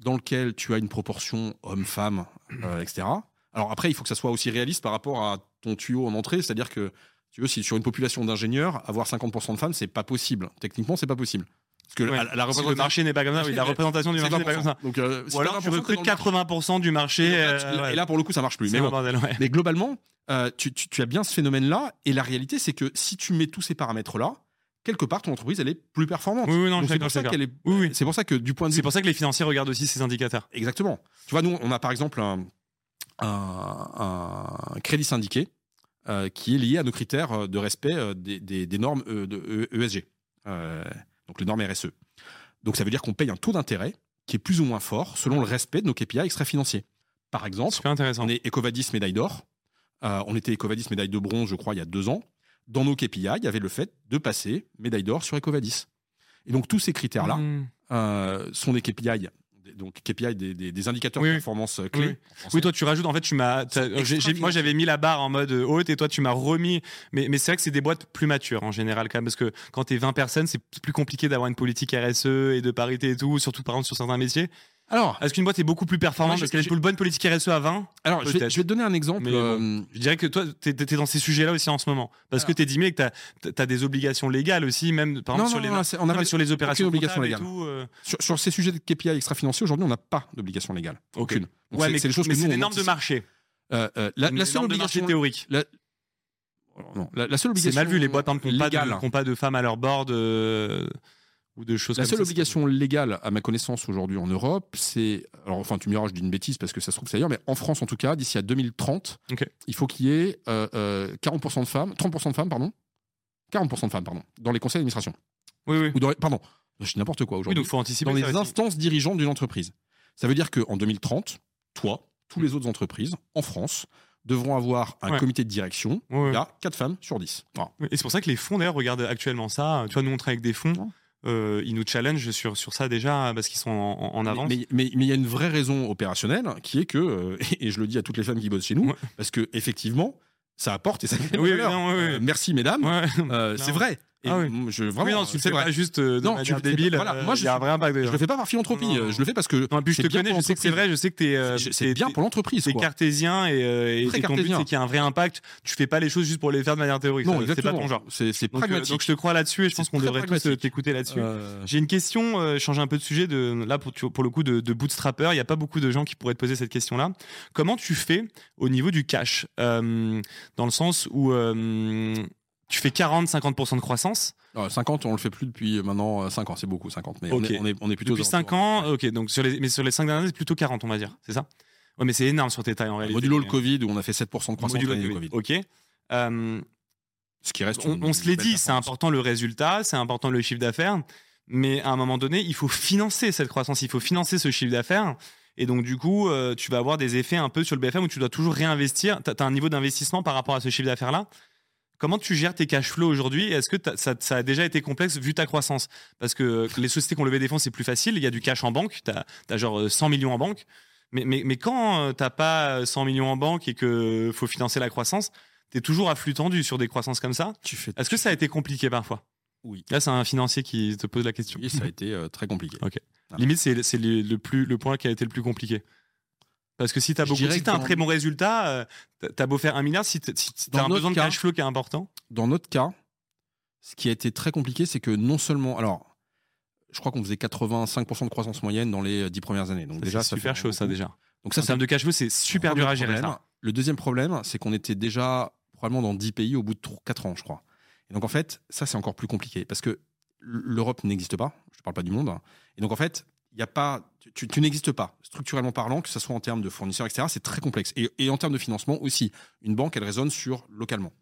dans lequel tu as une proportion homme-femme, euh, etc. Alors après, il faut que ça soit aussi réaliste par rapport à ton tuyau en entrée, c'est-à-dire que tu veux, si sur une population d'ingénieurs, avoir 50% de femmes, c'est pas possible. Techniquement, c'est pas possible. Parce que Ouais. la, la Si le marché n'est pas comme ça, oui, la représentation du marché n'est pas comme ça. 20%. Donc, euh, Ou alors tu 20%, t'es recrutes dans le marché. 80% du marché. Et là, euh. Et là, pour le coup, ça marche plus. Mais, un bon. bordel, ouais. mais globalement, euh, tu, tu- tu as bien ce phénomène-là. Et la réalité, c'est que si tu mets tous ces paramètres-là, quelque part, ton entreprise, elle est plus performante. Oui, oui, non, c'est pour ça je suis qu'elle est. Oui, oui. C'est pour ça que du point de vue C'est pour ça que les financiers regardent aussi ces indicateurs. Exactement. Tu vois, nous, on a par exemple un, un- un crédit syndiqué euh, qui est lié à nos critères de respect des, des- des normes de E- ESG, euh, donc les normes RSE. Donc ça veut dire qu'on paye un taux d'intérêt qui est plus ou moins fort selon le respect de nos KPI extra-financiers. Par exemple, intéressant. on est Ecovadis médaille d'or. Euh, on était Ecovadis médaille de bronze, je crois, il y a deux ans. Dans nos KPI, il y avait le fait de passer médaille d'or sur Ecovadis. Et donc tous ces critères-là, Mmh. euh, sont des KPI, donc KPI des, des- des indicateurs Oui, de performance euh, clés. Oui. toi, tu rajoutes. En fait, tu m'as. moi, j'avais mis la barre en mode haute et toi, tu m'as remis. Mais, mais c'est vrai que c'est des boîtes plus matures en général, quand même, parce que quand t'es 20 personnes, c'est plus compliqué d'avoir une politique RSE et de parité et tout, surtout par exemple sur certains métiers. Alors, Est-ce qu'une boîte est beaucoup plus performante parce qu'elle a une bonne politique RSE à 20 alors je, vais, peut-être. je vais te donner un exemple. Mais euh, Je dirais que toi, t'es es dans ces sujets-là aussi en ce moment. Parce que Alors. t'es dit, mais que t'as as des obligations légales aussi, même par non, exemple sur non, les, non, c'est- on sur les opérations aucune obligation comptables et légale. tout. euh. sur, sur ces sujets de KPI extra-financiers, aujourd'hui, on n'a pas d'obligation légale. Ok. Aucune. Donc, Ouais, c'est- mais c'est des c'est normes de marché. Euh, la, seule obligation théorique. non, la, la seule C'est obligation mal vu les boîtes n'ont pas, ont pas de femmes à leur board. Euh, ou de choses La comme seule ça obligation légale, à ma connaissance, aujourd'hui en Europe, c'est. Alors, enfin, tu me diras, je dis une bêtise parce que ça se trouve c'est ailleurs, mais en France, en tout cas, d'ici à 2030, Ok. il faut qu'il y ait euh, euh, 40% de femmes, 30% de femmes, pardon. 40% de femmes, pardon, dans les conseils d'administration. Oui, oui. Ou dans pardon, je dis n'importe quoi Oui, aujourd'hui. donc faut anticiper. dans les instances dirigeantes d'une entreprise. Ça veut dire qu'en 2030, toi, tous les autres entreprises en France devront avoir un Ouais. comité de direction. Ouais, ouais. Il y a 4 femmes sur 10. Voilà. Et c'est pour ça que les fonds d'ailleurs regardent actuellement ça. Tu vois, nous on travaille avec des fonds. Euh, ils nous challenge sur, sur ça déjà parce qu'ils sont en, en avance. Mais mais- mais il y a une vraie raison opérationnelle qui est que, euh, et je le dis à toutes les femmes qui bossent chez nous, Ouais. parce que effectivement, ça apporte et ça crée Oui, oui, oui. Euh, merci mesdames. Ouais. C'est vrai. Et Ah oui. je, Oui, vraiment, non, tu le c'est fais vrai. pas juste euh, de Non, tu débile. voilà, euh, moi, je y a un vrai impact Je le fais pas par philanthropie, Non, euh, je le fais parce que Non, puis je c'est te connais, je sais que c'est vrai, je sais que t'es, euh, C'est- c'est bien pour l'entreprise. quoi. cartésien et, euh, et- ton but c'est qu'il y ait un vrai impact. Tu fais pas les choses juste pour les faire de manière théorique. Non, c'est pas ton genre. C'est c'est Donc, pragmatique. donc je te crois là-dessus et je pense C'est qu'on devrait tous t'écouter là-dessus. J'ai une question, changer un peu de sujet, de, là pour, tu- pour le coup de, bootstrapper, il n'y a pas beaucoup de gens qui pourraient te poser cette question-là. Comment tu fais au niveau du cash? Dans le sens où tu fais 40-50% de croissance euh, 50, on le fait plus depuis maintenant 5 ans, c'est beaucoup 50, mais on, est, on, est, on est plutôt depuis aux 5 alentours. ans. Ok, donc sur les, mais sur les 5 dernières années, c'est plutôt 40, on va dire, c'est ça? Ouais, mais c'est énorme sur tes tailles en réalité. Modulo le Covid où on a fait 7% de croissance Modulo le Covid. Ok. Euh, Ce qui reste. on, se l'est dit, c'est important le résultat, c'est important le chiffre d'affaires, mais à un moment donné, il faut financer cette croissance, il faut financer ce chiffre d'affaires. Et donc, du coup, euh, tu vas avoir des effets un peu sur le BFM où tu dois toujours réinvestir. Tu as, un niveau d'investissement par rapport à ce chiffre d'affaires-là? Comment tu gères tes cash flows aujourd'hui? Est-ce que ça, ça a déjà été complexe vu ta croissance? Parce que euh, les sociétés qui ont levé des fonds, c'est plus facile. Il y a du cash en banque. Tu as, genre euh, 100 millions en banque. Mais, mais, mais quand euh, t'as pas 100 millions en banque et que faut financer la croissance, tu es toujours à flux tendu sur des croissances comme ça. Tu. Est-ce que ça a été compliqué parfois? Oui. Là, c'est un financier qui te pose la question. Oui, ça a été euh, très compliqué. Ok. Limite, c'est c'est le, le plus le point qui a été le plus compliqué. Parce que si tu as, beaucoup, si un dans- très bon résultat, euh, t'as- t'as beau faire un milliard, si t'as Dans un besoin de cas- cash flow qui est important. Dans notre cas, ce qui a été très compliqué, c'est que non seulement. Alors, je crois qu'on faisait 85% de croissance moyenne dans les 10 premières années. Donc, déjà, c'est super chaud, ça déjà. Donc, ça, en termes de cash flow, c'est super dur à gérer ça. Le deuxième problème, c'est qu'on était déjà probablement dans 10 pays au bout de 4 ans, je crois. Et donc, en fait, ça, c'est encore plus compliqué parce que l'Europe n'existe pas. Je ne parle pas du monde. Et donc, en fait, il y a pas, tu, tu n'existes pas, structurellement parlant, que ce soit en termes de fournisseurs, etc. C'est très complexe. Et, et en termes de financement aussi. Une banque, elle résonne sur localement.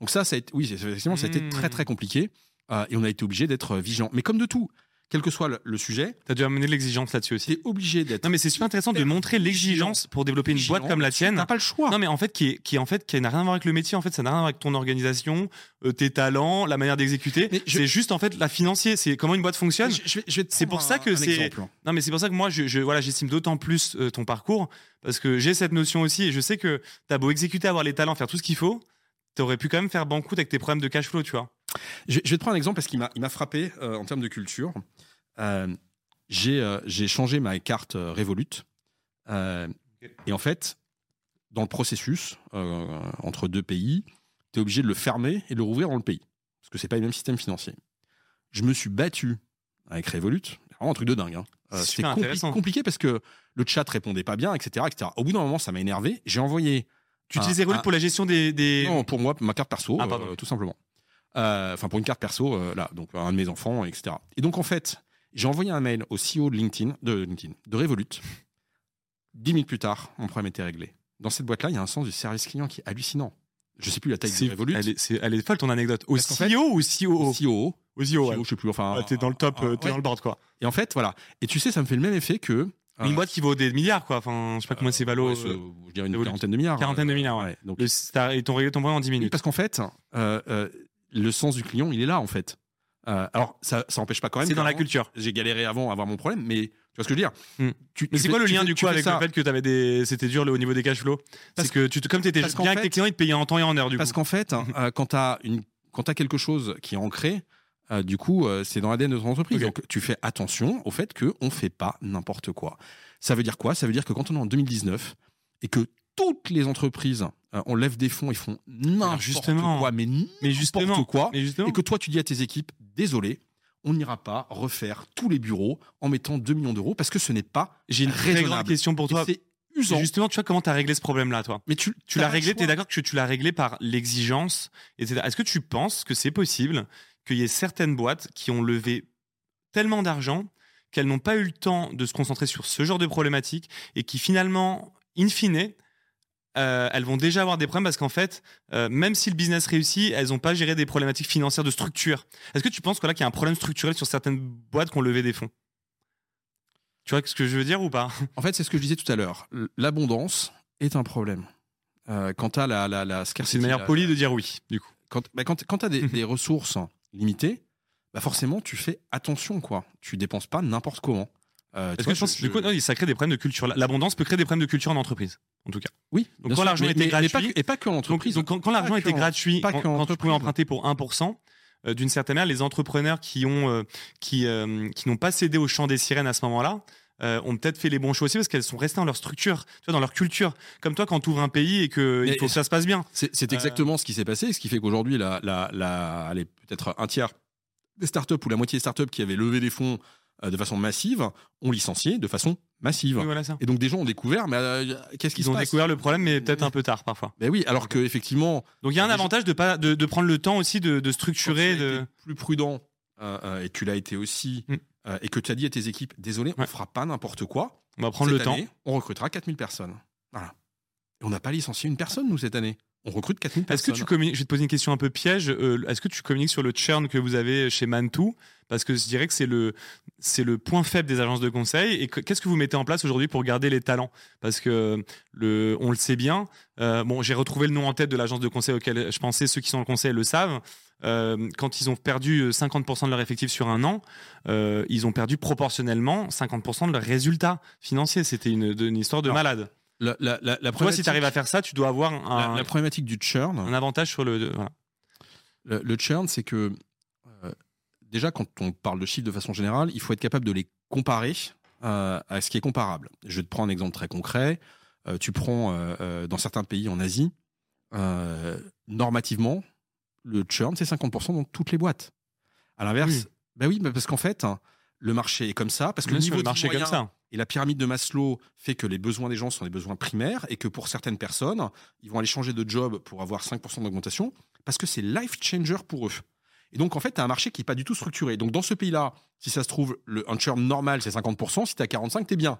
Donc, ça, ça a été, oui, effectivement, ça a été Mmh. très, très compliqué. Euh, et on a été obligé d'être vigilant. Mais comme de tout, quel que soit le, le sujet, T'as dû amener l'exigence là-dessus aussi. tu es obligé d'être. Non, mais c'est super intéressant de montrer l'exigence pour développer une boîte comme la Tu tienne. n'as pas le choix. Non, mais en fait, qui, est, qui, en fait, qui n'a rien à voir avec le métier. En fait, ça n'a rien à voir avec ton organisation, euh, tes talents, la manière d'exécuter. Je- C'est juste en fait la financier. C'est comment une boîte fonctionne. Je- je C'est pour ça un- que un c'est-. Non, mais c'est pour ça que moi, je, voilà, j'estime d'autant plus euh, ton parcours parce que j'ai cette notion aussi et je sais que t'as beau exécuter, avoir les talents, faire tout ce qu'il faut, t'aurais pu quand même faire banqueroute avec tes problèmes de cash flow, tu vois. Je, je vais te prendre un exemple parce qu'il m'a, frappé euh, en termes de culture. Euh, j'ai, euh, j'ai changé ma carte Revolut. Et en fait, dans le processus, entre deux pays, tu es obligé de le fermer et de le rouvrir dans le pays. Parce que c'est pas le même système financier. Je me suis battu avec Revolut. Vraiment un truc de dingue. hein. C'est c'était compli- compliqué parce que le chat répondait pas bien, etc. etc. Au bout d'un moment, ça m'a énervé. J'ai envoyé. Tu utilisais Revolut pour la gestion des. des- Non, pour moi, ma carte perso, Ah, euh, tout simplement. Euh, Enfin, pour une carte perso, euh, là, donc un de mes enfants, etc. Et donc, en fait, j'ai envoyé un mail au CEO de LinkedIn, de LinkedIn, de Revolut. Dix minutes plus tard, mon problème était réglé. Dans cette boîte-là, il y a un sens du service client qui est hallucinant. Je sais plus la taille de Revolut. Elle est, c'est- elle est folle ton anecdote. Au fait- CEO ou au COO CEO, Au CEO, ouais. CEO, je sais plus. Enfin, Ouais, T'es dans le top, euh, euh, t'es ouais. dans le board, quoi. Et en fait, voilà. Et tu sais, ça me fait le même effet que. Une boîte qui vaut des milliards, quoi. Enfin, je sais pas comment c'est valo. Ouais, ce- euh, je dirais une quarantaine de milliards. quarantaine de milliards, ouais. Donc, le- réglé ton problème en 10 Oui, minutes. parce qu'en fait, euh, euh, le sens du client, il est là, en fait. Euh, alors, ça, ça empêche pas quand même. C'est dans la culture. J'ai galéré avant à avoir mon problème, mais tu vois ce que je veux dire Hmm. Tu- Mais tu c'est quoi le tu lien du tu coup avec ça le fait que des, c'était dur le- au niveau des cash flows? Parce- que tu, te- comme t'étais parce bien qu'en avec tes fait- clients, ils te payaient en temps et en heure du Parce qu'en fait, euh, quand tu as, quelque chose qui est ancré, euh, du coup, c'est dans l'ADN de ton entreprise. Donc, tu fais attention au fait qu'on ne fait pas n'importe quoi. Ça veut dire quoi? Ça veut dire que quand on est en 2019 et que toutes les entreprises, euh, on lève des fonds, ils font n'importe quoi, mais n'importe quoi, mais justement. et que toi, tu dis à tes équipes, désolé, on n'ira pas refaire tous les bureaux en mettant 2 millions d'euros parce que ce n'est pas J'ai une très grande question pour toi. C'est usant. Justement, tu vois comment t'as réglé ce problème-là, toi Mais tu, Tu l'as réglé, choix. t'es d'accord que tu l'as réglé par l'exigence, etc. Est-ce que tu penses que c'est possible qu'il y ait certaines boîtes qui ont levé tellement d'argent qu'elles n'ont pas eu le temps de se concentrer sur ce genre de problématiques et qui finalement, in fine, euh, elles vont déjà avoir des problèmes parce qu'en fait, euh, même si le business réussit, elles n'ont pas géré des problématiques financières de structure. Est-ce que tu penses que là qu'il y a un problème structurel sur certaines boîtes qui ont levé des fonds? Tu vois ce que je veux dire ou pas? En fait, c'est ce que je disais tout à l'heure. L'abondance est un problème. Euh, quant à la, la, la C'est une manière polie de dire oui, du coup. Quand, bah, quand, quand tu as des, des, ressources limitées, bah forcément, tu fais attention, quoi. Tu dépenses pas n'importe comment. Euh, que je pense, du coup, non, ça crée des problèmes de culture. L'abondance peut créer des problèmes de culture en entreprise, en tout cas. Oui. Donc quand l'argent était gratuit, et pas, que en entreprise. Donc, quand, l'argent était gratuit, quand, quand tu pouvais emprunter pour 1%, euh, d'une certaine manière, les entrepreneurs qui ont, euh, qui, euh, qui n'ont pas cédé au chant des sirènes à ce moment-là, euh, ont peut-être fait les bons choix aussi parce qu'elles sont restées dans leur structure, tu vois, dans leur culture. Comme toi, quand tu ouvres un pays et que il faut que ça se passe bien. C'est exactement ce qui s'est passé, ce qui fait qu'aujourd'hui, la, la, la, peut-être un tiers des startups ou la moitié des startups qui avaient levé des fonds de façon massive ont licencié de façon massive. voilà ça. Et donc des gens ont découvert, mais euh, qu'est-ce qui se passe Ils ont découvert le problème, mais peut-être un peu tard parfois. Ben oui, alors que effectivement. Donc il y a un avantage de pas de, de, prendre le temps aussi de, de structurer, de plus prudent. Euh, et tu l'as été aussi, mm. et que tu as dit à tes équipes, désolé, on fera pas n'importe quoi. On va prendre cette le année, temps. On recrutera 4000 personnes. Voilà. Et on n'a pas licencié une personne nous cette année. On recrute 4000 personnes. Est-ce que tu communiques, je vais te poser une question un peu piège, euh, est-ce que tu communiques sur le churn que vous avez chez Mantou? Parce que je dirais que c'est le, c'est le point faible des agences de conseil. Et qu'est-ce que vous mettez en place aujourd'hui pour garder les talents? Parce que le, on le sait bien. Euh, bon, j'ai retrouvé le nom en tête de l'agence de conseil auquel je pensais, ceux qui sont dans le conseil le savent. Euh, quand ils ont perdu 50% de leur effectif sur un an, ils ont perdu proportionnellement 50% de leurs résultats financiers. C'était une, une, histoire de Alors, malade. La, la, la, la Toi, si tu arrives à faire ça, tu dois avoir un, la, problématique du churn. Un avantage sur le. Voilà. Le, le, churn, c'est que euh, déjà, quand on parle de chiffres de façon générale, il faut être capable de les comparer euh, à ce qui est comparable. Je vais te prendre un exemple très concret. Euh, tu prends dans certains pays en Asie, normativement, le churn, c'est 50% dans toutes les boîtes. À l'inverse, oui. bah oui, bah parce qu'en fait, le marché est comme ça, parce que Bien le niveau le marché comme ça. Et la pyramide de Maslow fait que les besoins des gens sont des besoins primaires et que pour certaines personnes, ils vont aller changer de job pour avoir 5% d'augmentation parce que c'est life changer pour eux. Et donc, en fait, tu as un marché qui n'est pas du tout structuré. Donc, dans ce pays-là, si ça se trouve, le, un churn normal, c'est 50%. Si tu as 45%, tu es bien.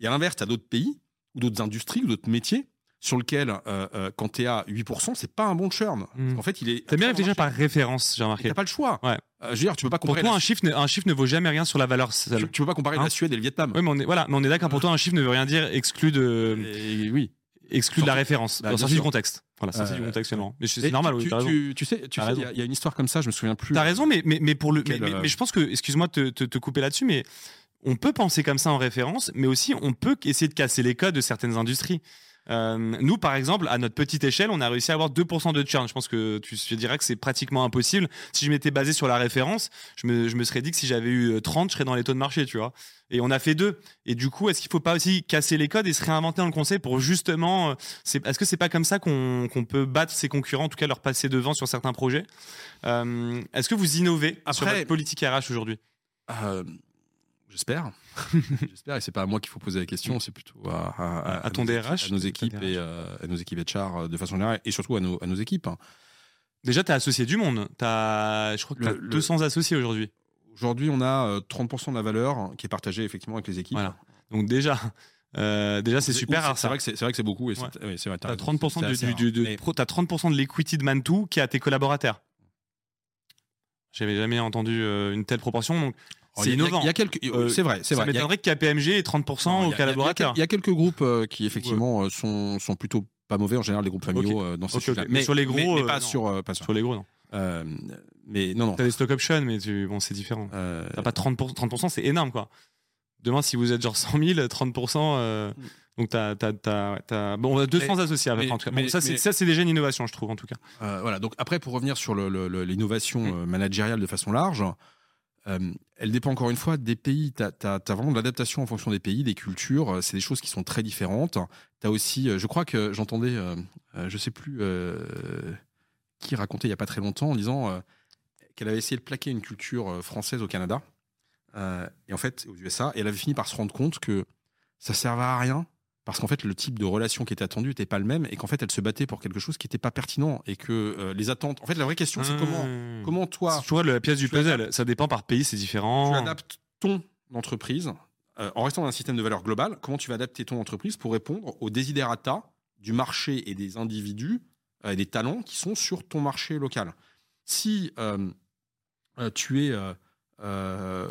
Et à l'inverse, tu as d'autres pays ou d'autres industries ou d'autres métiers sur lequel, euh, euh, quand tu es à 8%, c'est pas un bon churn. Mm. En fait, il est. T'as bien réfléchi par référence, j'ai remarqué. T'as pas le choix. Ouais. Euh, je veux dire, tu peux pas Pour toi, la- un chiffre, ne, un chiffre ne vaut jamais rien sur la valeur seule. tu, tu peux pas comparer Hein la Suède et le Vietnam. Oui, mais on est, voilà, mais on est d'accord. Pour toi, un chiffre ne veut rien dire exclu de, Et oui. exclu de la référence, Bah, sorti du contexte. Voilà, sorti Euh, du contexte seulement. Mais c'est normal, tu, oui, sais, tu T'as sais, il y, a- il y a une histoire comme ça, je me souviens plus. T'as raison, mais, mais, mais pour le, mais, Quel, mais- euh, mais je pense que, excuse-moi de te, te, te couper là-dessus, mais on peut penser comme ça en référence, mais aussi on peut essayer de casser les codes de certaines industries. Euh, nous, par exemple, à notre petite échelle, on a réussi à avoir 2% de churn. Je pense que tu je dirais que c'est pratiquement impossible. Si je m'étais basé sur la référence, je me, je me serais dit que si j'avais eu euh, 30, je serais dans les taux de marché, tu vois. Et on a fait deux. Et du coup, est-ce qu'il faut pas aussi casser les codes et se réinventer dans le conseil pour justement, euh, est-ce que c'est pas comme ça qu'on, peut battre ses concurrents, en tout cas leur passer devant sur certains projets? Euh, Est-ce que vous innovez sur Après- votre politique RH aujourd'hui? Euh, J'espère. J'espère. Et c'est pas à moi qu'il faut poser la question, c'est plutôt à, à- À ton nos DRH, équipes, à nos équipes et euh, à nos équipes HR euh, de façon générale, et surtout à nos, à nos équipes. Déjà, t'as associé du monde. T'as, je crois que Le- t'as le- 200 associés aujourd'hui. Aujourd'hui, on a euh, 30% de la valeur qui est partagée effectivement avec les équipes. Voilà. Donc déjà, euh, déjà c'est super. C'est vrai que c'est vrai que c'est beaucoup. Et Ouais. oui, vrai. raison, 30% c'est de, assez du, rare. du- de- Mais- pro- t'as 30% de l'equity de Mantou qui est à tes collaborateurs. J'avais jamais entendu euh, une telle proportion, donc c'est innovant. Il y a quelques. Euh, c'est vrai, c'est ça vrai. Il y a- m'étonnerait que KPMG ait 30% Non, il y a- aux il y a- collaborateurs. Il y a quelques groupes euh, qui effectivement euh, sont, sont plutôt pas mauvais en général, les groupes familiaux euh, dans ces Ok, sujets-là. ok. Mais sur les gros, mais, mais pas sur, pas sur. Sur les gros, non. Euh, mais non, non. T'as des stock options, mais tu... bon, c'est différent. Euh, T'as pas 30%, 30% c'est énorme, quoi. Demain, si vous êtes genre 100 000, 30%, euh, donc t'as, t'as, t'as, t'as- bon, on a 200 Mais- associés avec mais- en tout cas. mais- Bon, ça, c'est, ça, c'est déjà une innovation, je trouve, en tout cas. Euh, voilà. Donc après, pour revenir sur le- le- le- l'innovation managériale de façon large, euh, elle dépend encore une fois des pays. Tu as, vraiment de l'adaptation en fonction des pays, des cultures. Euh, C'est des choses qui sont très différentes. Tu as aussi, euh, je crois que j'entendais, euh, je sais plus qui racontait il y a pas très longtemps en disant qu'elle avait essayé de plaquer une culture française au Canada et en fait aux USA, et elle avait fini par se rendre compte que ça servait à rien parce qu'en fait le type de relation qui était attendue n'était pas le même et qu'en fait elle se battait pour quelque chose qui n'était pas pertinent et que euh, les attentes. En fait, la vraie question c'est comment Mmh. comment toi C'est toujours la pièce du tu puzzle. Ça dépend par pays, c'est différent. tu adaptes ton entreprise euh, en restant dans un système de valeur global. Comment tu vas adapter ton entreprise pour répondre aux desiderata du marché et des individus euh, et des talents qui sont sur ton marché local. Si tu es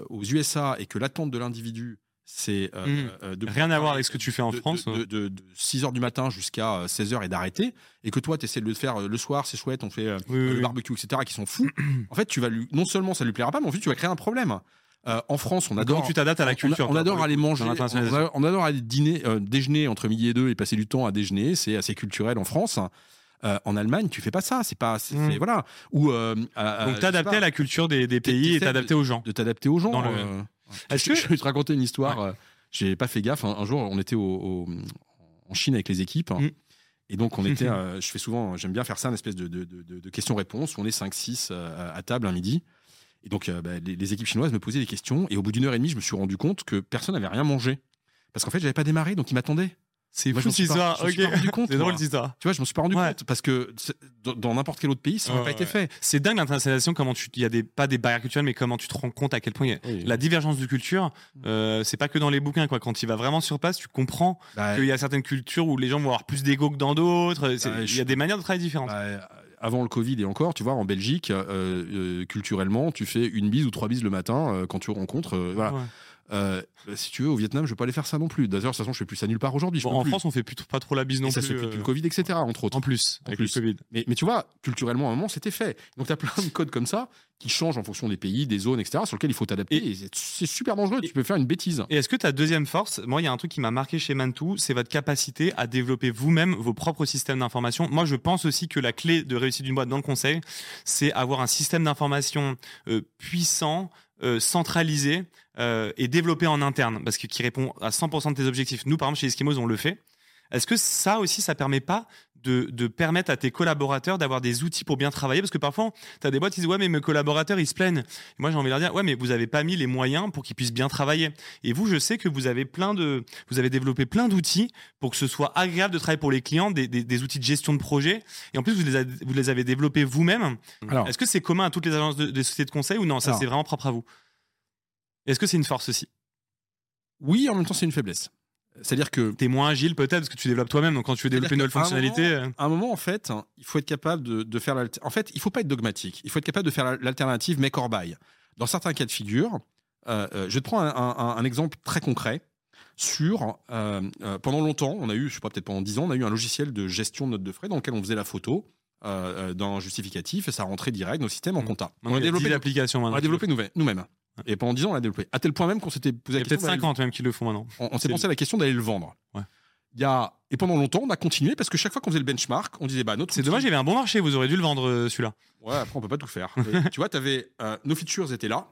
aux USA et que l'attente de l'individu c'est euh, Mhm. euh, de Rien à voir avec ce que tu fais en de, France. de, de- de 6 h du matin jusqu'à 16 h et d'arrêter, et que toi, tu essaies de le faire euh, le soir, c'est chouette, on fait euh, Oui, le oui. barbecue, etc., qui sont fous. en fait, tu vas lui, non seulement ça lui plaira pas, mais en fait, tu vas créer un problème. Euh, en France, on Donc, adore. Comment tu t'adaptes à la on- culture On, adore aller manger, on, adore aller dîner, euh, déjeuner entre midi et deux et passer du temps à déjeuner. C'est assez culturel en France. Euh, en Allemagne, tu fais pas ça. C'est pas, Mm. c'est- voilà. Ou euh, Donc t'adapter à la culture des, des pays et t'adapter aux gens. de t'adapter aux gens. Dans le- euh, je, que- je vais te raconter une histoire. euh, J'ai pas fait gaffe. Un, un jour, on était au, au- en Chine avec les équipes. Mm. Et donc, on était. euh, je fais souvent. J'aime bien faire ça, une espèce de, de, de- de- de questions-réponses. où On est 5-6 euh, à table un midi. Et donc, euh, bah, les, les équipes chinoises me posaient des questions. Et au bout d'une heure et demie, je me suis rendu compte que personne n'avait rien mangé. Parce qu'en fait, j'avais pas démarré, donc ils m'attendaient. C'est fou m'en cette histoire. m'en Ok. C'est drôle cette histoire. Tu vois, je me suis pas rendu Ouais. compte. Parce que dans- n'importe quel autre pays, ça n'aurait pas été fait. C'est dingue l'internationalisation, comment tu, il y a des, pas des barrières culturelles, mais comment tu te rends compte à quel point y a Oui. la divergence de culture, euh, c'est pas que dans les bouquins, quoi. Quand tu vas vraiment sur place, tu comprends Bah, qu'il y a certaines cultures où les gens vont avoir plus d'ego que dans d'autres. Bah, Il y a des manières de travailler différentes. Bah, avant le Covid et encore, tu vois, en Belgique, euh, euh, culturellement, tu fais une bise ou trois bises le matin euh, quand tu rencontres. voilà. Ouais. Euh, si tu veux, au Vietnam, je vais pas aller faire ça non plus. D'ailleurs, de toute façon, je fais plus ça nulle part aujourd'hui. Bon, en plus. France, on fait plus, pas trop la bise non et ça plus. se fait plus depuis euh, le Covid, etc. Entre autres. En plus, En avec plus. le Covid. Mais, mais tu vois, culturellement, à un moment, c'était fait. Donc, tu as plein de codes comme ça qui changent en fonction des pays, des zones, etc., sur lesquels il faut t'adapter. Et- c'est super dangereux. tu peux faire une bêtise. Et est-ce que ta deuxième force, moi, il y a un truc qui m'a marqué chez Mantou, c'est votre capacité à développer vous-même vos propres systèmes d'information. Moi, je pense aussi que la clé de réussite d'une boîte dans le conseil, c'est avoir un système d'information euh, puissant, euh, centralisé euh, et développé en interne, parce que qui répond à 100% de tes objectifs. Nous, par exemple, chez Eskimos, on le fait. Est-ce que ça aussi, ça permet pas de, de permettre à tes collaborateurs d'avoir des outils pour bien travailler Parce que parfois, tu as des boîtes qui disent Ouais, mais mes collaborateurs, ils se plaignent. Et moi, j'ai envie de leur dire Ouais, mais vous avez pas mis les moyens pour qu'ils puissent bien travailler. Et vous, je sais que vous avez plein de, vous avez développé plein d'outils pour que ce soit agréable de travailler pour les clients, des, des, des outils de gestion de projet. Et en plus, vous les, avez, vous les avez développés vous-même. Est-ce que c'est commun à toutes les agences de, des sociétés de conseil ou non? Ça, c'est vraiment propre à vous Est-ce que c'est une force aussi? Oui, en même temps, c'est une faiblesse. C'est-à-dire que T'es moins agile peut-être parce que tu développes toi-même. Donc quand tu veux développer une nouvelle fonctionnalité, euh, moment- À un moment, en fait, hein, il faut être capable de, de faire. En fait, il faut pas être dogmatique. Il faut être capable de faire la- l'alternative make or buy. Dans certains cas de figure, euh, euh, je vais te prendre un, un- un exemple très concret. Sur euh, euh, pendant longtemps, on a eu, je sais pas, peut-être pendant 10 ans, on a eu un logiciel de gestion de notes de frais dans lequel on faisait la photo d'un justificatif et ça rentrait direct dans le système en Mhm. compta. On a développé, 10 applications on a développé nous- nous-mêmes. Et pendant 10 ans, on l'a développé. À tel point même qu'on s'était posé Il y la a question peut-être d'aller- 50 même qui le font maintenant. on, on s'est pensé à la question d'aller le vendre. Ouais. Il y a, et pendant longtemps, on a continué parce que chaque fois qu'on faisait le benchmark, on disait bah notre C'est outil- dommage, il y avait un bon marché. Vous aurez dû le vendre euh, celui-là. Ouais, après on peut pas tout faire. Mais tu vois, avais, nos features étaient là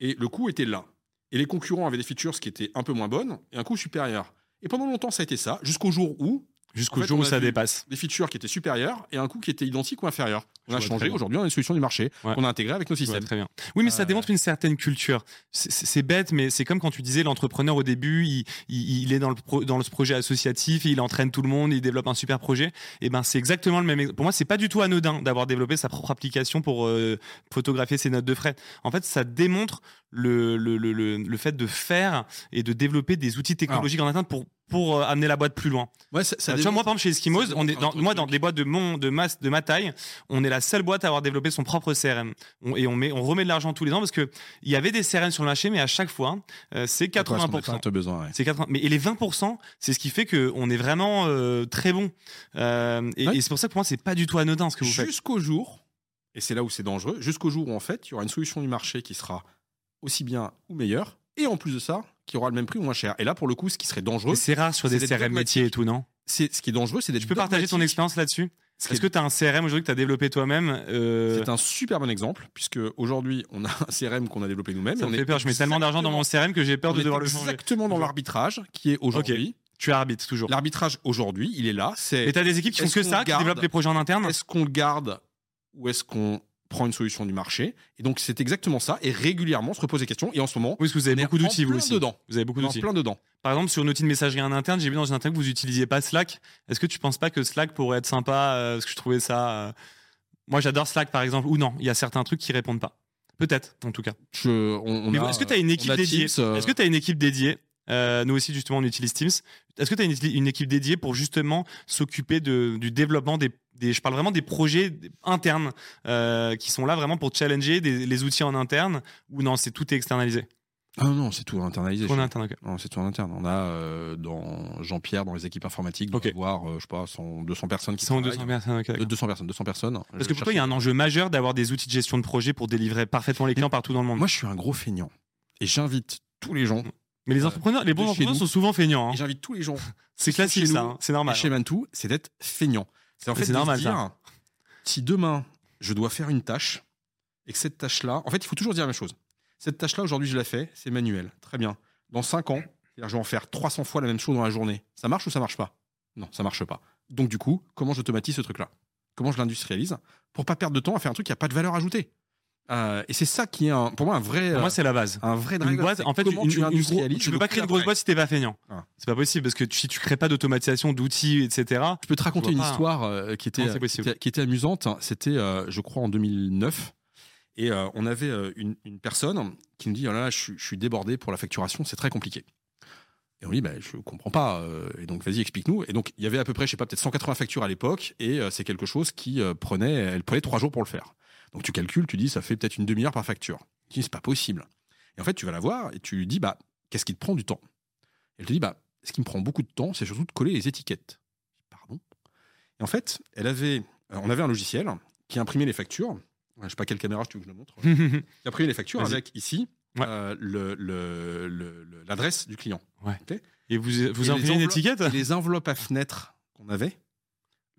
et le coût était là. Et les concurrents avaient des features qui étaient un peu moins bonnes et un coût supérieur. Et pendant longtemps, ça a été ça, jusqu'au jour où Jusqu'au En fait, jour où ça dépasse. des features qui étaient supérieures et un coût qui était identique ou inférieur. On Je a changé. Aujourd'hui, on a une solution du marché Ouais. qu'on a intégrée avec nos systèmes. très bien. Oui, mais ça Euh, démontre une certaine culture. C'est- bête, mais c'est comme quand tu disais l'entrepreneur au début, il, il- il est dans le, pro- dans ce projet associatif, il entraîne tout le monde, il développe un super projet. Et ben, c'est exactement le même. Pour moi, c'est pas du tout anodin d'avoir développé sa propre application pour euh, photographier ses notes de frais. En fait, ça démontre le, le, le, le, le fait de faire et de développer des outils technologiques en interne pour pour euh, amener la boîte plus loin. Ouais, ça, ça Euh, tu vois, moi, par exemple, chez Eskimos, on est dans, moi, dans des boîtes de mon, de masse, de ma taille, on est la seule boîte à avoir développé son propre CRM. On- et on met, on remet de l'argent tous les ans parce que il y avait des CRM sur le marché, mais à chaque fois, euh, c'est Ça correspond à 80%. ton besoin. ouais. C'est 80. Mais et les 20%, c'est ce qui fait que on est vraiment euh, très bon. Euh, et Ouais. et c'est pour ça que pour moi, c'est pas du tout anodin ce que vous faites. Jusqu'au jour, et c'est là où c'est dangereux, jusqu'au jour où en fait, il y aura une solution du marché qui sera aussi bien ou meilleure, et en plus de ça, qui aura le même prix ou moins cher. Et là, pour le coup, ce qui serait dangereux, C'est rare sur des CRM métiers et tout, non? C'est ce qui est dangereux, c'est d'être. Tu peux partager ton expérience là-dessus? Est-ce est- que tu as un CRM aujourd'hui que tu as développé toi-même euh, C'est un super bon exemple, puisque aujourd'hui, on a un CRM qu'on a développé nous-mêmes. Ça me fait peur. Je mets tellement d'argent dans mon CRM que j'ai peur on de devoir le changer. Exactement dans l'arbitrage qui est aujourd'hui. Tu arbitres toujours. L'arbitrage aujourd'hui, il est là. C'est Et t'as des équipes qui font que ça, qui développent les projets en interne? Est-ce qu'on le garde ou est-ce qu'on prend une solution du marché. Et donc, c'est exactement ça. Et régulièrement, on se repose des questions. Et en ce moment, Oui, parce que vous avez beaucoup d'outils, vous aussi. dedans. Vous avez beaucoup d'outils. plein dedans. Par exemple, sur un outil de messagerie en interne, j'ai vu dans une interview que vous n'utilisiez pas Slack. Est-ce que tu penses pas que Slack pourrait être sympa euh, Parce que je trouvais ça. euh, Moi, j'adore Slack, par exemple. Ou non, il y a certains trucs qui répondent pas. Peut-être, en tout cas. Je, on, on Mais a- Est-ce que tu as une on équipe a dédiée Teams, euh, Est-ce que tu as une équipe dédiée Euh, Nous aussi, justement, on utilise Teams. Est-ce que tu as une, une équipe dédiée pour justement s'occuper du développement des, des- Je parle vraiment des projets internes euh, qui sont là vraiment pour challenger des- les outils en interne ou non, c'est tout est externalisé? Ah non, c'est tout internalisé. Tout en interne. Non, c'est tout en interne. On a euh, dans Jean-Pierre, dans les équipes informatiques, Ok. okay. voir, euh, je sais pas, 100, 200 personnes qui 100 ou travaillent. 200 personnes, ok, d'accord. Euh, 200 personnes, 200 personnes. Parce que pour toi, il y a un enjeu majeur d'avoir des outils de gestion de projet pour délivrer parfaitement les clients partout dans le monde. Moi, je suis un gros feignant. Et j'invite tous les gens. Mais les entrepreneurs, les bons entrepreneurs sont souvent feignants. hein. J'invite tous les gens. C'est classique, ça. hein. C'est normal. Et chez Mantou, c'est d'être feignant. C'est en fait normal, si demain, je dois faire une tâche, et que cette tâche-là, en fait, il faut toujours dire la même chose. Cette tâche-là, aujourd'hui, je la fais, c'est manuel. Très bien. Dans 5 ans, je vais en faire 300 fois la même chose dans la journée. Ça marche ou ça marche pas? Non, ça marche pas. Donc, du coup, comment j'automatise ce truc-là? Comment je l'industrialise Pour pas perdre de temps à faire un truc qui n'a pas de valeur ajoutée? Euh, et c'est ça qui est, un- pour moi, un vrai, Pour moi, euh, c'est la base. un vrai Une boîte, en fait, une, tu une gros- tu peux pas créer une grosse boîte si t'es pas feignant. Ah. C'est pas possible parce que tu- si tu crées pas d'automatisation, d'outils, etc. Je peux te raconter une pas. histoire euh, qui, était, Non, qui, était, qui était amusante. C'était, euh, je crois, en 2009. Et on avait une, une personne qui nous dit Oh là là, je, suis- je suis débordé pour la facturation, c'est très compliqué. Et on dit bah, Je comprends pas. et donc, vas-y, explique-nous. Et donc, il y avait à peu près, je sais pas, peut-être 180 factures à l'époque. Et c'est quelque chose qui prenait, elle prenait trois jours pour le faire. Donc, tu calcules, tu dis Ça fait peut-être une demi-heure par facture. Tu dis C'est pas possible. Et en fait, tu vas la voir et tu lui dis bah, Qu'est-ce qui te prend du temps? Elle te dit bah, Ce qui me prend beaucoup de temps, c'est surtout de coller les étiquettes. Dis, Pardon Et en fait, elle avait, euh, on avait un logiciel qui imprimait les factures. Ouais, Je sais pas quelle caméra je te veux que je le montre. Qui imprimait les factures avec ici Ouais. euh, le- le- le- le- l'adresse du client. Et vous, Et vous les imprimez une étiquette? Et les enveloppes à fenêtre qu'on avait,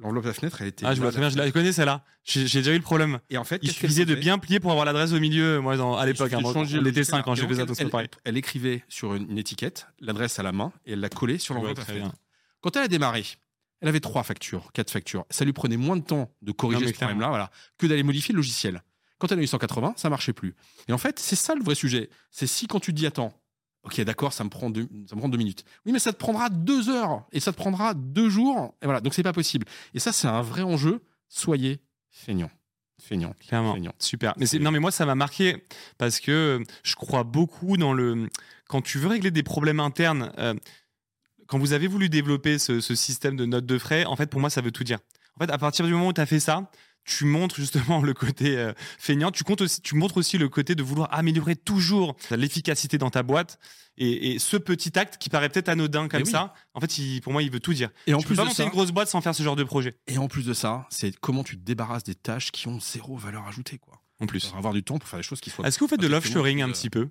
l'enveloppe à fenêtre, elle était. Ah, je vois très bien, je la connais celle-là. J'ai déjà eu le problème. Et en fait, Il suffisait de bien plier pour avoir l'adresse au milieu, moi, dans- à l'époque. hein, de logiciel. 5 quand j'ai fait ça, elle- elle, elle écrivait sur une, une étiquette l'adresse à la main et elle la collait sur l'enveloppe à très fenêtre. bien. Quand elle a démarré, elle avait trois factures, quatre factures. Ça lui prenait moins de temps de corriger Non, ce problème-là, voilà, que d'aller modifier le logiciel. Quand elle a eu 180, ça marchait plus. Et en fait, c'est ça le vrai sujet. C'est si quand tu te dis attends, ok, d'accord, ça me prend deux, ça me prend deux minutes. Oui, mais ça te prendra deux heures et ça te prendra deux jours. Et voilà, donc c'est pas possible. Et ça, c'est un vrai enjeu. Soyez feignants, feignants, Clairement. feignants. Super. Mais non, mais moi, ça m'a marqué parce que je crois beaucoup dans le. Quand tu veux régler des problèmes internes, euh, quand vous avez voulu développer ce, ce système de notes de frais, en fait, pour moi, ça veut tout dire. En fait, à partir du moment où tu as fait ça, tu montres justement le côté euh, feignant. Tu, comptes aussi, tu montres aussi le côté de vouloir améliorer toujours l'efficacité dans ta boîte. Et, et ce petit acte qui paraît peut-être anodin comme Eh oui. ça, en fait, il- pour moi, il veut tout dire. Et en tu peux plus pas de monter ça, une grosse boîte sans faire ce genre de projet. et en plus de ça, c'est comment tu te débarrasses des tâches qui ont zéro valeur ajoutée, quoi. En plus. Pour avoir du temps pour faire des choses qui soient. Est-ce que vous faites de l'offshoring un euh, petit peu?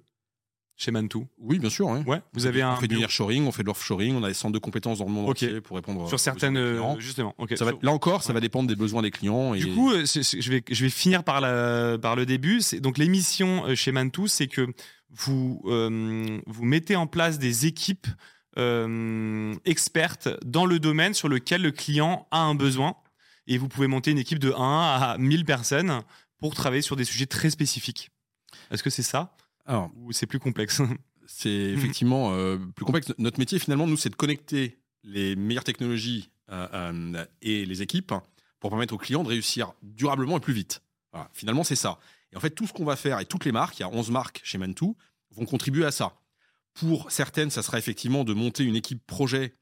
Chez Mantou Oui, bien sûr. Ouais, vous avez on un fait du bureau- nearshoring, on fait de l'offshoring, on a des centres de compétences dans le monde Ok. entier pour répondre sur certaines euh, justement. Ça va, là encore, ça va dépendre des besoins des clients. Et Du coup, euh, je vais je vais finir par la, par le début. Donc l'émission euh, chez Mantou, c'est que vous euh, vous mettez en place des équipes euh, expertes dans le domaine sur lequel le client a un besoin et vous pouvez monter une équipe de 1 à 1000 personnes pour travailler sur des sujets très spécifiques. Est-ce que c'est ça? Alors, ou c'est plus complexe c'est effectivement euh, plus complexe. Notre métier, finalement, nous, c'est de connecter les meilleures technologies euh, euh, et les équipes pour permettre aux clients de réussir durablement et plus vite. Voilà, finalement, c'est ça. Et en fait, tout ce qu'on va faire, et toutes les marques, il y a 11 marques chez Mantou, vont contribuer à ça. Pour certaines, ça sera effectivement de monter une équipe projet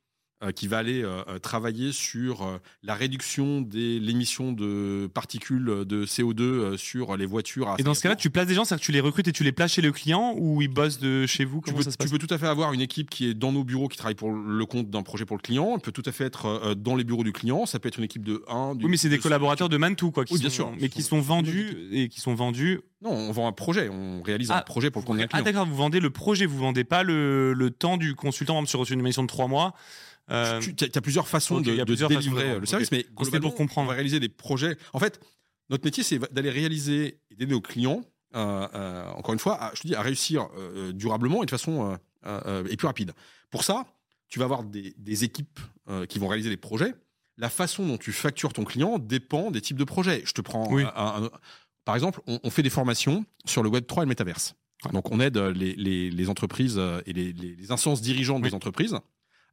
qui va aller euh, euh, travailler sur euh, la réduction de l'émission de particules de CO2 euh, sur les voitures. à Et dans ce cas-là, tu places des gens, c'est-à-dire que tu les recrutes et tu les places chez le client ou ils bossent de chez vous? Tu peux, ça se tu peux tout à fait avoir une équipe qui est dans nos bureaux, qui travaille pour le compte d'un projet pour le client. Elle peut tout à fait être euh, dans les bureaux du client. Ça peut être une équipe de 1. Oui, mais c'est des collaborateurs de Mantou, quoi, qui Oui, bien sont- sûr. mais qui sont vendus et qui sont vendus. Non, on vend un projet. On réalise Ah, un projet pour le compte d'un Ah client. d'accord, vous vendez le projet, vous vendez pas le, le temps du consultant, sur une mission de trois mois. Euh, tu as, plusieurs façons de, il y a de plusieurs façons délivrer de- le service, ok. mais C'était pour globalement, comprendre. on va réaliser des projets. En fait, notre métier, c'est d'aller réaliser et d'aider nos clients, euh, euh, encore une fois, à, je te dis, à réussir euh, durablement et de façon euh, euh, et plus rapide. Pour ça, tu vas avoir des, des équipes euh, qui vont réaliser les projets. La façon dont tu factures ton client dépend des types de projets. Je te prends Oui. un- un- par exemple, on, on fait des formations sur le Web 3 et le métaverse. Donc, on aide euh, les, les- les entreprises euh, et les, les- les instances dirigeantes Oui. des entreprises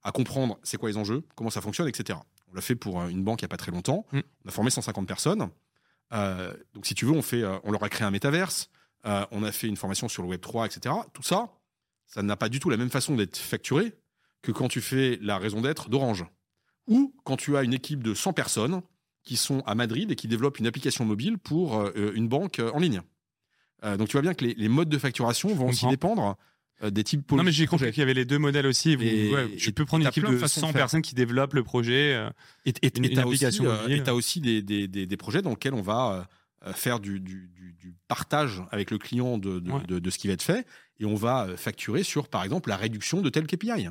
à comprendre c'est quoi les enjeux, comment ça fonctionne, etc. On l'a fait pour euh, une banque il n'y a pas très longtemps. Mm. On a formé 150 personnes. Euh, donc, si tu veux, on, fait, euh, on leur a créé un métaverse. Euh, on a fait une formation sur le Web 3, etc. Tout ça, ça n'a pas du tout la même façon d'être facturé que quand tu fais la raison d'être d'Orange. Ou quand tu as une équipe de 100 personnes qui sont à Madrid et qui développent une application mobile pour euh, une banque en ligne. Donc tu vois bien que les, les modes de facturation vont aussi dépendre des types Non, mais j'ai compris qu'il y avait les deux modèles aussi. et Vous, Et- ouais, tu et peux prendre une équipe de de façons de 100 faire. personnes qui développent le projet. euh, Et Une- une application aussi, euh, mobile. et t'as aussi des, des- des- des projets dans lesquels on va euh, faire du, du- partage avec le client de, de- Ouais. de- de ce qui va être fait et on va euh, facturer sur, par exemple, la réduction de tel KPI.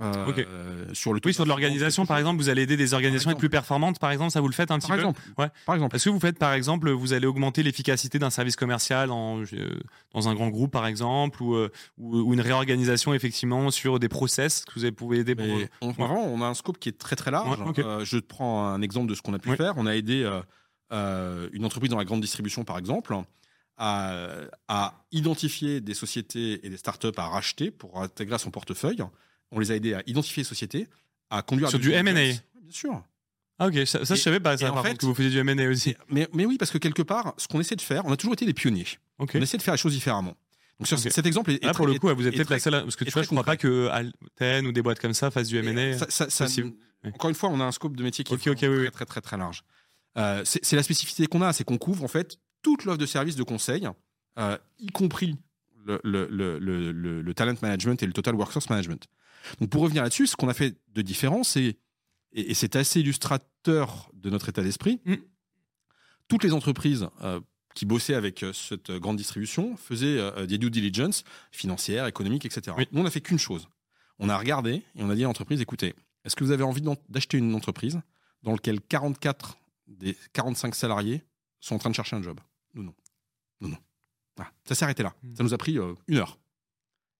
Euh, sur le Oui, sur de l'organisation, par exemple, vous allez aider des organisations à être plus performantes, par exemple, ça vous le faites un petit Par peu exemple. Ouais. Par exemple. Est-ce que vous faites, par exemple, vous allez augmenter l'efficacité d'un service commercial en, euh, dans un grand groupe, par exemple, ou, euh, ou, une réorganisation, effectivement, sur des process que vous pouvez aider pour... On, vraiment, on a un scope qui est très très large. Ouais, je te prends un exemple de ce qu'on a pu faire. On a aidé une entreprise dans la grande distribution, par exemple, à, à identifier des sociétés et des startups à racheter pour intégrer à son portefeuille. On les a aidés à identifier les sociétés, à conduire Sur à du M&A. Bien sûr. Ah, ok, ça, ça, je savais pas, ça, en par fait- contre, que vous faisiez du M&A aussi. Mais, mais oui, parce que quelque part, ce qu'on essaie de faire, on a toujours été les pionniers. On essaie de faire les choses différemment. Donc sur cet exemple est, est Là, très- pour le coup, vous êtes peut-être la seule, parce que tu vois, je crois pas que Alten ou des boîtes comme ça fassent du M&A. Encore une fois, on a un scope de métier qui est oui, très, très, très, très large. Euh, c'est la spécificité qu'on a, c'est qu'on couvre en fait toute l'offre de services de conseil, euh, y compris le, le- le- le- le- le talent management et le total workforce management. Donc pour revenir là-dessus, ce qu'on a fait de différent, c'est et, et c'est assez illustrateur de notre état d'esprit. Mm. Toutes les entreprises euh, qui bossaient avec euh, cette grande distribution faisaient euh, des due diligence financières, économiques, etc. Oui. Nous, on n'a fait qu'une chose. On a regardé et on a dit à l'entreprise, écoutez, est-ce que vous avez envie d'acheter une entreprise dans laquelle 44 des 45 salariés sont en train de chercher un job? Nous, non. Nous, non. Ça s'est arrêté là. Mm. Ça nous a pris une heure.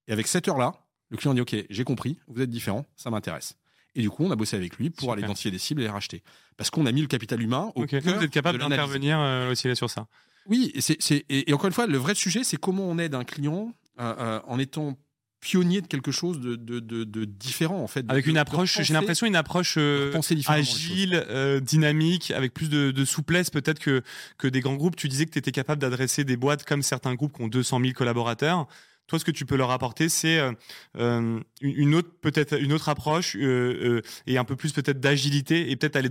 Et avec cette heure-là, le client dit, OK, j'ai compris, vous êtes différent, ça m'intéresse. Et du coup, on a bossé avec lui pour Super. aller identifier des cibles et les racheter. Parce qu'on a mis le capital humain au Ok, cœur vous êtes capable d'intervenir euh, aussi là sur ça. Oui, et, c'est- c'est- et, et encore une fois, le vrai sujet, c'est comment on aide un client euh, euh, en étant pionnier de quelque chose de, de, de- de différent, en fait. Avec une approche, j'ai l'impression une approche euh, agile, euh, dynamique, avec plus de, de souplesse peut-être que, que des grands groupes. Tu disais que tu étais capable d'adresser des boîtes comme certains groupes qui ont 200 000 collaborateurs. Toi, ce que tu peux leur apporter, c'est euh, euh, une autre peut-être une autre approche euh, et un peu plus peut-être d'agilité et peut-être aller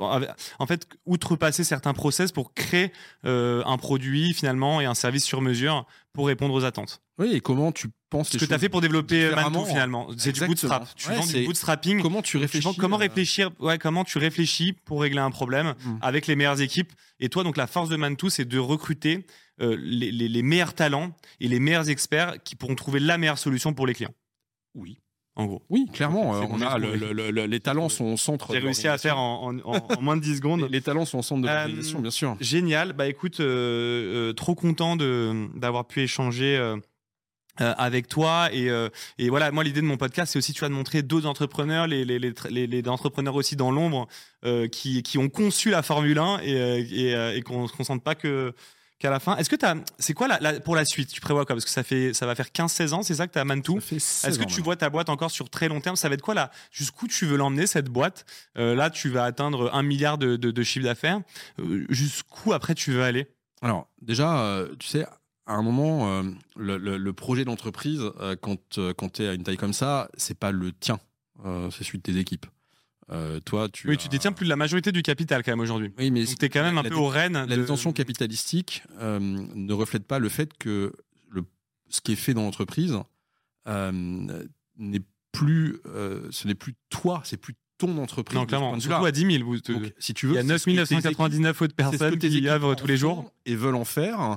en fait outrepasser certains process pour créer un produit finalement et un service sur mesure pour répondre aux attentes. Oui, et comment tu penses Ce les que tu as fait pour développer. Mantou finalement, c'est du bootstrap. Tu Ouais, vends du bootstrapping. Comment tu réfléchis comment euh, réfléchir ouais, comment tu réfléchis pour régler un problème Mm. avec les meilleures équipes et toi donc la force de Mantou c'est de recruter euh, les, les- les meilleurs talents et les meilleurs experts qui pourront trouver la meilleure solution pour les clients Oui. en gros Oui, clairement. Euh, on a le- trouvé. le- le- les talents sont au centre. j'ai réussi à faire en, en- en- en moins de 10 Les, secondes les talents sont au centre de Euh, l'organisation, bien sûr. Génial. Bah écoute, trop content d'avoir pu échanger. euh, avec toi et, euh, et voilà moi l'idée de mon podcast c'est aussi tu vois de montrer d'autres entrepreneurs les les, les, entrepreneurs aussi dans l'ombre euh, qui, qui ont conçu la Formule 1 et, et, et qu'on se concentre pas que qu'à la fin. Est-ce que c'est quoi la, la- pour la suite tu prévois quoi? Parce que ça fait ça va faire 15-16 ans c'est ça que tu as Mantou Ça fait 16 est-ce que tu vois ta boîte encore sur très long terme? Ça va être quoi là? Jusqu'où tu veux l'emmener cette boîte? Euh, Là, tu vas atteindre un milliard de, de, de chiffre d'affaires. Euh, Jusqu'où après tu veux aller? Alors, déjà, euh, tu sais, à un moment, le, le- le projet d'entreprise, quand, quand tu es à une taille comme ça, c'est pas le tien, c'est celui de tes équipes. Euh, toi, tu. Oui, as- tu détiens plus de la majorité du capital quand même aujourd'hui. Oui, mais Donc tu es quand même un peu au rênes. La de- détention capitalistique euh, ne reflète pas le fait que le, ce qui est fait dans l'entreprise euh, n'est plus, euh, ce n'est plus toi, c'est plus ton entreprise. Non, de clairement. de. Surtout à 10 000. vous- Donc, si tu veux, il y a c'est ce que tes 9999 autres personnes qui y œuvrent en tous les jours. et veulent en faire,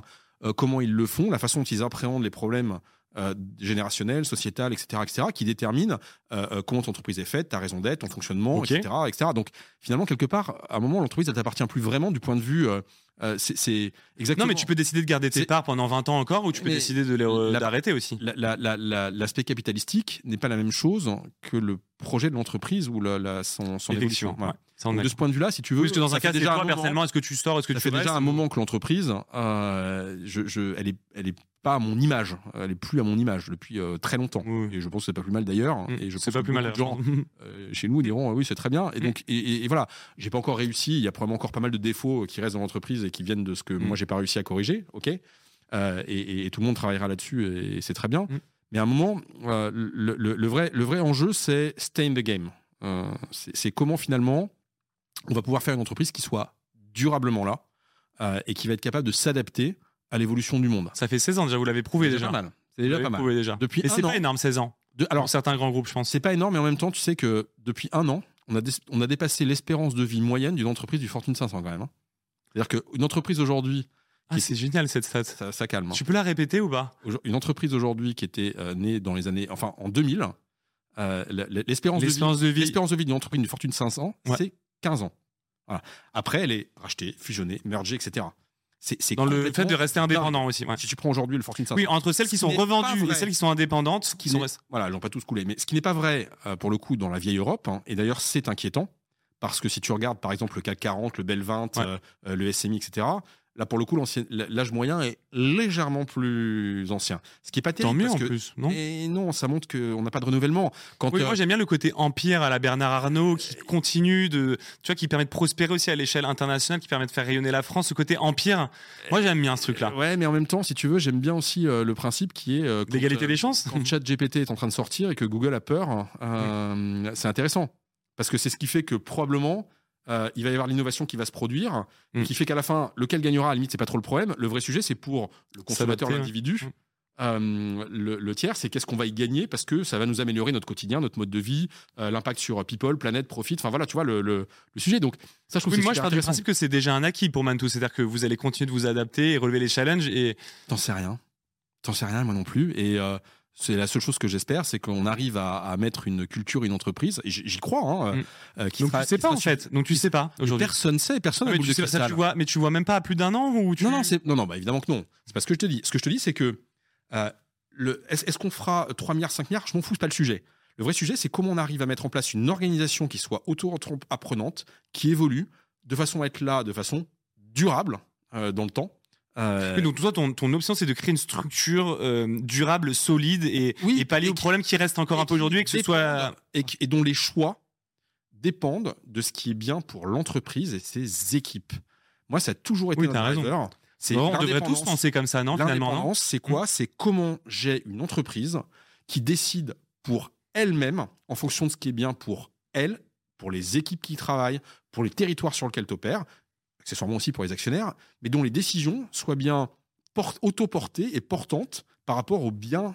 comment ils le font, la façon dont ils appréhendent les problèmes euh, générationnelles, sociétales, etc., etc., qui déterminent euh, euh, comment ton entreprise est faite, ta raison d'être, ton fonctionnement, etc., etc. Donc finalement, quelque part, à un moment, l'entreprise, elle t'appartient plus vraiment du point de vue. euh, euh, c'est- exactement. Non, mais tu peux décider de garder tes parts pendant 20 ans encore ou tu peux Mais décider de les euh, la- d'arrêter aussi. La- la- L'aspect capitalistique n'est pas la même chose que le projet de l'entreprise ou la, son, son. Voilà. ouais. De ce point de vue-là, si tu veux, Oui, parce que dans un cas, déjà toi personnellement, est-ce que tu sors, est-ce que ça tu fait déjà un moment que l'entreprise, euh, je, je- elle est, elle est pas à mon image. Elle est plus à mon image depuis euh, très longtemps. Oui. Et je pense que c'est pas plus mal d'ailleurs. Mm, Et je pense pas que plus mal. de gens euh, chez nous diront euh, oui c'est très bien. Et Mm. donc et, et- et voilà, j'ai pas encore réussi. Il y a probablement encore pas mal de défauts qui restent dans l'entreprise et qui viennent de ce que Mm. moi j'ai pas réussi à corriger. Ok. Euh, et, tout le monde travaillera là-dessus et c'est très bien. Mm. Mais à un moment, le, le- le vrai, le vrai enjeu, c'est stay in the game. C'est comment finalement on va pouvoir faire une entreprise qui soit durablement là et qui va être capable de s'adapter à l'évolution du monde. Ça fait 16 ans déjà, vous l'avez prouvé C'est déjà. pas mal. Déjà pas mal. prouvé déjà. Depuis Et c'est pas énorme 16 ans. De- Alors certains grands groupes, je pense. c'est pas énorme, mais en même temps, tu sais que depuis un an, on a, dé- on a dépassé l'espérance de vie moyenne d'une entreprise du Fortune 500 quand même. hein. C'est-à-dire qu'une entreprise aujourd'hui, Ah, c'est génial cette stat. ça, ça calme. hein. Tu peux la répéter ou pas? Une entreprise aujourd'hui qui était euh, née dans les années, enfin en 2000, euh, l'espérance de vie, L'espérance de vie. d'une entreprise du Fortune 500, Ouais. c'est 15 ans. Voilà. Après, elle est rachetée, fusionnée, mergée, etc. C'est Dans le fait de rester indépendant aussi. ouais. Si tu prends aujourd'hui le Fortune 500, Oui, entre celles Ce qui sont revendues et celles qui sont indépendantes, qui sont. Voilà, ils n'ont pas tous coulé. Mais ce qui n'est pas vrai, euh, pour le coup, dans la vieille Europe, hein, et d'ailleurs, c'est inquiétant, parce que si tu regardes, par exemple, le CAC 40, le Bel 20, Ouais. euh, euh, le SMI, etc., là, pour le coup, l'âge moyen est légèrement plus ancien. Ce qui n'est pas Tant terrible. mieux parce en que- plus, non? Et non, ça montre qu'on n'a pas de renouvellement. Quand, Oui, euh, moi j'aime bien le côté empire à la Bernard Arnault qui continue de, tu vois, qui permet de prospérer aussi à l'échelle internationale, qui permet de faire rayonner la France. Ce côté empire, moi j'aime bien ce truc-là. Ouais, mais en même temps, si tu veux, j'aime bien aussi euh, le principe qui est. euh, L'égalité euh, des chances. quand ChatGPT est en train de sortir et que Google a peur, euh, c'est intéressant. Parce que c'est ce qui fait que probablement, euh, il va y avoir l'innovation qui va se produire, Mm. qui fait qu'à la fin, lequel gagnera, à la limite, c'est pas trop le problème. Le vrai sujet, c'est pour le consommateur, l'individu. Mm. Euh, le, le tiers, c'est qu'est-ce qu'on va y gagner parce que ça va nous améliorer notre quotidien, notre mode de vie, euh, l'impact sur people, planète, profit. Enfin voilà, tu vois le, le- le sujet. Donc ça, je trouve Oui, que moi c'est je pars du principe que c'est déjà un acquis pour Mantou, c'est-à-dire que vous allez continuer de vous adapter et relever les challenges et T'en sais rien. T'en sais rien, moi non plus. Et c'est la seule chose que j'espère, c'est qu'on arrive à, à mettre une culture, une entreprise, et j'y crois, hein, Mm. euh, qui donc sera- tu sais pas en fait. Donc tu sais pas aujourd'hui. Personne sait, personne Ah, mais tu sais, ça, tu vois, mais tu vois même pas à plus d'un an ou tu Non, non, non, non, bah, évidemment que non. C'est pas ce que je te dis. Ce que je te dis, c'est que euh, est-ce qu'on fera 3 milliards, 5 milliards? Je m'en fous, c'est pas le sujet. Le vrai sujet, c'est comment on arrive à mettre en place une organisation qui soit auto-apprenante, qui évolue, de façon à être là, de façon durable euh, dans le temps. Euh, Oui, donc toi, ton, ton option, c'est de créer une structure euh, durable, solide et, Oui, et pallier aux problèmes qui restent encore un peu aujourd'hui et que ce soit. et, dont les choix dépendent de ce qui est bien pour l'entreprise et ses équipes. Moi, ça a toujours été Oui, un driver. C'est Bon, on devrait tous penser comme ça, non, L'indépendance, c'est quoi? C'est comment j'ai une entreprise qui décide pour elle-même, en fonction de ce qui est bien pour elle, pour les équipes qui y travaillent, pour les territoires sur lesquels tu opères, accessoirement aussi pour les actionnaires, mais dont les décisions soient bien port- autoportées et portantes par rapport au bien.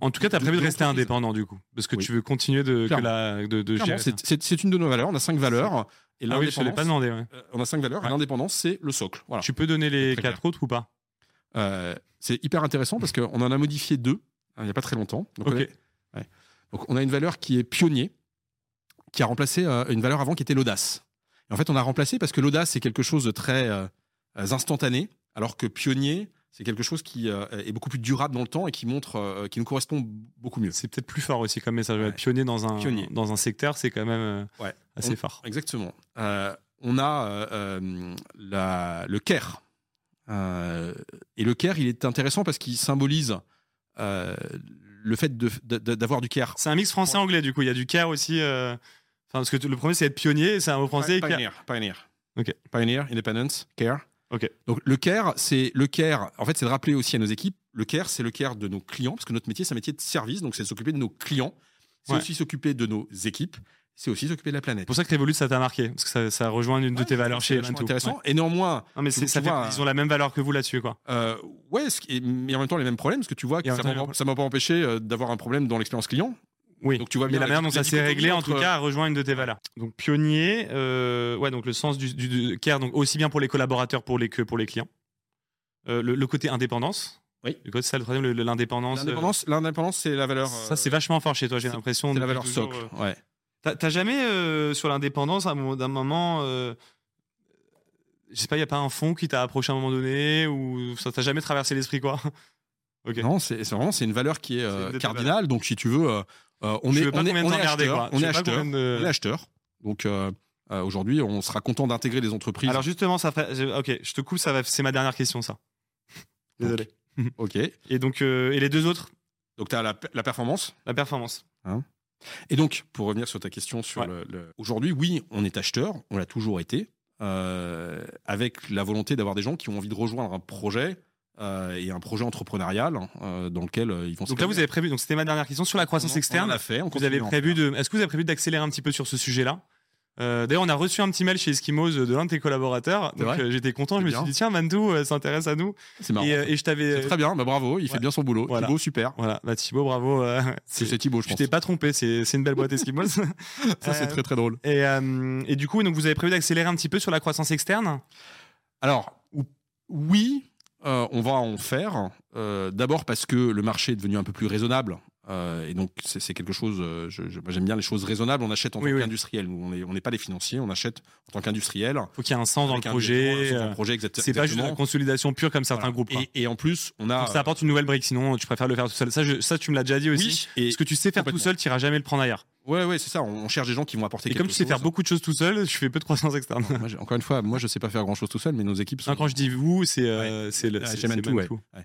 En tout cas, tu as prévu de de rester indépendant du coup, parce que Oui. tu veux continuer de, que Clairement. la, de, gérer. c'est- une de nos valeurs. On a cinq valeurs. Et Ah oui, je l'ai pas demandé. ouais. euh, on a cinq valeurs. et Ouais. L'indépendance, c'est le socle. Voilà. Tu peux donner les quatre autres ou pas? Euh, c'est hyper intéressant parce qu'on en a modifié deux hein, il n'y a pas très longtemps. Donc, on Ok. a, ouais. Donc, on a une valeur qui est pionnier, qui a remplacé euh, une valeur avant qui était l'audace. Et en fait, on a remplacé parce que l'audace, c'est quelque chose de très euh, instantané, alors que pionnier, c'est quelque chose qui euh, est beaucoup plus durable dans le temps et qui montre, euh, qui nous correspond beaucoup mieux. C'est peut-être plus fort aussi comme message. Ouais. Pionnier dans un, Pionnier. dans un secteur, c'est quand même euh, Ouais. assez On- fort. Exactement. Euh, on a euh, euh, la- le CARE. Euh, et le CARE, il est intéressant parce qu'il symbolise euh, le fait de- de- de- d'avoir du CARE C'est un mix français-anglais du coup. Il y a du care aussi. euh, parce que le premier c'est être pionnier, c'est un mot français. et care. Pioneer, Pioneer. Ok. Pioneer, Independence, Care. Ok. Donc le Care, c'est le Care. En fait, c'est de rappeler aussi à nos équipes, le Care, c'est le Care de nos clients, parce que notre métier, c'est un métier de service, donc c'est s'occuper de nos clients. C'est Ouais. aussi s'occuper de nos équipes. C'est aussi s'occuper de la planète. C'est pour ça que Revolut ça t'a marqué, parce que ça, ça rejoint une de tes valeurs C'est chez Mantou. intéressant. Ouais. Et néanmoins, Non mais c'est- fait, ils ont la même valeur que vous là-dessus quoi. euh, ouais, mais en même temps les mêmes problèmes, parce que tu vois que m'a ça m'a pas empêché euh, d'avoir un problème dans l'expérience client. Oui. Donc tu vois Mais bien la manière dont ça s'est réglé, en tout cas, rejoint une de tes valeurs. Donc pionnier, euh, ouais, donc le sens du, du- du care, donc aussi bien pour les collaborateurs pour les, que pour les clients. Euh, le, le côté indépendance. Oui. Du coup, c'est ça le troisième, le- le- l'indépendance. euh, L'indépendance, l'indépendance, c'est la valeur. Ça, c'est vachement fort chez toi, j'ai l'impression. C'est la valeur toujours, socle. euh, Ouais. T'as jamais, euh, sur l'indépendance, à un moment- euh, je sais pas, il y a pas un fond qui t'a approché à un moment donné ou ça t'a jamais traversé l'esprit, quoi? Ok. Non, c'est vraiment c'est une valeur qui est euh, cardinale. Donc, si tu veux, euh, euh, on est on est on garder, acheteur. On est acheteur. combien de- On est acheteur. Donc euh, euh, aujourd'hui, on sera content d'intégrer des entreprises. Alors justement, ça ferait. je- Ok, je te coupe, ça va. C'est ma dernière question, ça. Désolé. ok. Et donc, et les deux autres, Donc, tu as la, la performance? la performance. Et donc, pour revenir sur ta question sur Ouais. le, le- aujourd'hui, oui, on est acheteur, on l'a toujours été, avec la volonté d'avoir des gens qui ont envie de rejoindre un projet euh, et un projet entrepreneurial euh, dans lequel euh, ils vont. Donc là, vous avez prévu. Donc c'était ma dernière question sur la croissance externe. On l'a fait. On Vous avez prévu de. Est-ce que vous avez prévu d'accélérer un petit peu sur ce sujet-là? Euh, D'ailleurs, on a reçu un petit mail chez Eskimos de l'un de tes collaborateurs. Donc j'étais content. Je me suis dit tiens, Mandou euh, s'intéresse à nous. C'est marrant. Et, et je t'avais. C'est très bien. Bah, bravo. Il fait bien son boulot. Voilà. Thibaut, super. Voilà, bah Thibaut, bravo. C'est Thibaut, je tu pense. t'es pas trompé. C'est une belle boîte Eskimos. Ça, c'est très très drôle. Et, et du coup, donc vous avez prévu d'accélérer un petit peu sur la croissance externe? Alors, ou- oui, on va en faire. Euh, D'abord parce que le marché est devenu un peu plus raisonnable. Euh, et donc, c'est quelque chose. euh, J'aime bien les choses raisonnables. On achète en Oui, tant oui. qu'industriel. On n'est on n'est pas les financiers. On achète en tant qu'industriel. Faut qu'il y ait un sens dans le projet. euh, le projet C'est pas juste exactement. la consolidation pure comme certains Voilà. groupes. quoi. Et, et en plus, on a. Donc ça apporte une nouvelle brique. Sinon, tu préfères le faire tout seul. Ça, je- ça tu me l'as déjà dit aussi. oui, et Ce que tu sais faire tout seul, tu iras jamais le prendre ailleurs. ouais, ouais, c'est ça. On, cherche des gens qui vont apporter Et quelque comme tu sais faire beaucoup de choses tout seul, je fais peu de croissance externe. Moi, encore une fois, moi, je sais pas faire grand chose tout seul, mais nos équipes sont. Non, quand je dis vous, c'est euh, c'est le Ah, c'est- ouais. Mantou. Ouais.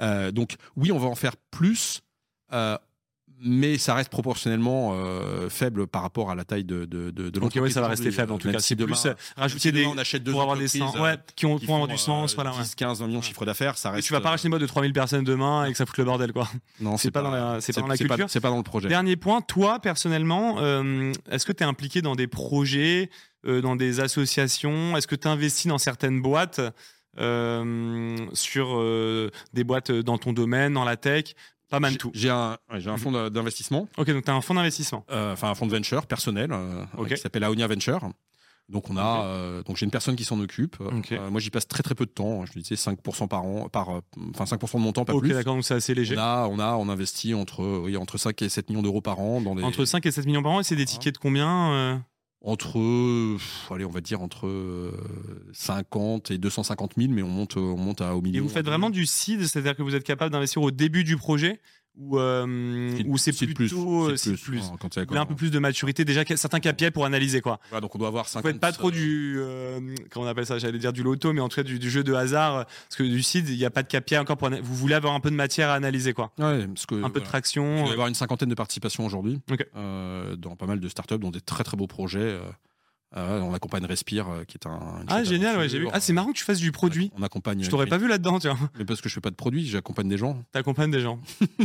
Euh, donc oui, on va en faire plus, euh, mais ça reste proportionnellement euh, faible par rapport à la taille de, de, de, de l'entreprise ouais, ça va rester faible en tout cas. si demain- plus euh, rajouter des on achète deux pour avoir des sens, ouais, qui ont qui pour avoir du sens, euh, voilà. ouais. 10, 15, 20 millions de chiffre d'affaires, ça Et reste. tu vas pas racheter une boîte de 3000 personnes demain et que ça fout le bordel quoi. Non, c'est pas dans la- c'est pas dans la culture. C'est pas dans le projet. Dernier point, toi personnellement, euh, est-ce que tu es impliqué dans des projets, euh, dans des associations? Est-ce que tu investis dans certaines boîtes euh, sur euh, des boîtes dans ton domaine, dans la tech? Pas mal J'ai- tout. J'ai un, ouais, Mhm. un fonds d'investissement, Ok, donc tu as un fonds d'investissement. enfin un fonds de venture personnel, euh, Ok. qui s'appelle Aonia Venture. Donc on a, Ok. euh, donc j'ai une personne qui s'en occupe. Ok. Euh, moi j'y passe très très peu de temps. Je disais 5% par an, par, enfin 5% de mon temps, pas Ok, plus. d'accord, donc c'est assez léger. On a, on a, on investit entre, oui, entre 5 et 7 millions d'euros par an dans des, Entre 5 et 7 millions par an, et c'est des tickets de combien euh entre, euh, allez, on va dire entre euh, 50 et 250 000, mais on monte, on monte à au milieu. Et vous faites vraiment du seed, c'est-à-dire que vous êtes capable d'investir au début du projet ou, euh, ou c'est plutôt euh, plus, un peu plus de maturité, déjà certains KPI pour analyser quoi. Voilà, donc on doit avoir Vous 50. faites pas trop du euh, comment on appelle ça J'allais dire du loto, mais en tout cas du, du jeu de hasard, euh, parce que du seed, il n'y a pas de KPI encore pour. Vous voulez avoir un peu de matière à analyser quoi, Ouais, parce que, un peu de traction. Je vais euh, avoir une cinquantaine de participations aujourd'hui euh, dans pas mal de startups, dans des très très beaux projets. Euh, on accompagne Respire, euh, qui est un. Ah génial, ouais, j'ai vu. Ah c'est marrant que tu fasses du produit. On accompagne. Je t'aurais pas vu là-dedans, tu vois. Mais parce que je fais pas de produit, j'accompagne des gens T'accompagnes des gens.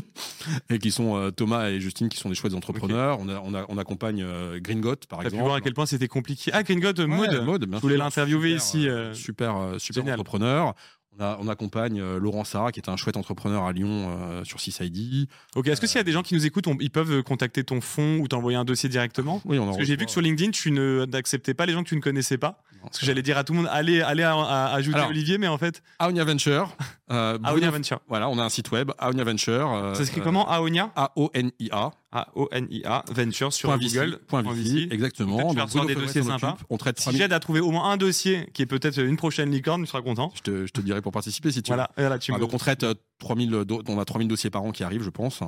et qui sont euh, Thomas et Justine, qui sont des chouettes entrepreneurs. On, a, on, a, on accompagne euh, Gringot par T'as pu exemple. voir à quel point c'était compliqué. Ah Gringot, Ouais, Maud. Maud, bien Je voulais l'interviewer Super, ici, super, super entrepreneur. On, a, on accompagne euh, Laurent Sarah, qui est un chouette entrepreneur à Lyon euh, sur 6ID. Ok, est-ce que s'il y a des gens qui nous écoutent, on- ils peuvent contacter ton fonds ou t'envoyer un dossier directement Oui, on en Parce que j'ai vu que sur LinkedIn, tu ne n'acceptais pas les gens que tu ne connaissais pas. Parce que j'allais dire à tout le monde, allez, allez à- à- ajouter Alors, Olivier, mais en fait, Aonia Venture. euh, Aonia Venture. Voilà, on a un site web, Aonia Venture. euh, Ça s'écrit comment? Aonia A-O-N-I-A. A-O-N-I-A, Venture sur Point VC, Google. Point Point VC, VC. exactement. Tu vas Donc, Bruno des dossiers sympas. On traite Si 3000 j'aide à trouver au moins un dossier qui est peut-être une prochaine licorne, tu seras content. je te, je te dirai pour participer si tu veux. Voilà, et voilà, tu Ah, donc on traite euh, 3000, do- on a 3000 dossiers par an qui arrivent, je pense.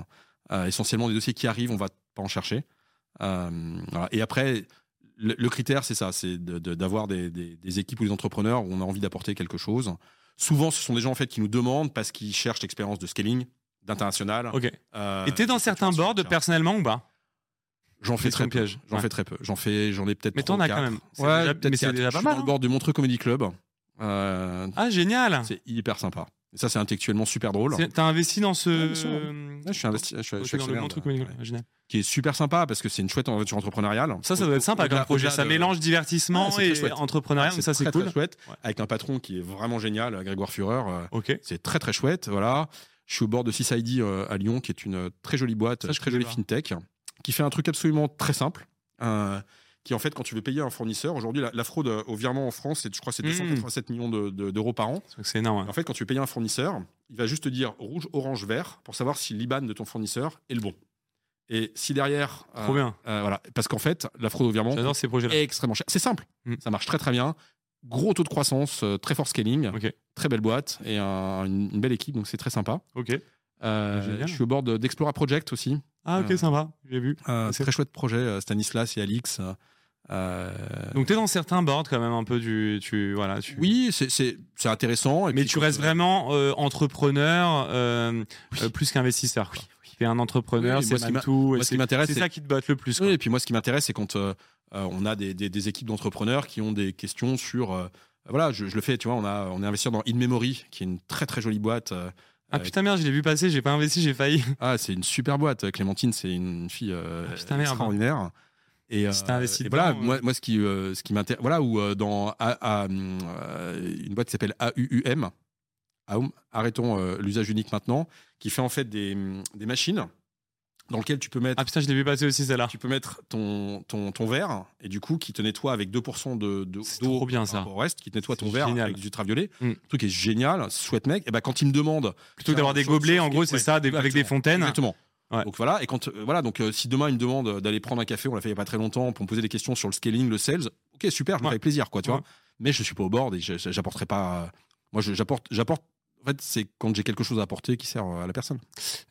Euh, essentiellement des dossiers qui arrivent, on va pas en chercher. Euh, voilà. Et après, le, le critère, c'est ça, c'est de- de- d'avoir des, des- des équipes ou des entrepreneurs où on a envie d'apporter quelque chose. Souvent, ce sont des gens en fait qui nous demandent parce qu'ils cherchent l'expérience de scaling, d'international. Ok. Euh, Et t'es dans certains boards personnellement ou pas? J'en fais très peu. piège. J'en Ouais. fais très peu. J'en fais, j'en ai peut-être. Mais t'en as quand même. Ouais, déjà- mais c'est déjà Je pas suis mal, Dans le hein. board du Montreux Comedy Club. Euh, Ah, génial c'est hyper sympa. Et ça, c'est intellectuellement super drôle. T'as investi dans ce. Ouais, je suis investi, je suis, je suis dans le oui, ouais. ouais, génial. qui est super sympa parce que c'est une chouette aventure entrepreneuriale. Ça, ça doit être sympa comme projet. Ça mélange divertissement et chouette. entrepreneuriat, ça, c'est très, cool. chouette. Avec un patron qui est vraiment génial, Grégoire Führer. euh, Ok. C'est très très chouette. Voilà. Je suis au bord de 6ID euh, à Lyon, qui est une très jolie boîte, Ça, très jolie pas. fintech, qui fait un truc absolument très simple, euh, qui en fait, quand tu veux payer un fournisseur, aujourd'hui, la, la fraude euh, au virement en France, je crois, que c'est Mhm. 287 millions de- de- d'euros par an. C'est énorme. En fait, quand tu veux payer un fournisseur, il va juste te dire rouge, orange, vert pour savoir si l'IBAN de ton fournisseur est le bon. Et si derrière, euh, Trop bien. euh, voilà, parce qu'en fait, la fraude au virement est extrêmement cher. C'est simple, Mm. ça marche très très bien. Gros taux de croissance, euh, très fort scaling, très belle boîte et un- une, une belle équipe, donc c'est très sympa. Ok. Euh, je suis au bord de- d'Explora Project aussi. Ah, ok, Euh, sympa. J'ai vu. Euh, C'est- très chouette projet, Stanislas et Alix. Donc, tu es dans certains boards quand même un peu du. Tu, voilà, tu... oui, c'est- intéressant. et Mais tu restes vraiment entrepreneur Oui. plus qu'investisseur. quoi. Tu es un entrepreneur, Oui, c'est qui c'est ça qui te botte le plus. Oui, et puis moi, ce qui m'intéresse, c'est quand on a des, des- des équipes d'entrepreneurs qui ont des questions sur. euh, voilà, je, je le fais, tu vois, on, a, on est investi dans In Memory, qui est une très très jolie boîte. euh, Ah euh, putain merde, je l'ai vu passer, j'ai pas investi, j'ai failli. ah, c'est une super boîte. Clémentine, c'est une fille euh, Ah, putain, merde. extraordinaire. Et, euh, investi et voilà, moi, moi, ce qui, euh, ce qui m'intéresse, voilà, ou euh, dans A- A- euh, une boîte qui s'appelle AUUM, Aum, arrêtons euh, l'usage unique maintenant, qui fait en fait des, des machines dans lesquelles tu peux mettre Ah putain, je l'ai vu passer aussi celle-là. tu peux mettre ton, ton, ton verre et du coup qui te nettoie avec 2% de, d'eau trop bien, ça. au reste, qui te nettoie ton verre avec du ultraviolet. Mm. Le truc est génial, chouette mec. Et ben quand il me demande Plutôt que d'avoir des gobelets, en gros, c'est ça, des- avec des fontaines. Exactement. Ouais. Donc voilà, et quand euh, voilà, donc euh, si demain il me demande d'aller prendre un café, on l'a fait il y a pas très longtemps pour me poser des questions sur le scaling, le sales, ok super, je me Ouais. fais plaisir quoi, tu Ouais. vois. Mais je suis pas au board et j'apporterai pas. euh, moi j'apporte. En fait, c'est quand j'ai quelque chose à apporter qui sert à la personne.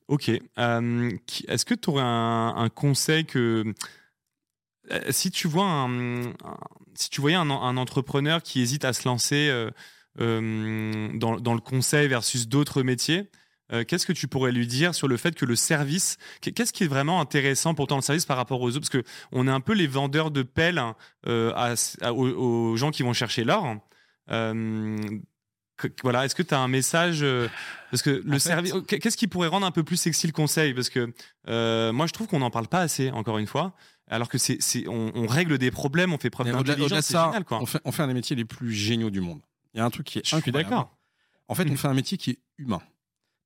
Ok. Euh, Est-ce que tu aurais un, conseil que. euh, Si tu vois un, si tu voyais un, entrepreneur qui hésite à se lancer euh, dans, le conseil versus d'autres métiers, qu'est-ce que tu pourrais lui dire sur le fait que le service, qu'est-ce qui est vraiment intéressant pour toi dans le service par rapport aux autres? Parce que on est un peu les vendeurs de pelles hein, aux, gens qui vont chercher l'or. Que- voilà, est-ce que tu as un message euh, Parce que le service, qu'est-ce qui pourrait rendre un peu plus sexy le conseil? Parce que euh, moi, je trouve qu'on n'en parle pas assez, encore une fois. Alors que c'est, c'est, on, on règle des problèmes, on fait preuve d'intelligence, c'est ça, génial, quoi. on, fait, on fait un des métiers les plus géniaux du monde. Il y a un truc qui est Je suis d'accord. En fait, on Mhm. fait un métier qui est humain.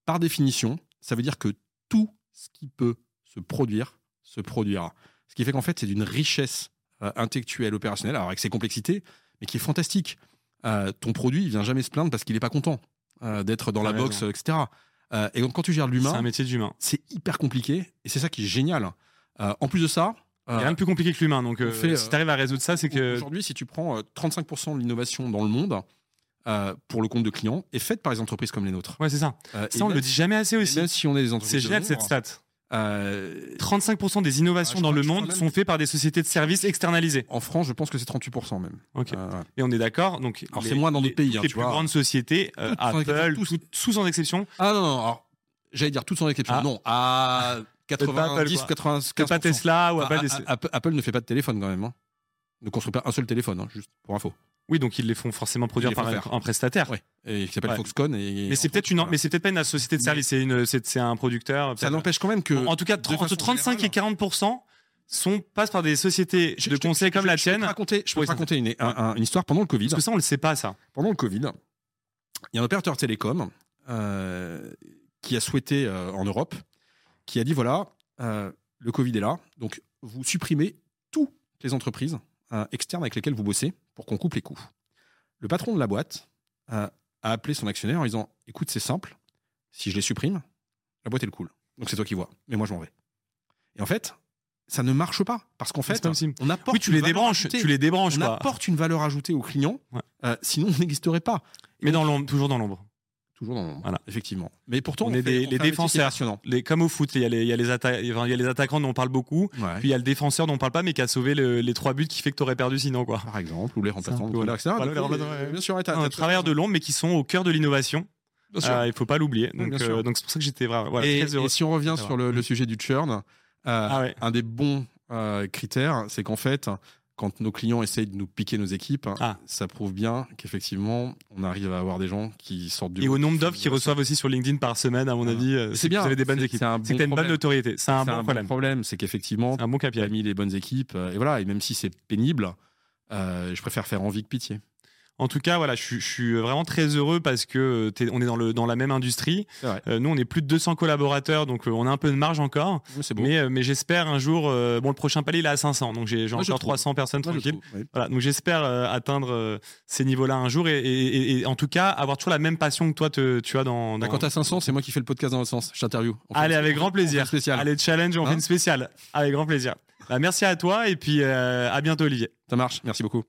Par définition, ça veut dire que tout ce qui peut se produire se produira. Ce qui fait qu'en fait, c'est d'une richesse euh, intellectuelle, opérationnelle, alors avec ses complexités, mais qui est fantastique. Euh, ton produit, il vient jamais se plaindre parce qu'il n'est pas content euh, d'être dans la box, etc. Euh, et donc, quand tu gères C'est l'humain, un métier d'humain. c'est hyper compliqué et c'est ça qui est génial. En plus de ça, Il n'y a rien de plus compliqué que l'humain. Donc, fait, si tu arrives à résoudre ça, c'est que. Aujourd'hui, si tu prends euh, 35% de l'innovation dans le monde pour le compte de clients est faite par les entreprises comme les nôtres. Ouais, c'est ça. Ça, on même le dit jamais assez aussi. même si on est des entreprises C'est génial cette stat. Euh, 35% des innovations Ah, dans le monde sont faites par des sociétés de services externalisées. en France, je pense que c'est 38% même. Ok. Euh, ouais. Et on est d'accord. Donc, Alors, les- c'est moins dans les- d'autres pays, toutes hein, les tu plus vois. grandes sociétés, euh, Apple, tous. tout- sous sans exception. Ah non, non, alors, j'allais dire toutes sans exception. Ah. Non, à Peut-être pas Apple, 90, quoi. 95%. Que pas Tesla ou Ah, Apple. ah, Apple, Apple ne fait pas de téléphone quand même. hein. Ne construit pas un seul téléphone, hein, juste pour info. Oui, donc ils les font forcément produire par un, prestataire. Ouais. Et qui s'appelle Ouais. Foxconn. Et, Mais c'est peut-être une, mais c'est peut-être pas une société de service, c'est une, c'est c'est un producteur. Ça n'empêche quand même que. En tout cas, entre façon 35 et générale- 40 sont passent par des sociétés Je- de je conseil je- comme je- la je peux tienne. raconter, je peux Oui, te ça- raconter une, un- un- une histoire pendant le Covid. Parce que ça, on le sait pas, ça. pendant le Covid, il y a un opérateur télécom euh, qui a souhaité euh, en Europe, qui a dit voilà, euh, le Covid est là, donc vous supprimez toutes les entreprises externes avec lesquelles vous bossez pour qu'on coupe les coûts. Le patron de la boîte euh, a appelé son actionnaire en disant écoute, c'est simple, si je les supprime, la boîte elle coule. Donc c'est toi qui vois, mais moi je m'en vais. Et en fait, ça ne marche pas parce qu'en fait, on apporte Oui, tu une les valeur débranches. ajoutée. Tu les débranches, on quoi. apporte une valeur ajoutée aux clients, Ouais. euh, sinon on n'existerait pas. Mais dans l'ombre, toujours dans l'ombre. Toujours dans l'ombre, Voilà. effectivement. Mais pourtant, On on, est fait- des- on les défenseurs. Les, comme au foot, il y, a les, il y, a les atta- enfin, il y a les attaquants dont on parle beaucoup. Ouais. Puis il y a le défenseur dont on parle pas, mais qui a sauvé le- les trois buts qui fait que tu aurais perdu sinon. quoi. Par exemple, ou les remplaçants, voilà. etc. Bien sûr, ouais, t'as- Un t'as- travailleur de l'ombre, mais qui sont au cœur de l'innovation. Bien sûr. Euh, il faut pas l'oublier. Donc euh, donc c'est pour ça que j'étais vraiment voilà, et, très heureux. et si on revient sur le, le sujet du churn, euh, Ah ouais. un des bons euh, critères, c'est qu'en fait, quand nos clients essayent de nous piquer nos équipes, Ah. ça prouve bien qu'effectivement, on arrive à avoir des gens qui sortent du Et au nombre d'offres qu'ils reçoivent aussi sur LinkedIn par semaine, à mon Ah. avis, euh, C'est bien. Vous avez des bonnes équipes. c'est un que une bonne notoriété. C'est un C'est bon problème. problème, c'est qu'effectivement, un bon tu as KPI. mis les bonnes équipes, euh, et voilà, et même si c'est pénible, euh, je préfère faire envie que pitié. En tout cas, voilà, je, suis- je suis vraiment très heureux parce que euh, on est dans, le, dans la même industrie. Euh, nous, on est plus de 200 collaborateurs, donc euh, on a un peu de marge encore. Mais, mais j'espère un jour. euh, bon, le prochain palier, il est à 500, donc j'ai encore trouve. 300 personnes Moi, tranquilles. trouve, ouais. Voilà, donc j'espère atteindre ces niveaux-là un jour et, et- et- et en tout cas avoir toujours la même passion que toi te- tu as dans. Bah, dans- quand t'as 500, c'est moi qui fais le podcast dans l'autre sens. Je t'interview. Allez, avec grand plaisir. spéciale. Allez, challenge, on Hein fait une spéciale. Avec grand plaisir. Bah, merci à toi et puis à bientôt, Olivier. Ça marche. Merci beaucoup.